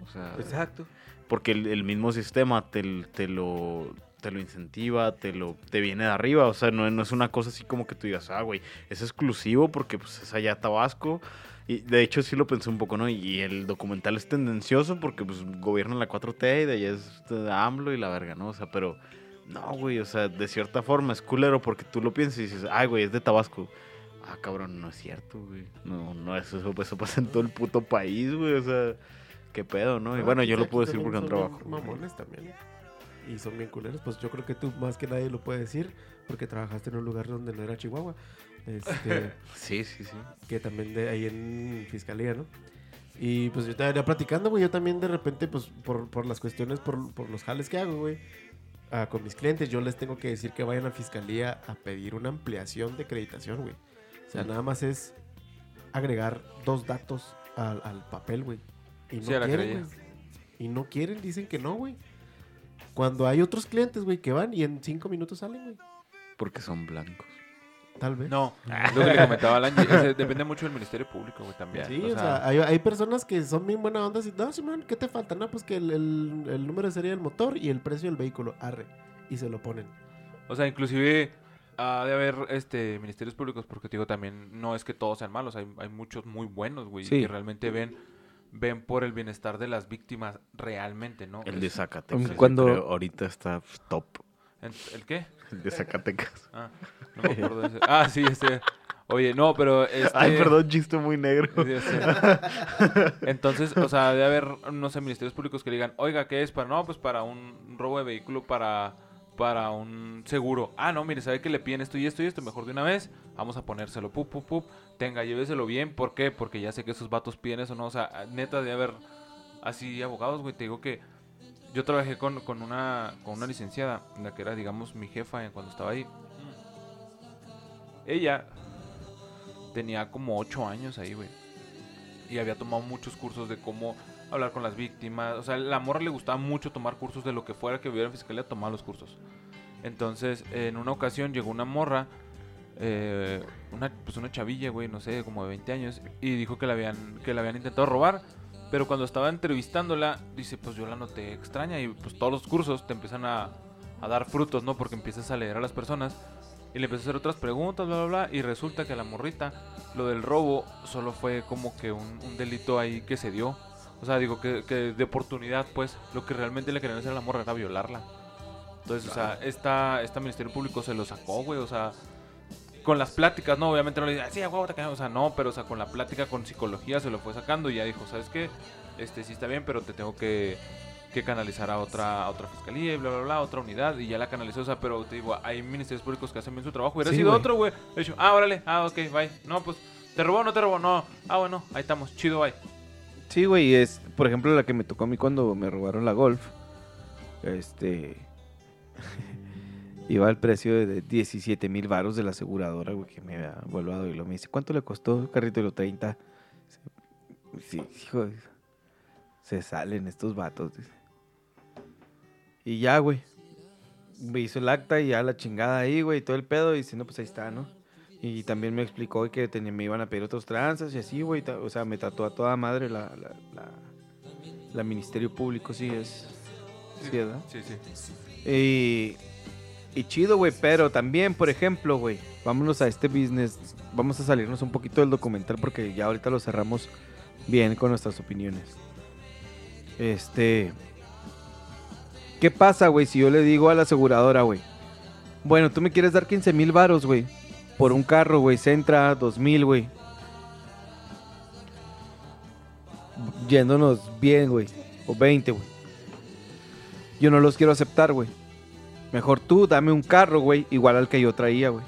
O sea, Exacto. porque el, el mismo sistema te, te lo te lo incentiva, te lo te viene de arriba, o sea, no, no es una cosa así como que tú digas, ah, güey, es exclusivo porque pues es allá Tabasco, y de hecho sí lo pensé un poco, ¿no? Y el documental es tendencioso porque pues gobierna la 4T y de allá es de AMLO y la verga, ¿no? O sea, pero no, güey, o sea, de cierta forma es culero porque tú lo piensas y dices, ay, güey, es de Tabasco. Ah, cabrón, no es cierto, güey. No, no, eso, eso, eso pasa en todo el puto país, güey, o sea, qué pedo, ¿no? Y bueno, yo lo puedo decir porque no trabajo. Mamones también. Y son bien culeros. Pues yo creo que tú más que nadie lo puedes decir porque trabajaste en un lugar donde no era Chihuahua. Este, (laughs) Sí, sí, sí. que también de ahí en fiscalía, ¿no? Y pues yo te venía platicando, güey. Yo también de repente, pues por, por las cuestiones, por, por los jales que hago, güey. Ah, con mis clientes, yo les tengo que decir que vayan a fiscalía a pedir una ampliación de acreditación, güey. O sea, nada más es agregar dos datos al, al papel, güey. Y no Sí, a quieren, güey. Y no quieren, dicen que no, güey. Cuando hay otros clientes, güey, que van y en cinco minutos salen, güey. Porque son blancos. Tal vez. no, lo que le comentaba Alan, ese- depende mucho del Ministerio Público, güey, también. Sí, o sea, hay, hay personas que son bien buena onda. y, No, Simón, ¿qué te falta? No, pues que el, el- el número de serie del motor y el precio del vehículo. Arre. Y se lo ponen. O sea, inclusive ha de haber este ministerios públicos, porque te digo también, no es que todos sean malos, hay, hay muchos muy buenos, güey, Sí. que realmente ven ven por el bienestar de las víctimas realmente, ¿no? El de Zacatecas. Cuando- creo, ahorita está top. ¿En- ¿El qué? El de Zacatecas. Ah, no me acuerdo de ese. Ah, sí, ese. Oye, no, pero este... Ay, perdón, chiste muy negro. Entonces, o sea, debe haber, no sé, ministerios públicos que digan, oiga, ¿qué es para? No, pues para un robo de vehículo, para, para un seguro. Ah, no, mire, ¿sabe que le piden esto y esto y esto? Mejor de una vez, vamos a ponérselo, pup, pup, pup. Tenga, lléveselo bien. ¿Por qué? Porque ya sé que esos vatos piden eso, ¿no? O sea, neta, de haber así abogados, güey. Te digo que yo trabajé con, con, una, con una licenciada, la que era, digamos, mi jefa en- cuando estaba ahí. Ella tenía como 8 años ahí, güey. Y había tomado muchos cursos de cómo hablar con las víctimas. O sea, la morra le gustaba mucho tomar cursos de lo que fuera que viviera en fiscalía, tomaba los cursos. Entonces, en una ocasión llegó una morra, eh, una, pues una chavilla, güey, no sé, como de 20 años, y dijo que la habían, que la habían intentado robar. Pero cuando estaba entrevistándola, dice, pues yo la noté extraña y pues todos los cursos te empiezan a, a dar frutos, ¿no? Porque empiezas a leer a las personas y le empiezas a hacer otras preguntas, bla, bla, bla, y resulta que a la morrita, lo del robo solo fue como que un, un delito ahí que se dio. O sea, digo que, que de oportunidad, pues, lo que realmente le querían hacer a la morra era violarla. Entonces, o sea, esta, esta Ministerio Público se lo sacó, güey, o sea, con las pláticas, no, obviamente no le dice, sí, a huevo, te cae", o sea, no, pero o sea, con la plática, con psicología se lo fue sacando y ya dijo, ¿sabes qué? Este sí está bien, pero te tengo que, que canalizar a otra, a otra fiscalía y bla, bla, bla, a otra unidad y ya la canalizó, o sea, pero te digo, hay ministerios públicos que hacen bien su trabajo, hubiera Sí, sido otro, güey, de hecho, ah, órale, ah, ok, bye, no, pues, ¿te robó o no te robó? No, ah, bueno, ahí estamos, chido, bye. Sí, güey, es, por ejemplo, la que me tocó a mí cuando me robaron la Golf. Este. Iba al precio de 17 mil varos de la aseguradora, güey, que me había volado. Y lo me dice, ¿cuánto le costó el carrito de los 30? Sí, hijo, se salen estos vatos. dice. Y ya, güey. Me hizo el acta y ya la chingada ahí, güey, y todo el pedo. Y dice, no, pues ahí está, ¿no? Y también me explicó que tenía- me iban a pedir otros tranzas y así, güey. O sea, me trató a toda madre la, la, la, la Ministerio Público, sí es. Sí, ¿verdad? Sí, sí. Y, y chido, güey, pero también, por ejemplo, güey, vámonos a este business. Vamos a salirnos un poquito del documental porque ya ahorita lo cerramos bien con nuestras opiniones. Este. ¿Qué pasa, güey, si yo le digo a la aseguradora, güey? Bueno, tú me quieres dar 15 mil varos, güey. Por un carro, güey. Centra 2000, güey. Yéndonos bien, güey. O 20, güey. Yo no los quiero aceptar, güey. Mejor tú dame un carro, güey, igual al que yo traía, güey.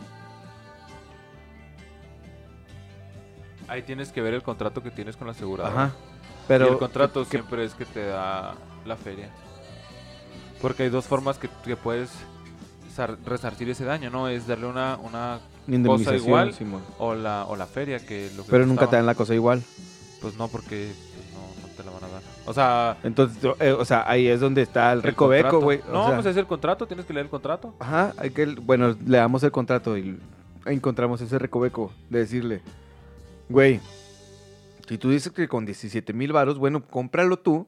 Ahí tienes que ver el contrato que tienes con la aseguradora. Ajá. Pero el contrato ¿qué- siempre es que te da la feria. Porque hay dos formas que, que puedes sar- resarcir ese daño, ¿no? Es darle una, una cosa igual, o la, o la feria que lo que Pero nunca te dan la cosa igual. Pues no, porque O sea, Entonces, eh, o sea, ahí es donde está el el recoveco, güey. o No, sea, pues es el contrato, tienes que leer el contrato. Ajá, hay que, bueno, le damos el contrato y encontramos ese recoveco de decirle, güey, si tú dices que con 17 mil varos, bueno, cómpralo tú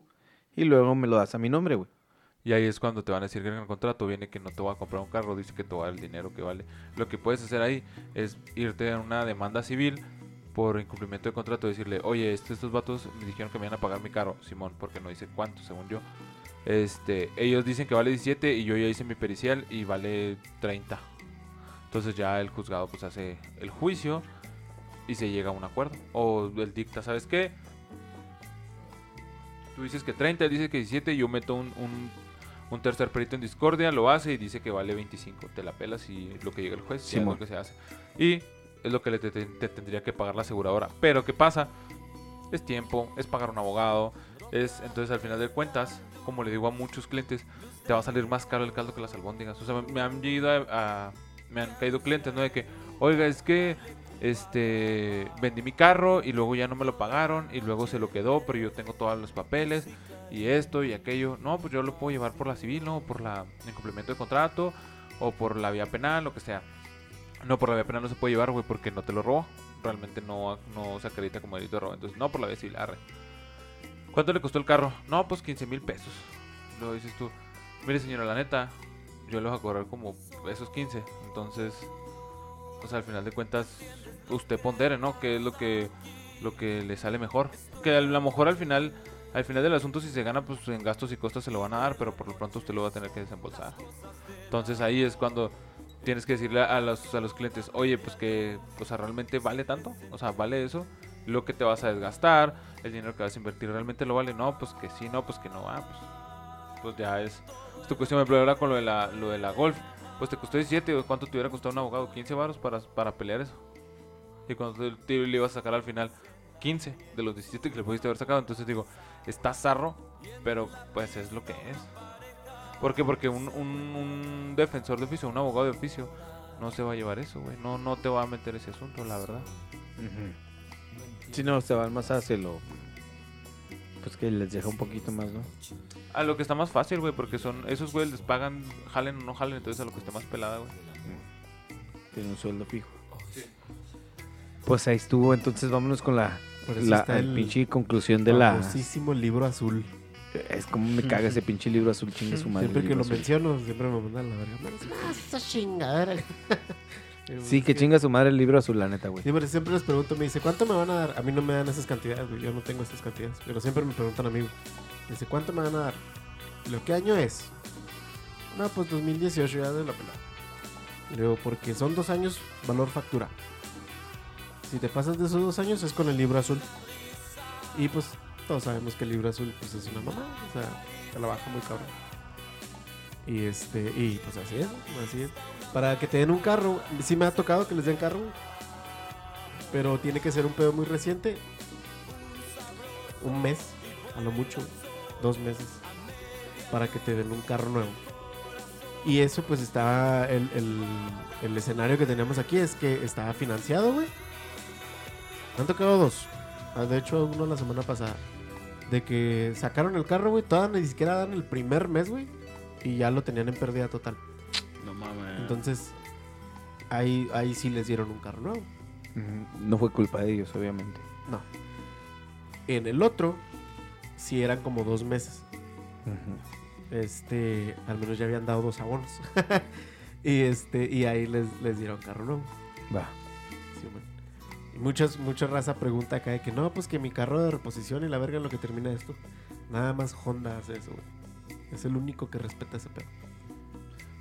y luego me lo das a mi nombre, güey. Y ahí es cuando te van a decir que en el contrato viene que no te voy a comprar un carro, dice que te va a dar el dinero que vale. Lo que puedes hacer ahí es irte a una demanda civil por incumplimiento de contrato, decirle, oye, este- estos vatos me dijeron que me iban a pagar mi carro, Simón, porque no dice cuánto, según yo. Este, ellos dicen que vale 17 y yo ya hice mi pericial y vale 30. Entonces ya el juzgado pues hace el juicio y se llega a un acuerdo. O el dicta, ¿sabes qué? Tú dices que 30, él dice que 17 y yo meto un, un, un tercer perito en discordia, lo hace y dice que vale 25. Te la pelas y lo que llega el juez, sí, es lo que se hace. Y es lo que le te, te- te tendría que pagar la aseguradora. Pero ¿qué pasa? Es tiempo, es pagar un abogado, es entonces al final de cuentas, como le digo a muchos clientes, te va a salir más caro el caldo que las albóndigas. O sea, me han ido a, me han caído clientes, ¿no? De que, oiga, es que este vendí mi carro y luego ya no me lo pagaron y luego se lo quedó, pero yo tengo todos los papeles y esto y aquello. No, pues yo lo puedo llevar por la civil, ¿no? Por la incumplimiento de contrato o por la vía penal, lo que sea. No, por la vía penal no se puede llevar, güey, porque no te lo robó. Realmente no, no se acredita como delito de robo. Entonces, no por la vía civil, arre. ¿Cuánto le costó el carro? No, pues 15 mil pesos. Luego dices tú, mire señora, la neta, yo le voy a cobrar como esos 15. Entonces, o sea, al final de cuentas, usted pondere, ¿no? ¿Qué es lo que, lo que le sale mejor? Que a lo mejor al final, al final del asunto, si se gana, pues en gastos y costos se lo van a dar, pero por lo pronto usted lo va a tener que desembolsar. Entonces ahí es cuando tienes que decirle a los, a los clientes, oye, pues que, sea, realmente vale tanto, o sea, vale eso, lo que te vas a desgastar, el dinero que vas a invertir, realmente lo vale, no, pues que sí, no, pues que no, ah, pues, pues ya es, es tu cuestión, pero ahora con lo de la, lo de la golf, pues te costó 17, ¿cuánto te hubiera costado un abogado? 15 varos para, para pelear eso. Y cuando te, te le ibas a sacar al final 15 de los 17 que le pudiste haber sacado, entonces digo, está zarro, pero pues es lo que es. ¿Por qué? Porque un, un, un defensor de oficio, un abogado de oficio, no se va a llevar eso, güey. No, no te va a meter ese asunto, la verdad. Si no, se van más hacia lo... Pues que les deja un poquito más, ¿no? A lo que está más fácil, güey, porque son esos güeyes les pagan, jalen o no jalen, entonces a lo que esté más pelada, güey. Tiene un sueldo fijo. Pues ahí estuvo, entonces vámonos con la, la está el el pinche conclusión de la... famosísimo libro azul. Es como me caga ese pinche libro azul, chingue su madre. Siempre que lo azul. menciono, siempre me mandan la verga. "No, "Ah, esa chingadera. (laughs) Sí, que chinga su madre el libro azul, la neta, güey. Siempre, siempre les pregunto, me dice, ¿cuánto me van a dar? A mí no me dan esas cantidades, güey. Yo no tengo esas cantidades. Pero siempre me preguntan a mí, güey. Me dice, ¿cuánto me van a dar? ¿Lo qué año es? No, pues 2018, ya de la pelada. Le digo, porque son dos años valor factura. Si te pasas de esos dos años es con el libro azul. Y pues todos sabemos que el libro azul pues es una mamá, o sea, te la baja muy cabrón. Y este, y pues así es, así es. Para que te den un carro, sí me ha tocado que les den carro, pero tiene que ser un pedo muy reciente. Un mes, a lo mucho, dos meses, para que te den un carro nuevo. Y eso pues está, el, el- el escenario que tenemos aquí es que está financiado, güey. Han tocado dos. Ah, De hecho, uno la semana pasada. De que sacaron el carro, güey. Todavía ni siquiera dan el primer mes, güey. Y ya lo tenían en pérdida total. No mames. Entonces, ahí, ahí sí les dieron un carro nuevo. No fue culpa de ellos, obviamente. No. En el otro, sí eran como dos meses. Este, al menos ya habían dado dos abonos. (laughs) y este, y ahí les, les dieron carro nuevo. Va. Muchas, mucha raza pregunta acá de que no, pues que mi carro de reposición y la verga en lo que termina esto. Nada más Honda hace eso, güey. Es el único que respeta ese pedo.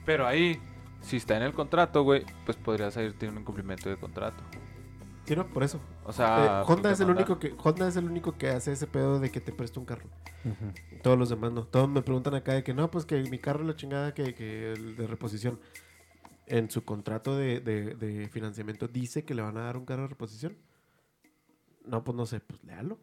Pero ahí, si está en el contrato, güey, pues podría salirte un incumplimiento de contrato. Sí, no, por eso. O Eh, sea, Honda porque es el mandar- único que Honda es el único que hace ese pedo de que te presta un carro. Todos los demás no. Todos me preguntan acá de que no, pues que mi carro es la chingada que, que el de reposición. En su contrato de, de- de financiamiento dice que le van a dar un carro de reposición. No, pues no sé, pues léalo.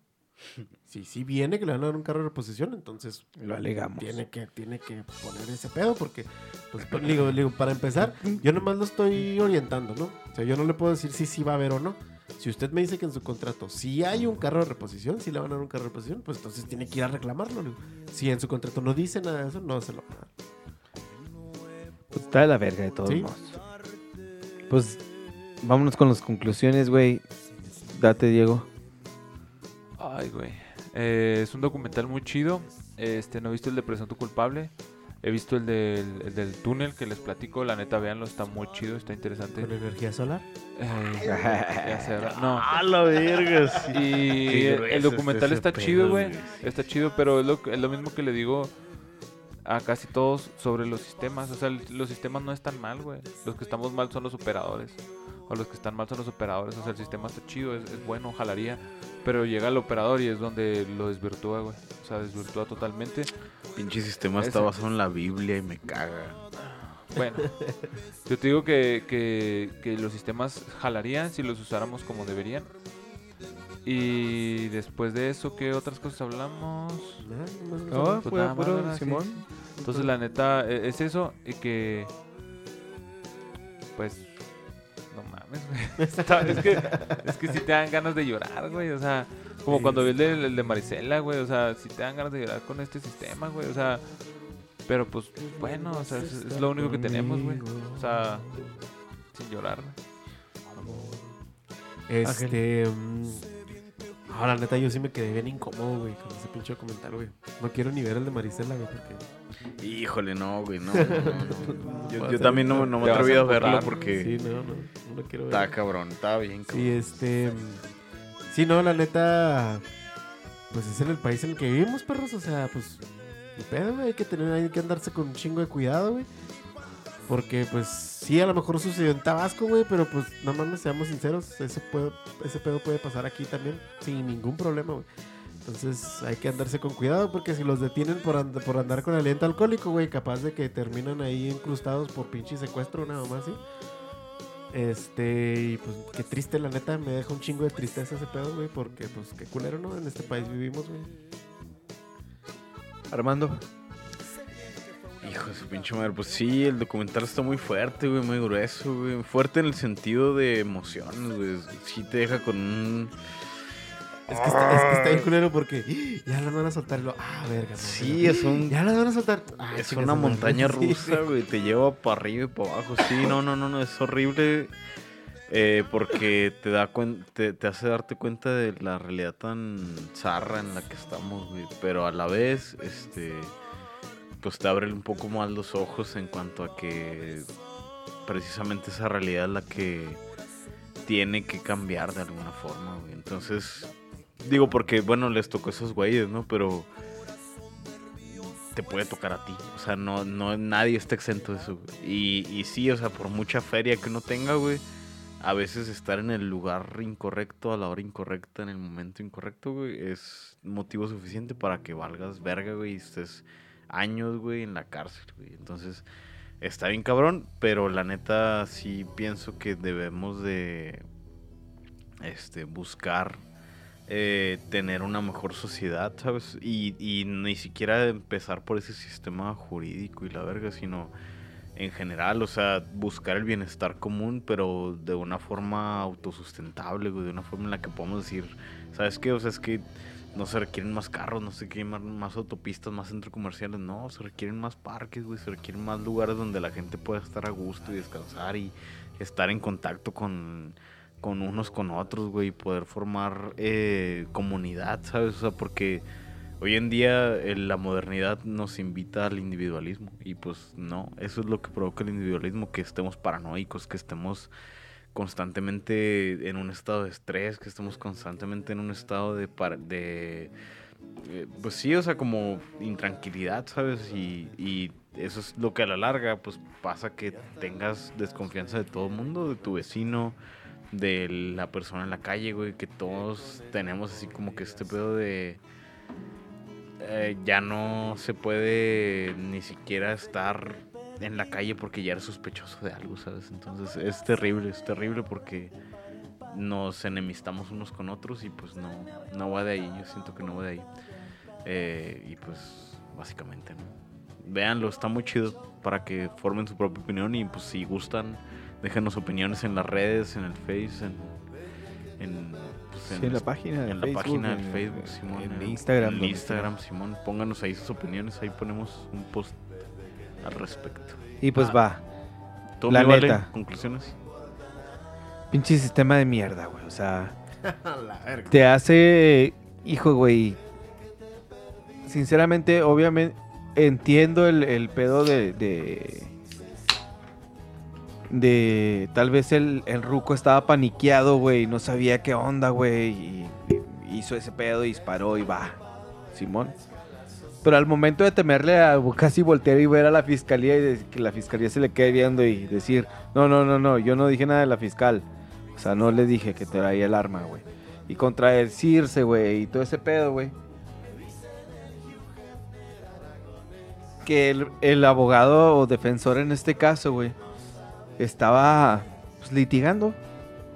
(laughs) Si sí viene que le van a dar un carro de reposición, entonces Lo alegamos. tiene que, tiene que poner ese pedo porque, pues, pues, digo, digo, para empezar, yo nomás lo estoy orientando, ¿no? O sea, yo no le puedo decir si sí va a haber o no. Si usted me dice que en su contrato si hay un carro de reposición, si le van a dar un carro de reposición, pues entonces tiene que ir a reclamarlo. digo. Si en su contrato no dice nada de eso, no se lo van a dar. Pues está de la verga de todos Sí. modos. Pues vámonos con las conclusiones, güey. Date, Diego. Ay, güey. Eh, es un documental muy chido. Este, no he visto el de Presunto Culpable. He visto el del, el del túnel que les platico. La neta, véanlo, está muy chido, está interesante. Con energía solar. Eh, ya ¿verdad? no. (laughs) A la verga, sí. Y el- documental está chido, güey. Está chido, pero es lo, es lo mismo que le digo a casi todos sobre los sistemas. O sea, los sistemas no están mal, güey. Los que estamos mal son los operadores. O los que están mal son los operadores. O sea, el sistema está chido, es, es bueno, jalaría. Pero llega el operador y es donde lo desvirtúa, güey. O sea, desvirtúa totalmente. Pinche sistema está basado en la Biblia y me caga. Bueno, yo te digo que, que, que los sistemas jalarían si los usáramos como deberían. Y después de eso, ¿qué otras cosas hablamos? No, nosotros. pues fue más, puro. Sí, Simón. sí. Entonces, la neta, e- es eso. Y que. Pues. No mames, güey. (laughs) Es, que, es que si te dan ganas de llorar, güey. O sea, como cuando vi el de, el de Marisela, güey. O sea, si te dan ganas de llorar con este sistema, güey. O sea, pero pues, bueno, o sea, es, es lo único que tenemos, güey. O sea, sin llorar, güey. Este. Mm, Ahora, neta, yo sí me quedé bien incómodo, güey, con ese pinche comentario, güey. No quiero ni ver el de Marisela, güey, porque. Híjole, no, güey, no. no, no, no. (laughs) Yo, también no, no me Te vas a atreví a verlo porque Sí, no, no, no lo quiero ver. está cabrón, está bien cabrón. Sí, este. Sí, no, la neta. Pues es en el país en el que vivimos, perros. O sea, pues. pedo, güey. Hay que tener, hay que andarse con un chingo de cuidado, güey. Porque, pues, sí, a lo mejor sucedió en Tabasco, güey. Pero, pues, no mames, seamos sinceros. Ese, puede, ese pedo puede pasar aquí también. Sin ningún problema, güey. Entonces, hay que andarse con cuidado. Porque si los detienen por, and- por andar con aliento alcohólico, güey, capaz de que terminan ahí incrustados por pinche secuestro, nada más, ¿sí? Este, y pues qué triste, la neta, me deja un chingo de tristeza ese pedo, güey, porque pues qué culero, ¿no? En este país vivimos, güey. Armando. Hijo de su pinche madre, pues sí, el documental está muy fuerte, güey, muy grueso, güey. Fuerte en el sentido de emociones, güey. Sí te deja con un... Es que está, es que está bien culero porque ¡ah! ya las van a soltar y lo, ah, verga, no, Sí, verga. es un... Ya las van a soltar. Ah, Es una madre. montaña (laughs) rusa, güey. Te lleva para arriba y para abajo. Sí, no, no, no, no. Es horrible. eh, porque te da cuen- te, te hace darte cuenta de la realidad tan zarra en la que estamos, güey. Pero a la vez, este. Pues te abre un poco más los ojos en cuanto a que precisamente esa realidad es la que tiene que cambiar de alguna forma, güey. Entonces, digo porque, bueno, les tocó a esos güeyes, ¿no? Pero te puede tocar a ti. O sea, no, no, nadie está exento de eso. Y, y sí, o sea, por mucha feria que uno tenga, güey, a veces estar en el lugar incorrecto, a la hora incorrecta, en el momento incorrecto, güey, es motivo suficiente para que valgas verga, güey, y estés años, güey, en la cárcel, güey. Entonces, está bien cabrón, pero la neta sí pienso que debemos de este, buscar eh, tener una mejor sociedad, ¿sabes? Y, y ni siquiera empezar por ese sistema jurídico y la verga, sino en general, o sea, buscar el bienestar común, pero de una forma autosustentable, güey, de una forma en la que podamos decir, ¿sabes qué? O sea, es que no se requieren más carros, no se requieren más, más autopistas, más centros comerciales, no, se requieren más parques, güey, se requieren más lugares donde la gente pueda estar a gusto y descansar y estar en contacto con, con unos con otros, güey, y poder formar eh, comunidad, ¿sabes? O sea, porque hoy en día eh, la modernidad nos invita al individualismo y pues no, eso es lo que provoca el individualismo, que estemos paranoicos, que estemos constantemente en un estado de estrés, que estemos constantemente en un estado de, de eh, pues sí, o sea, como intranquilidad, ¿sabes? Y, y eso es lo que a la larga, pues pasa que tengas desconfianza de todo el mundo, de tu vecino, de la persona en la calle, güey, que todos tenemos así como que este pedo de... eh, ya no se puede ni siquiera estar en la calle porque ya eres sospechoso de algo, ¿sabes? Entonces es terrible, es terrible porque nos enemistamos unos con otros y pues no, no va de ahí, yo siento que no va de ahí. Eh, y pues básicamente, ¿no? Véanlo, está muy chido para que formen su propia opinión y pues si gustan, déjenos opiniones en las redes, en el Face, en... en, pues, Sí, en la página de en la Facebook, página del Facebook, Simón. en Instagram, En Instagram, Simón. Pónganos ahí sus opiniones, ahí ponemos un post al respecto. Y pues Ah. va, ¿Tú, La Vale, neta. conclusiones? pinche sistema de mierda, güey. O sea, (laughs) la verga. te hace, hijo, güey. Sinceramente, obviamente, entiendo el, el pedo de, de. de- tal vez el, el ruco estaba paniqueado, güey. No sabía qué onda, güey. Y, y hizo ese pedo y disparó y va. Simón. Pero al momento de temerle a casi voltear y ver a la fiscalía y de- que la fiscalía se le quede viendo y decir, no, no, no, no, yo no dije nada de la fiscal. O sea, no le dije que traía el arma, güey. Y contradecirse, güey, y todo ese pedo, güey. Que el, el abogado o defensor en este caso, güey, estaba pues, litigando.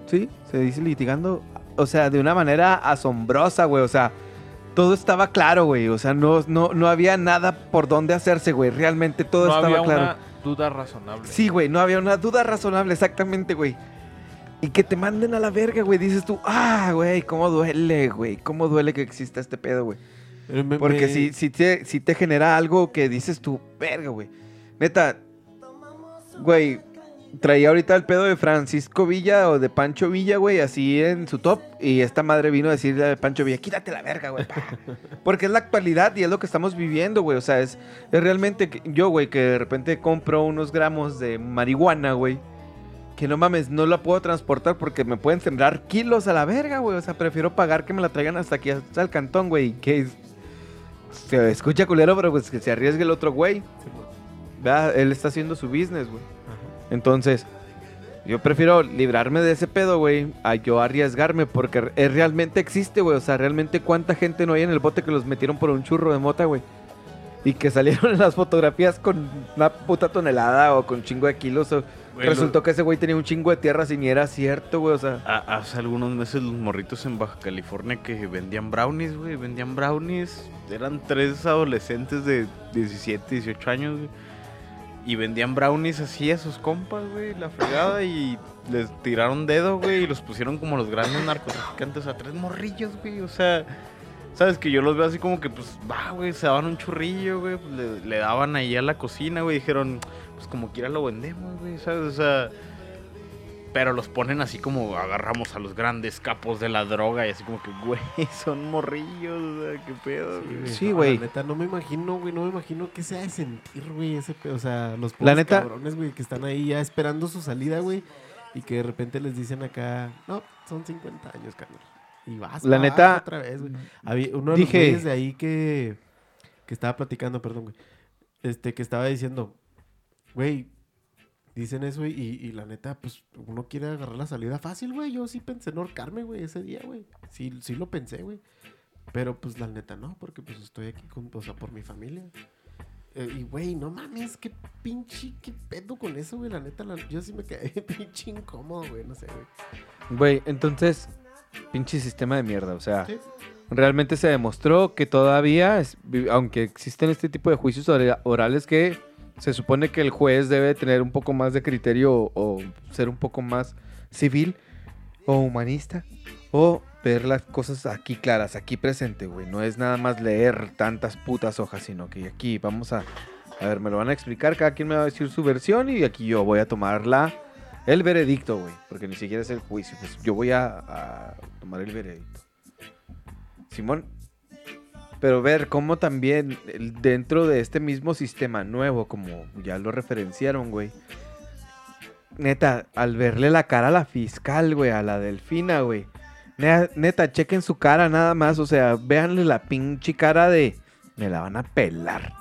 ¿Sí? Se dice litigando. O sea, de una manera asombrosa, güey. O sea, todo estaba claro, güey. O sea, no, no, no había nada por dónde hacerse, güey. Realmente todo no estaba había claro. una duda razonable. Sí, güey, no había una duda razonable, exactamente, güey. Y que te manden a la verga, güey. Dices tú, ah, güey, cómo duele, güey. Cómo duele que exista este pedo, güey. Me- Porque me- si, si, te, si te genera algo que dices tú, verga, güey. Neta, güey, traía ahorita el pedo de Francisco Villa o de Pancho Villa, güey, así en su top. Y esta madre vino a decirle a Pancho Villa, quítate la verga, güey. pa". (laughs) Porque es la actualidad y es lo que estamos viviendo, güey. O sea, es, es realmente que- yo, güey, que de repente compro unos gramos de marihuana, güey. Que no mames, no la puedo transportar porque me pueden sembrar kilos a la verga, güey. O sea, prefiero pagar que me la traigan hasta aquí, hasta el cantón, güey. Que es- se escucha culero, pero pues que se arriesgue el otro güey. ¿Verdad? Él está haciendo su business, güey. Entonces, yo prefiero librarme de ese pedo, güey, a yo arriesgarme porque es, realmente existe, güey. O sea, realmente cuánta gente no hay en el bote que los metieron por un churro de mota, güey. Y que (laughs) salieron en las fotografías con una puta tonelada o con chingo de kilos. O resultó que ese güey tenía un chingo de tierra sin ni era cierto, güey. O sea, hace algunos meses los morritos en Baja California que vendían brownies, güey, vendían brownies. Eran tres adolescentes de 17, 18 años, güey. Y vendían brownies así a sus compas, güey, la fregada. Y les tiraron dedo, güey, y los pusieron como los grandes narcotraficantes a tres morrillos, güey. O sea, sabes que yo los veo así como que, pues, va, güey, se daban un churrillo, güey. pues, le, le daban ahí a la cocina, güey. Dijeron, pues como quiera lo vendemos, güey, ¿sabes? O sea... Pero los ponen así como agarramos a los grandes capos de la droga y así como que, güey, (laughs) son morrillos, o sea, qué pedo. güey. Sí, no, güey. La neta, no me imagino, güey, no me imagino qué se ha de sentir, güey, ese pedo. O sea, los La neta- cabrones, güey, que están ahí ya esperando su salida, güey. Y que de repente les dicen acá, no, son 50 años, carnal. Y vas, La vas neta, otra vez, güey. Había uno de dije- los de ahí que, que estaba platicando, perdón, güey. Este, que estaba diciendo, güey, dicen eso y, y la neta, pues uno quiere agarrar la salida fácil, güey. Yo sí pensé en ahorcarme, güey, ese día, güey. Sí, sí lo pensé, güey. Pero pues la neta no, porque pues estoy aquí con, o sea, por mi familia. Eh, y güey, no mames, qué pinche, qué pedo con eso, güey. La neta, la- yo sí me quedé (laughs) pinche incómodo, güey, no sé, güey. Güey, entonces, pinche sistema de mierda. O sea, Sí. realmente se demostró que todavía, aunque existen este tipo de juicios ora- orales que se supone que el juez debe tener un poco más de criterio o, ser un poco más civil o humanista o ver las cosas aquí claras, aquí presente, güey. No es nada más leer tantas putas hojas, sino que aquí vamos a... A ver, me lo van a explicar, cada quien me va a decir su versión y aquí yo voy a tomar la, el veredicto, güey. Porque ni siquiera es el juicio, pues yo voy a tomar el veredicto. Simón, pero ver cómo también dentro de este mismo sistema nuevo, como ya lo referenciaron, güey. Neta, al verle la cara a la fiscal, güey, a la delfina, güey. Neta, neta, chequen su cara nada más, o sea, véanle la pinche cara de... Me la van a pelar.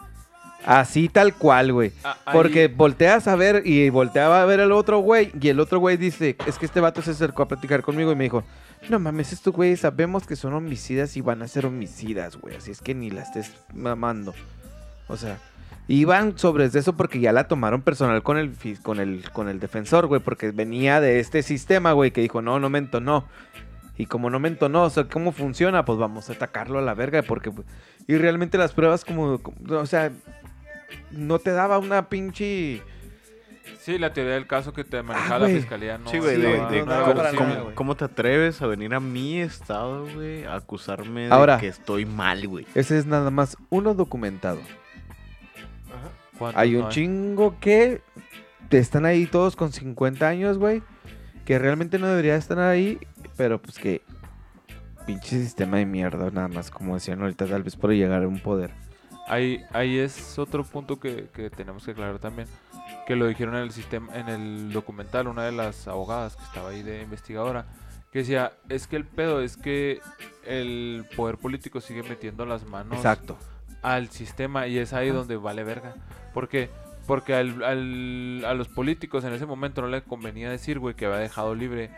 Así tal cual, güey. Ah, ahí- Porque volteas a ver y volteaba a ver al otro güey y el otro güey dice, es que este vato se acercó a platicar conmigo y me dijo, no mames, estos güeyes sabemos que son homicidas y van a ser homicidas, güey, así es que ni la estés mamando. O sea, iban sobre eso porque ya la tomaron personal con el, con el, con el defensor, güey, porque venía de este sistema, güey, que dijo, no, no me entonó. Y como no me entonó, o sea, ¿cómo funciona? Pues vamos a atacarlo a la verga, porque... Y realmente las pruebas como, como- o sea, no te daba una pinche... Sí, la teoría del caso que te manejaba Ah, la fiscalía no. Sí, güey, Sí, de, güey, de no, cómo, te atreves a venir a mi estado, güey, a acusarme de que estoy mal, güey. Ese es nada más uno documentado. ¿Cuántos Hay no un chingo que están ahí todos con 50 años, güey. Que realmente no debería estar ahí. Pero pues que. Pinche sistema de mierda, nada más. Como decían ahorita, tal vez por llegar a un poder. Ahí, ahí es otro punto que, que tenemos que aclarar también. Que lo dijeron en el sistema, en el documental, una de las abogadas que estaba ahí de investigadora, que decía, es que el pedo es que el poder político sigue metiendo las manos Exacto. al sistema y es ahí donde vale verga. ¿Por qué? Porque al, al- a los políticos en ese momento no le convenía decir, güey, que había dejado libre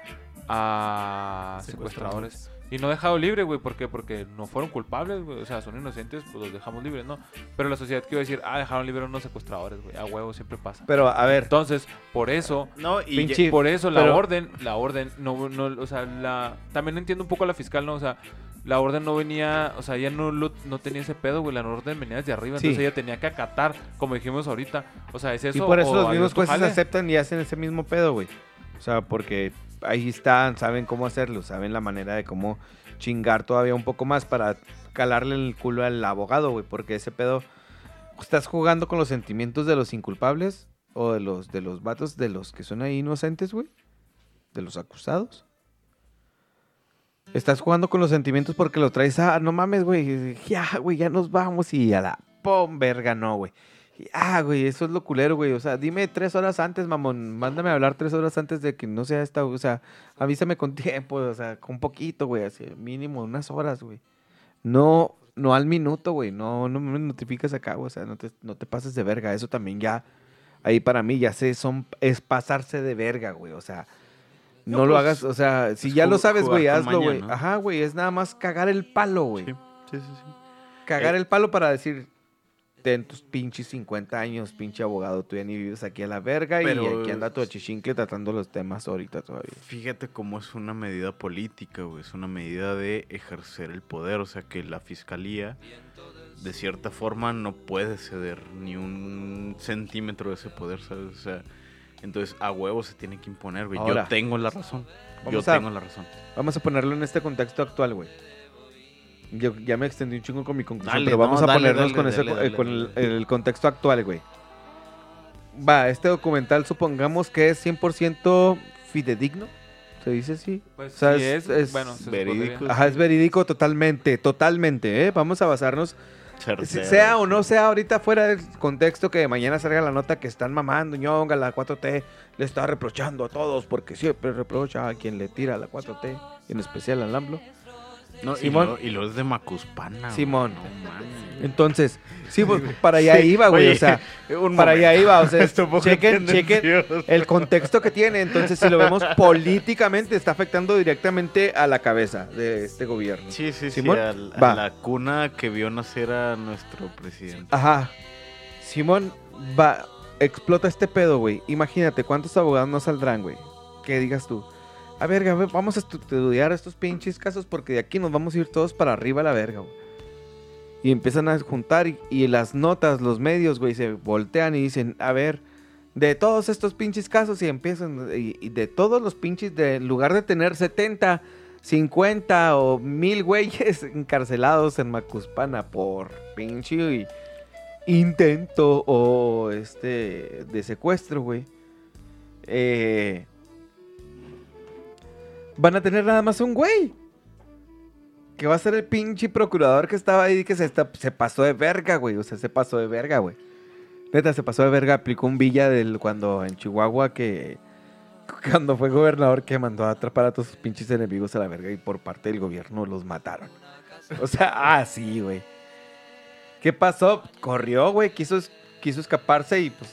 a secuestradores. Y no dejado libre, güey, ¿por qué? Porque no fueron culpables, güey. O sea, son inocentes, pues los dejamos libres, ¿no? Pero la sociedad que iba a decir, ah, dejaron libre a unos secuestradores, güey. A huevo siempre pasa. Pero a ver. Entonces, por eso, No, y Pinche- por eso la pero- orden, la orden, no, no, o sea, la, también entiendo un poco a la fiscal, ¿no? O sea, la orden no venía, o sea, ella no, lo- no tenía ese pedo, güey, la orden venía desde arriba, Sí. entonces ella tenía que acatar, como dijimos ahorita, o sea, es eso. y por eso o los mismos jueces jale. aceptan y hacen ese mismo pedo, güey. O sea, porque ahí están, saben cómo hacerlo, saben la manera de cómo chingar todavía un poco más para calarle el culo al abogado, güey. Porque ese pedo, estás jugando con los sentimientos de los inculpables o de los, vatos, de los que son ahí inocentes, güey. De los acusados. Estás jugando con los sentimientos porque lo traes a, no mames, güey, ya, güey, ya nos vamos y a la pom, verga, no, güey. Ah, güey, eso es lo culero, güey. O sea, dime tres horas antes, mamón. Mándame a hablar tres horas antes de que no sea esta. O sea, avísame con (laughs) tiempo, o sea, con poquito, güey. Así, mínimo unas horas, güey. No, no al minuto, güey. No, no me notificas acá, güey. O sea, no te, no te pases de verga. Eso también ya. Ahí para mí ya sé, son, es pasarse de verga, güey. O sea, no, No, lo pues, hagas, o sea, si ya lo sabes, güey, hazlo, güey. Ajá, güey, es nada más cagar el palo, güey. Sí, sí, sí. sí. Cagar Eh, el palo para decir, ten tus pinches 50 años, pinche abogado, tú ya ni vives aquí a la verga Pero- y aquí anda tu achichincle tratando los temas ahorita todavía. Fíjate cómo es una medida política, güey. Es una medida de ejercer el poder. O sea, que la fiscalía, de cierta forma, no puede ceder ni un centímetro de ese poder, ¿sabes? O sea, entonces a huevo se tiene que imponer, güey. Yo Ahora, tengo la razón. Yo a- tengo la razón. Vamos a ponerlo en este contexto actual, güey. Yo ya me extendí un chingo con mi conclusión, Dale, pero vamos no, a dale, ponernos dale, con, ese, eh, con el, contexto actual, güey. Va, este documental supongamos que es 100% fidedigno, ¿se dice así? Pues O sea, sí es- es, es bueno, se verídico. Ajá, es verídico totalmente, totalmente, ¿eh? Vamos a basarnos Certero, sea o no sea ahorita fuera del contexto que mañana salga la nota que están mamando, ñonga, la 4T le está reprochando a todos porque siempre reprocha a quien le tira a la 4T, en especial al AMLO. No, Simón. lo, y lo es de Macuspana. Simón. No. Entonces, sí, pues, (laughs) para allá iba, güey. Oye, o sea, (laughs) para allá iba. O sea, (laughs) chequen, chequen el contexto que tiene. Entonces, si lo vemos políticamente, está afectando directamente a la cabeza de este gobierno. Sí, sí, sí. Simón, a va. la cuna que vio nacer a nuestro presidente. Ajá. Simón va, explota este pedo, güey. Imagínate cuántos abogados no saldrán, güey. ¿Qué digas tú? A ver, a ver, vamos a estu- estudiar estos pinches casos porque de aquí nos vamos a ir todos para arriba a la verga, güey. Y empiezan a juntar y, las notas, los medios, güey, se voltean y dicen, a ver, de todos estos pinches casos y empiezan, y, y de todos los pinches, de, en lugar de tener 70, 50 o 1000 güeyes (laughs) encarcelados en Macuspana por pinche intento o este de secuestro, güey. eh, van a tener nada más un güey. Que va a ser el pinche procurador que estaba ahí que se, está- se pasó de verga, güey. O sea, se pasó de verga, güey. Neta, se pasó de verga. Aplicó un villa del cuando en Chihuahua que... Cuando fue gobernador que mandó a atrapar a todos sus pinches enemigos a la verga y por parte del gobierno los mataron. O sea, ah, sí, güey. ¿Qué pasó? Corrió, güey. Quiso, quiso escaparse y pues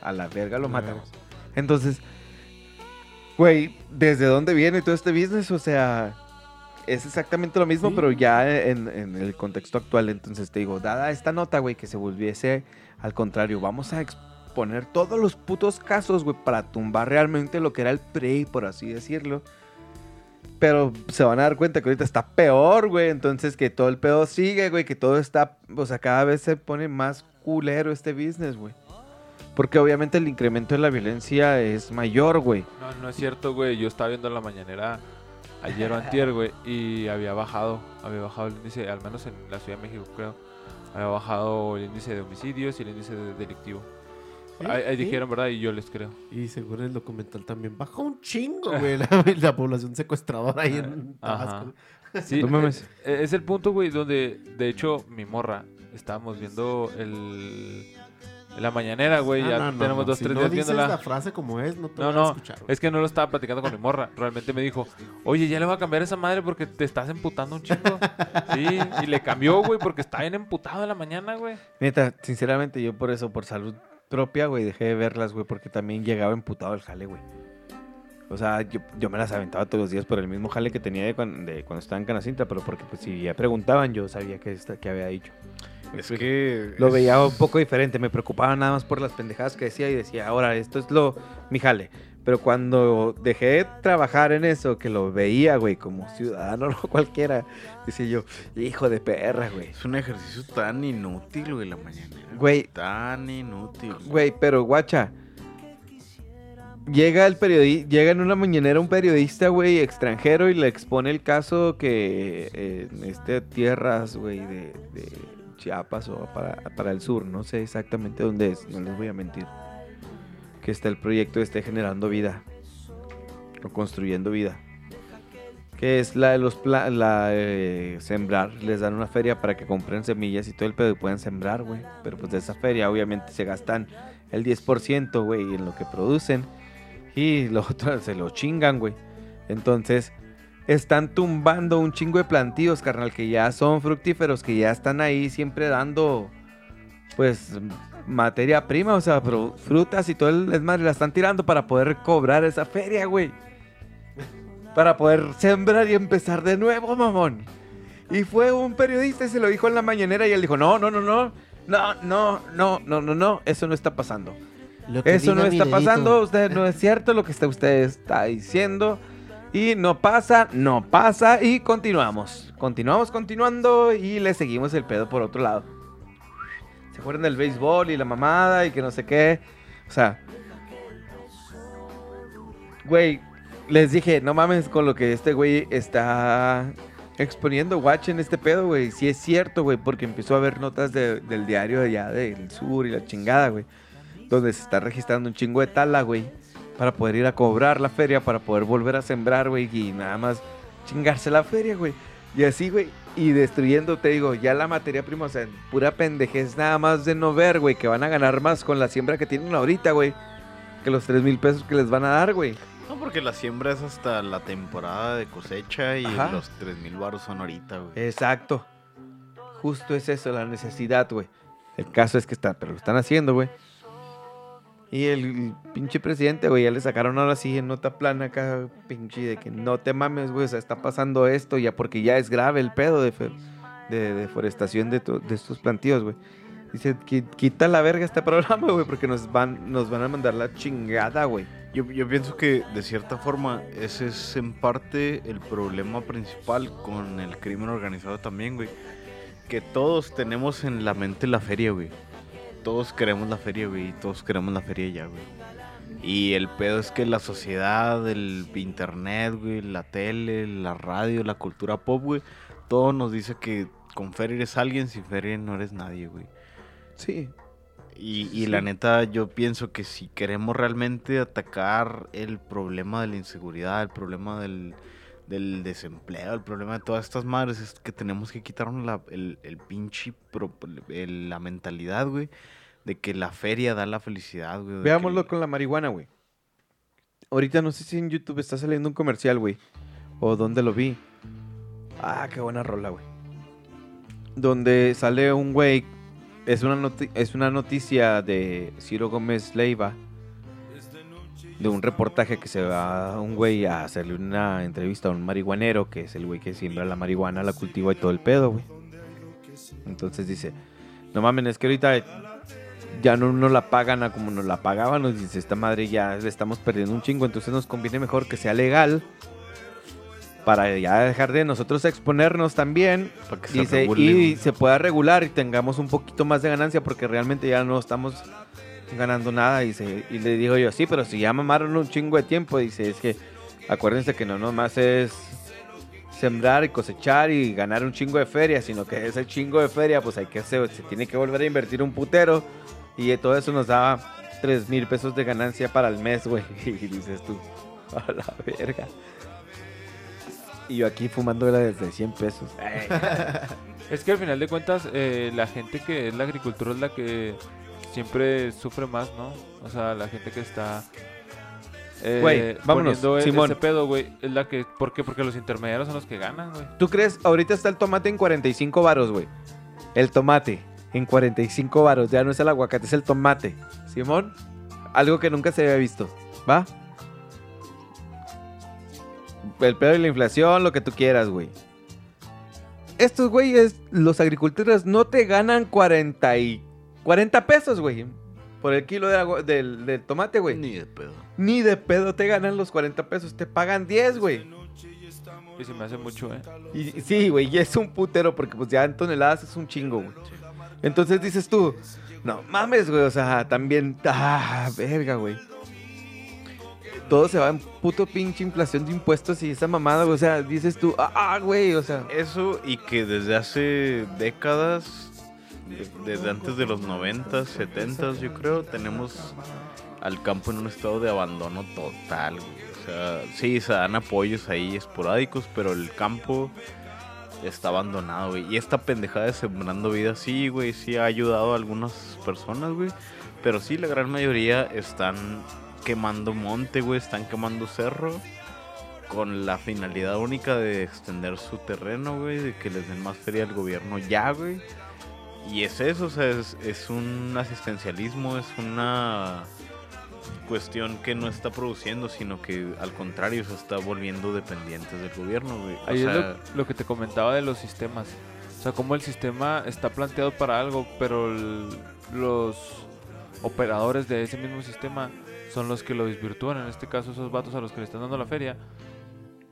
a la verga lo matamos. Entonces, güey, ¿desde dónde viene todo este business? O sea, es exactamente lo mismo, Sí. pero ya en, en el contexto actual. Entonces te digo, dada esta nota, güey, que se volviese al contrario, vamos a exponer todos los putos casos, güey, para tumbar realmente lo que era el PRI, por así decirlo. Pero se van a dar cuenta que ahorita está peor, güey. Entonces que todo el pedo sigue, güey. Que todo está, o sea, cada vez se pone más culero este business, güey. Porque obviamente el incremento de la violencia es mayor, güey. No, no es cierto, güey. Yo estaba viendo la mañanera ayer o (laughs) antier, güey, y había bajado, había bajado el índice, al menos en la Ciudad de México, creo. Había bajado el índice de homicidios y el índice de delictivo. Sí, Ahí, ahí sí. dijeron, ¿verdad? Y yo les creo. Y según el documental también bajó un chingo, (laughs) güey, la, la población secuestradora ahí en. Tabasco. Sí, No mames. eh, es el punto, güey, donde, de hecho, mi morra, estábamos viendo el... La mañanera, güey, Ah, ya no, no, tenemos no, dos, si tres no días dices viéndola. la frase como es, no te No, a no, escuchar. güey. es que no lo estaba platicando con mi morra. Realmente me dijo, oye, ya le voy a cambiar esa madre porque te estás emputando un chingo. (laughs) sí, y le cambió, güey, porque está bien emputado en la mañana, güey. Neta, sinceramente, yo por eso, por salud propia, güey, dejé de verlas, güey, porque también llegaba emputado el jale, güey. O sea, yo, yo me las aventaba todos los días por el mismo jale que tenía de, cuan- de cuando estaba en Canacintra, pero porque pues si ya preguntaban, yo sabía que, esta, que había dicho. Es que. Lo veía un poco diferente, me preocupaba nada más por las pendejadas que decía y decía, ahora, esto es lo, mi jale. Pero cuando dejé de trabajar en eso, que lo veía, güey, como ciudadano, (laughs) no cualquiera, decía yo, hijo de perra, güey. Es un ejercicio tan inútil, güey, la mañanera. Güey. Tan inútil. Güey, pero guacha. Llega el periodista, llega en una mañanera un periodista, güey, extranjero y le expone el caso que eh, en este tierras, güey, de, de Chiapas o para, para el sur, no sé exactamente dónde es, no les voy a mentir. Que está el proyecto esté generando vida o construyendo vida. Que es la de los pla- la de sembrar, les dan una feria para que compren semillas y todo el pedo y puedan sembrar, güey. Pero pues de esa feria obviamente se gastan el 10%, güey, en lo que producen. Y lo (laughs) otro se lo chingan, güey. Entonces, están tumbando un chingo de plantíos, carnal, que ya son fructíferos, que ya están ahí siempre dando, pues, materia prima, o sea, frutas y todo el desmadre, la están tirando para poder cobrar esa feria, güey. Para poder sembrar y empezar de nuevo, mamón. Y fue un periodista y se lo dijo en la mañanera y él dijo, no, no, no, no, no, no, no, no, no, no, eso no está pasando. Lo que Eso no está pasando, usted no es cierto lo que está, usted está diciendo. Y no pasa, no pasa y continuamos. Continuamos continuando y le seguimos el pedo por otro lado. ¿Se acuerdan del béisbol y la mamada y que no sé qué? O sea, güey, les dije, no mames con lo que este güey está exponiendo, en este pedo, güey. Sí es cierto, güey, porque empezó a ver notas de- del diario allá del sur y la chingada, güey donde se está registrando un chingo de tala, güey, para poder ir a cobrar la feria, para poder volver a sembrar, güey, y nada más chingarse la feria, güey. Y así, güey, y destruyendo, te digo, ya la materia prima, o sea, pura pendejez nada más de no ver, güey, que van a ganar más con la siembra que tienen ahorita, güey, que los 3 mil pesos que les van a dar, güey. No, porque la siembra es hasta la temporada de cosecha y Ajá. los 3 mil baros son ahorita, güey. Exacto. Justo es eso, la necesidad, güey. El caso es que está, pero lo están haciendo, güey. Y el pinche presidente, güey, ya le sacaron ahora sí en nota plana acá, pinche, de que no te mames, güey, o sea, está pasando esto ya porque ya es grave el pedo de, de deforestación de, tu- de estos plantíos, güey. Dice, "Qui- quita la verga este (laughs) programa, güey, porque nos van, nos van a mandar la chingada, güey. Yo, yo pienso que de cierta forma ese es en parte el problema principal con el crimen organizado también, güey. Que todos tenemos en la mente la feria, güey. Todos queremos la feria, güey. Todos queremos la feria ya, güey. Y el pedo es que la sociedad, el internet, güey, la tele, la radio, la cultura pop, güey, todo nos dice que con feria eres alguien, sin feria no eres nadie, güey. Sí. Y, y Sí. la neta, yo pienso que si queremos realmente atacar el problema de la inseguridad, el problema del, del desempleo, el problema de todas estas madres, es que tenemos que quitarnos la, el, el pinche, pro- el- la mentalidad, güey, de que la feria da la felicidad, güey. que Veámoslo con la marihuana, güey. Ahorita no sé si en YouTube está saliendo un comercial, güey. O dónde lo vi. Ah, qué buena rola, güey. Donde sale un güey. Es una, noti- es una noticia de Ciro Gómez Leiva. De un reportaje que se va un güey a hacerle una entrevista a un marihuanero, que es el güey que siembra la marihuana, la cultiva y todo el pedo, güey. Entonces dice, no mames, es que ahorita ya no nos la pagan a como nos la pagaban, nos dice esta madre ya le estamos perdiendo un chingo, entonces nos conviene mejor que sea legal para ya dejar de nosotros exponernos también para que se y güey. se pueda regular y tengamos un poquito más de ganancia porque realmente ya no estamos ganando nada dice, y le digo yo, sí, pero si ya mamaron un chingo de tiempo, dice, es que acuérdense que no nomás es sembrar y cosechar y ganar un chingo de feria, sino que ese chingo de feria, pues hay que se, se tiene que volver a invertir un putero y todo eso nos da 3 mil pesos de ganancia para el mes, güey. (laughs) Y dices tú, a la verga. Y yo aquí fumándola desde 100 pesos. (laughs) Es que al final de cuentas, eh, la gente que es la agricultura es la que siempre sufre más, ¿no? O sea, la gente que está. eh, Güey, vámonos, poniendo Simón. ese pedo, güey. Es la que. ¿Por qué? Porque los intermediarios son los que ganan, güey. ¿Tú crees? Ahorita está el tomate en 45 varos, güey. El tomate en 45 varos. Ya no es el aguacate, es el tomate. Simón, algo que nunca se había visto. ¿Va? El pedo de la inflación, lo que tú quieras, güey. Estos güeyes, los agricultores, no te ganan 40, y 40 pesos, güey. Por el kilo de agua- del, del tomate, güey. Ni de pedo. Ni de pedo te ganan los 40 pesos. Te pagan 10, güey. Y se me hace mucho, ¿eh? Y sí, güey, y es un putero porque pues ya en toneladas es un chingo, güey. Entonces dices tú, no mames, güey, o sea, también, ah, verga, güey. Todo se va en puto pinche inflación de impuestos y esa mamada, güey, o sea, dices tú, ah, güey, o sea, Eso y que desde hace décadas, desde antes de los 90, 70, yo creo, tenemos al campo en un estado de abandono total. O sea, sí, se dan apoyos ahí esporádicos, pero el campo está abandonado, güey. Y esta pendejada de Sembrando Vida, sí, güey, sí ha ayudado a algunas personas, güey. Pero sí, la gran mayoría están quemando monte, güey, están quemando cerro con la finalidad única de extender su terreno, güey, de que les den más feria al gobierno ya, güey. Y es eso, o sea, es, es un asistencialismo, es una cuestión que no está produciendo, sino que al contrario se está volviendo dependientes del gobierno, güey. O Ahí sea, es lo, lo que te comentaba de los sistemas. O sea, cómo el sistema está planteado para algo, pero el- los operadores de ese mismo sistema son los que lo desvirtúan. En este caso, esos vatos a los que le están dando la feria.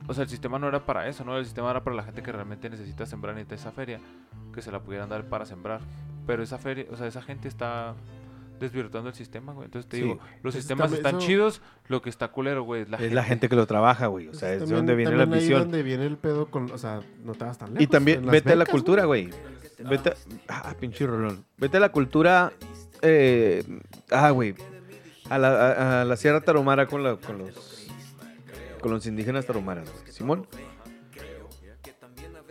O sea, el sistema no era para eso, ¿no? El sistema era para la gente que realmente necesita sembrar y necesita esa feria, que se la pudieran dar para sembrar. Pero esa feria, o sea, esa gente está desvirtuando el sistema, güey. Entonces te Sí, digo, los sistemas también- están eso- chidos, lo que está culero, güey, es la es gente. la gente que lo trabaja, güey, o sea, es de También- donde viene la visión. donde viene el pedo con, o sea, no te vas tan lejos. Y también, vete a la cultura, güey. Vete, ah, pinche rolón. Vete a la cultura, eh, ah, güey, a la, a- a la Sierra Tarahumara con, la- con los, con los indígenas tarahumaras, güey. Simón.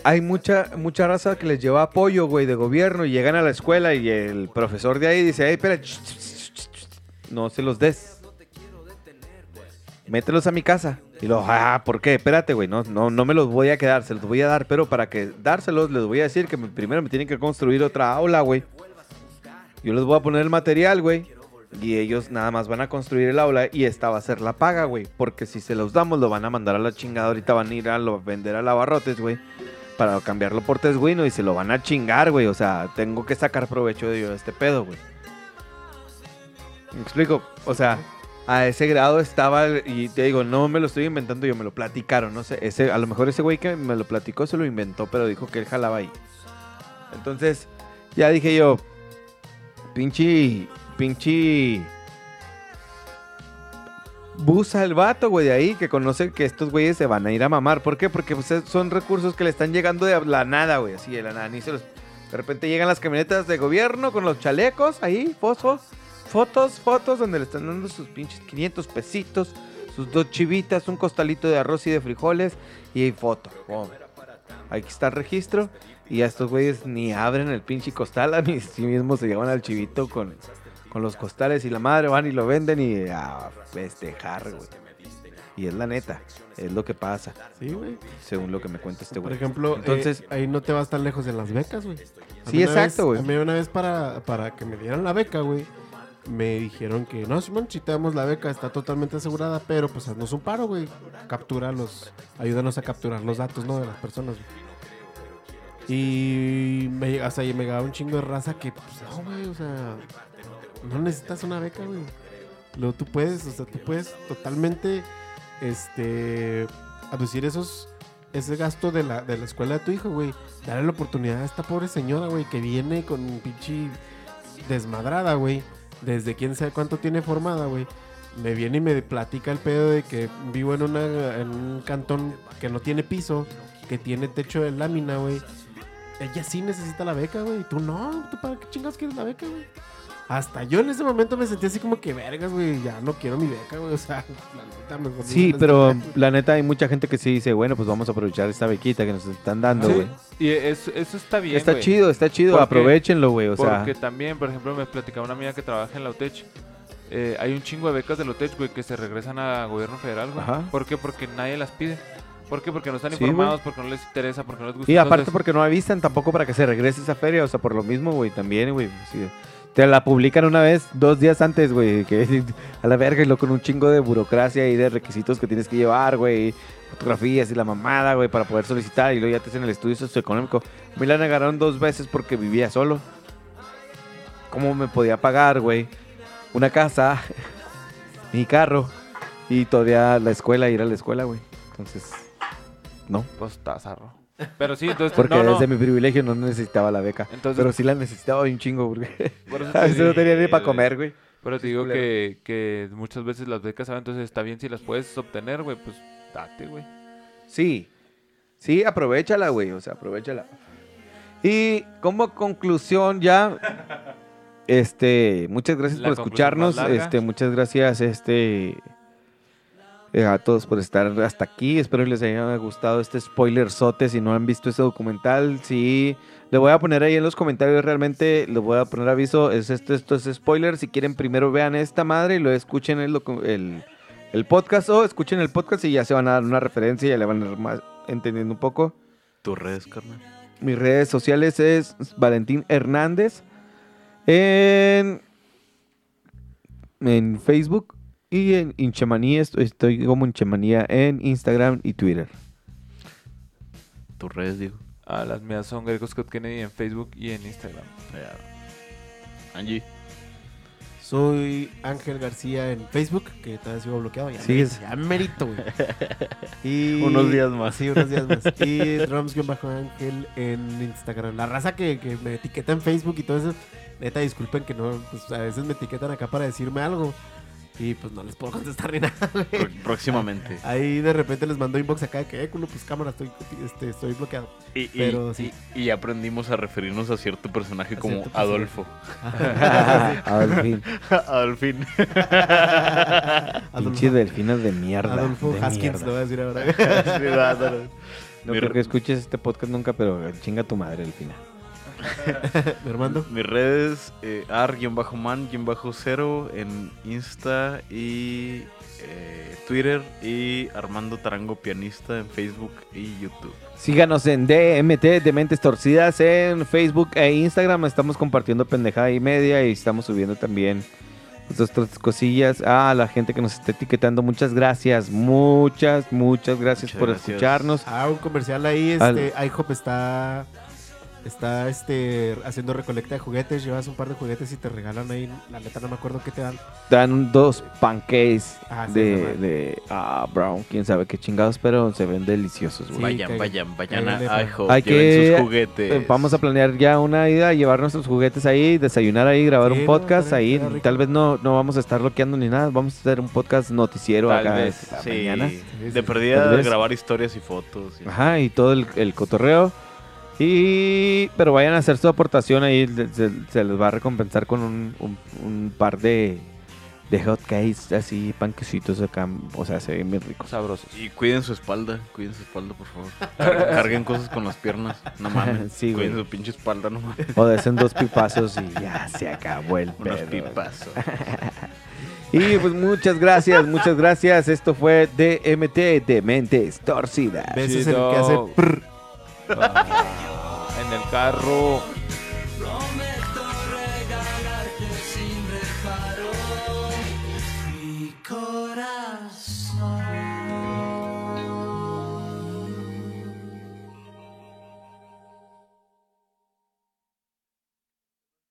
Hay mucha, mucha raza que les lleva apoyo, güey, de gobierno y llegan a la escuela y el profesor de ahí dice, hey, espera, no se los des. mételos a mi casa. Y luego, ah, ¿por qué? Espérate, güey, no, no, no me los voy a quedar, se los voy a dar, pero para que dárselos les voy a decir que me- primero me tienen que construir otra aula, güey. Yo les voy a poner el material, güey. Y ellos nada más van a construir el aula y esta va a ser la paga, güey. Porque si se los damos, lo van a mandar a la chingada. Ahorita van a ir a lo, vender a lavarrotes, güey. Para cambiarlo por tesguino y se lo van a chingar, güey. O sea, tengo que sacar provecho de yo de este pedo, güey. ¿Me explico? O sea, a ese grado estaba, y te digo, no me lo estoy inventando yo, me lo platicaron, no sé, ese, a lo mejor ese güey que me lo platicó se lo inventó, pero dijo que él jalaba ahí. Entonces, ya dije yo, pinche, pinche... Busa el vato, güey, de ahí, que conoce que estos güeyes se van a ir a mamar. ¿Por qué? Porque pues, es- son recursos que le están llegando de la nada, güey, así de la nada. Ni se los... De repente llegan las camionetas de gobierno con los chalecos ahí, fosfo, fotos, fotos, donde le están dando sus pinches 500 pesitos, sus dos chivitas, un costalito de arroz y de frijoles y foto. Pum. Aquí está el registro y a estos güeyes ni abren el pinche costal, a mí sí se llevan al chivito con, con los costales y la madre van y lo venden y a festejar, güey. Y es la neta, es lo que pasa, Sí, güey. según lo que me cuenta este Por güey. ejemplo, Entonces- entonces ahí no te vas tan lejos de las becas, güey. Sí, exacto, güey. A mí una vez para, para que me dieran la beca, güey, me dijeron que no, Simón, si te damos la beca, está totalmente asegurada, pero pues haznos un paro, güey. Captura los, ayúdanos a capturar los datos, ¿no? De las personas, güey. Y me, llega- o y me llegaba un chingo de raza que, pues, no, güey, o sea, no necesitas una beca, güey. Luego tú puedes, o sea, tú puedes totalmente, este, aducir esos, ese gasto de la, de la escuela de tu hijo, güey. Darle la oportunidad a esta pobre señora, güey, que viene con un pinche desmadrada, güey. Desde quién sabe cuánto tiene formada, güey. Me viene y me platica el pedo de que vivo en, una, en un cantón que no tiene piso, que tiene techo de lámina, güey. Ella sí necesita la beca, güey. Tú no, ¿tú para qué chingados quieres la beca, güey? Hasta yo en ese momento me sentí así como que vergas, güey. Ya no quiero mi beca, güey. O sea, la neta, mejor Sí, me pero la neta hay mucha gente que sí dice, bueno, pues vamos a aprovechar esta bequita que nos están dando, Sí, güey. y eso, eso está bien, Está chido, está chido, Porque- aprovechenlo, güey, o sea. Porque también, por ejemplo, me platicaba una amiga que trabaja en la UTECH. eh, hay un chingo de becas de la UTECH, güey, que se regresan a gobierno federal, güey. ¿Por qué? Porque nadie las pide. ¿Por qué? Porque no están Sí, informados, porque no les interesa, porque no les gusta. Y aparte Entonces, porque no avisan tampoco para que se regrese esa feria, o sea, por lo mismo, güey, también, güey. sí. Te la publican una vez, dos días antes, güey, que (laughs) a la verga y lo con un chingo de burocracia y de requisitos que tienes que llevar, güey, fotografías y la mamada, güey, para poder solicitar y luego ya te hacen el estudio socioeconómico. Mí la negaron dos veces porque vivía solo. ¿Cómo me podía pagar, güey? Una casa, (laughs) mi carro y todavía la escuela, ir a la escuela, güey. Entonces, no. Pues está zarro. Pero sí, entonces. (laughs) Porque no, no. desde mi privilegio no necesitaba la beca. Entonces, Pero sí la necesitaba un chingo, porque (laughs) por eso (laughs) a veces no tenía ni para comer, güey. Pero te digo que, que muchas veces las becas, ¿sabes? Entonces está bien si las puedes obtener, güey, pues date, güey. Sí. Sí, aprovechala, güey. O sea, aprovechala. Y como conclusión ya, este, muchas gracias La por escucharnos. Este, muchas gracias, este, eh, a todos por estar hasta aquí. Espero que les haya gustado este spoiler sote. Si no han visto este documental, sí. Le voy a poner ahí en los comentarios realmente, les voy a poner aviso, es esto, esto es spoiler. Si quieren, primero vean esta madre y lo escuchen el, el podcast o escuchen el podcast y ya se van a dar una referencia y ya le van a ir más entendiendo un poco. Tus redes, carnal. Mis redes sociales es Valentín Hernández en, en Facebook y en Inchemanía. Estoy, estoy como Inchemanía en Instagram y Twitter. Tus redes, digo. Ah, las mías son Greco Scott Kennedy en Facebook y en Instagram. Angie. Soy Ángel García en Facebook, que todavía sigo bloqueado. Ya, Sigues. ya merito, güey. (laughs) Y... Unos días más. Sí, unos días más. (laughs) Y Drums-Ángel en Instagram. La raza que, que me etiqueta en Facebook y todo eso, neta, disculpen que no, pues a veces me etiquetan acá para decirme algo. Y pues no les puedo contestar ni (laughs) nada, Próximamente. Ahí de repente les mando inbox acá de que, eh, culo, pues cámara, estoy, este, estoy bloqueado. Y, y- Pero sí. y- y aprendimos a referirnos a cierto personaje A como cierto. Adolfo. (laughs) Adolfín. (laughs) Adolfín. Pinches delfinas de mierda. Adolfo de Haskins, mierda. lo voy a decir ahora. No creo re- que escuches este podcast nunca, pero chinga tu madre al final. (laughs) Mi hermano. Mis redes, eh, ar-man-0 en Insta y eh, Twitter y Armando Tarango Pianista en Facebook y YouTube. Síganos en DMT, de Mentes Torcidas, en Facebook e Instagram. Estamos compartiendo pendejada y media y estamos subiendo también otras otras cosillas. Ah, a la gente que nos está etiquetando, muchas gracias. Muchas, muchas gracias Muchas por gracias. escucharnos. Ah, un comercial ahí, Al- este, IHOP está, está, este, haciendo recolecta de juguetes, llevas un par de juguetes y te regalan ahí, la neta no me acuerdo qué te dan. Dan dos pancakes Ah, sí, de, de ah, brown, quién sabe qué chingados, pero se ven deliciosos, güey. Sí, vayan, vayan, vayan cáiganle, a. IHOP. Hay que- sus juguetes. Eh, Vamos a planear ya una ida, llevar nuestros juguetes ahí, desayunar ahí, grabar Sí, un podcast ahí. Tal vez no, no vamos a estar bloqueando ni nada, vamos a hacer un podcast noticiero Tal acá vez, esta Sí, mañana. Sí, sí, de perdida grabar historias y fotos. y- Ajá, y todo el, el cotorreo. Y pero vayan a hacer su aportación ahí, se, se les va a recompensar con un, un- un par de, de hot cakes, así, panquecitos acá, o sea, se ven bien ricos. Sabrosos. Y cuiden su espalda, cuiden su espalda, por favor. Car- (laughs) Carguen cosas con las piernas, no mames. (laughs) Sí, güey. cuiden su pinche espalda, no mames. O desen dos pipazos y ya se acabó el Unos pedo. pipazos. (laughs) Y pues muchas gracias, muchas gracias. Esto fue DMT de Mentes Torcidas. Besos en el que hace prr. (laughs) En el carro.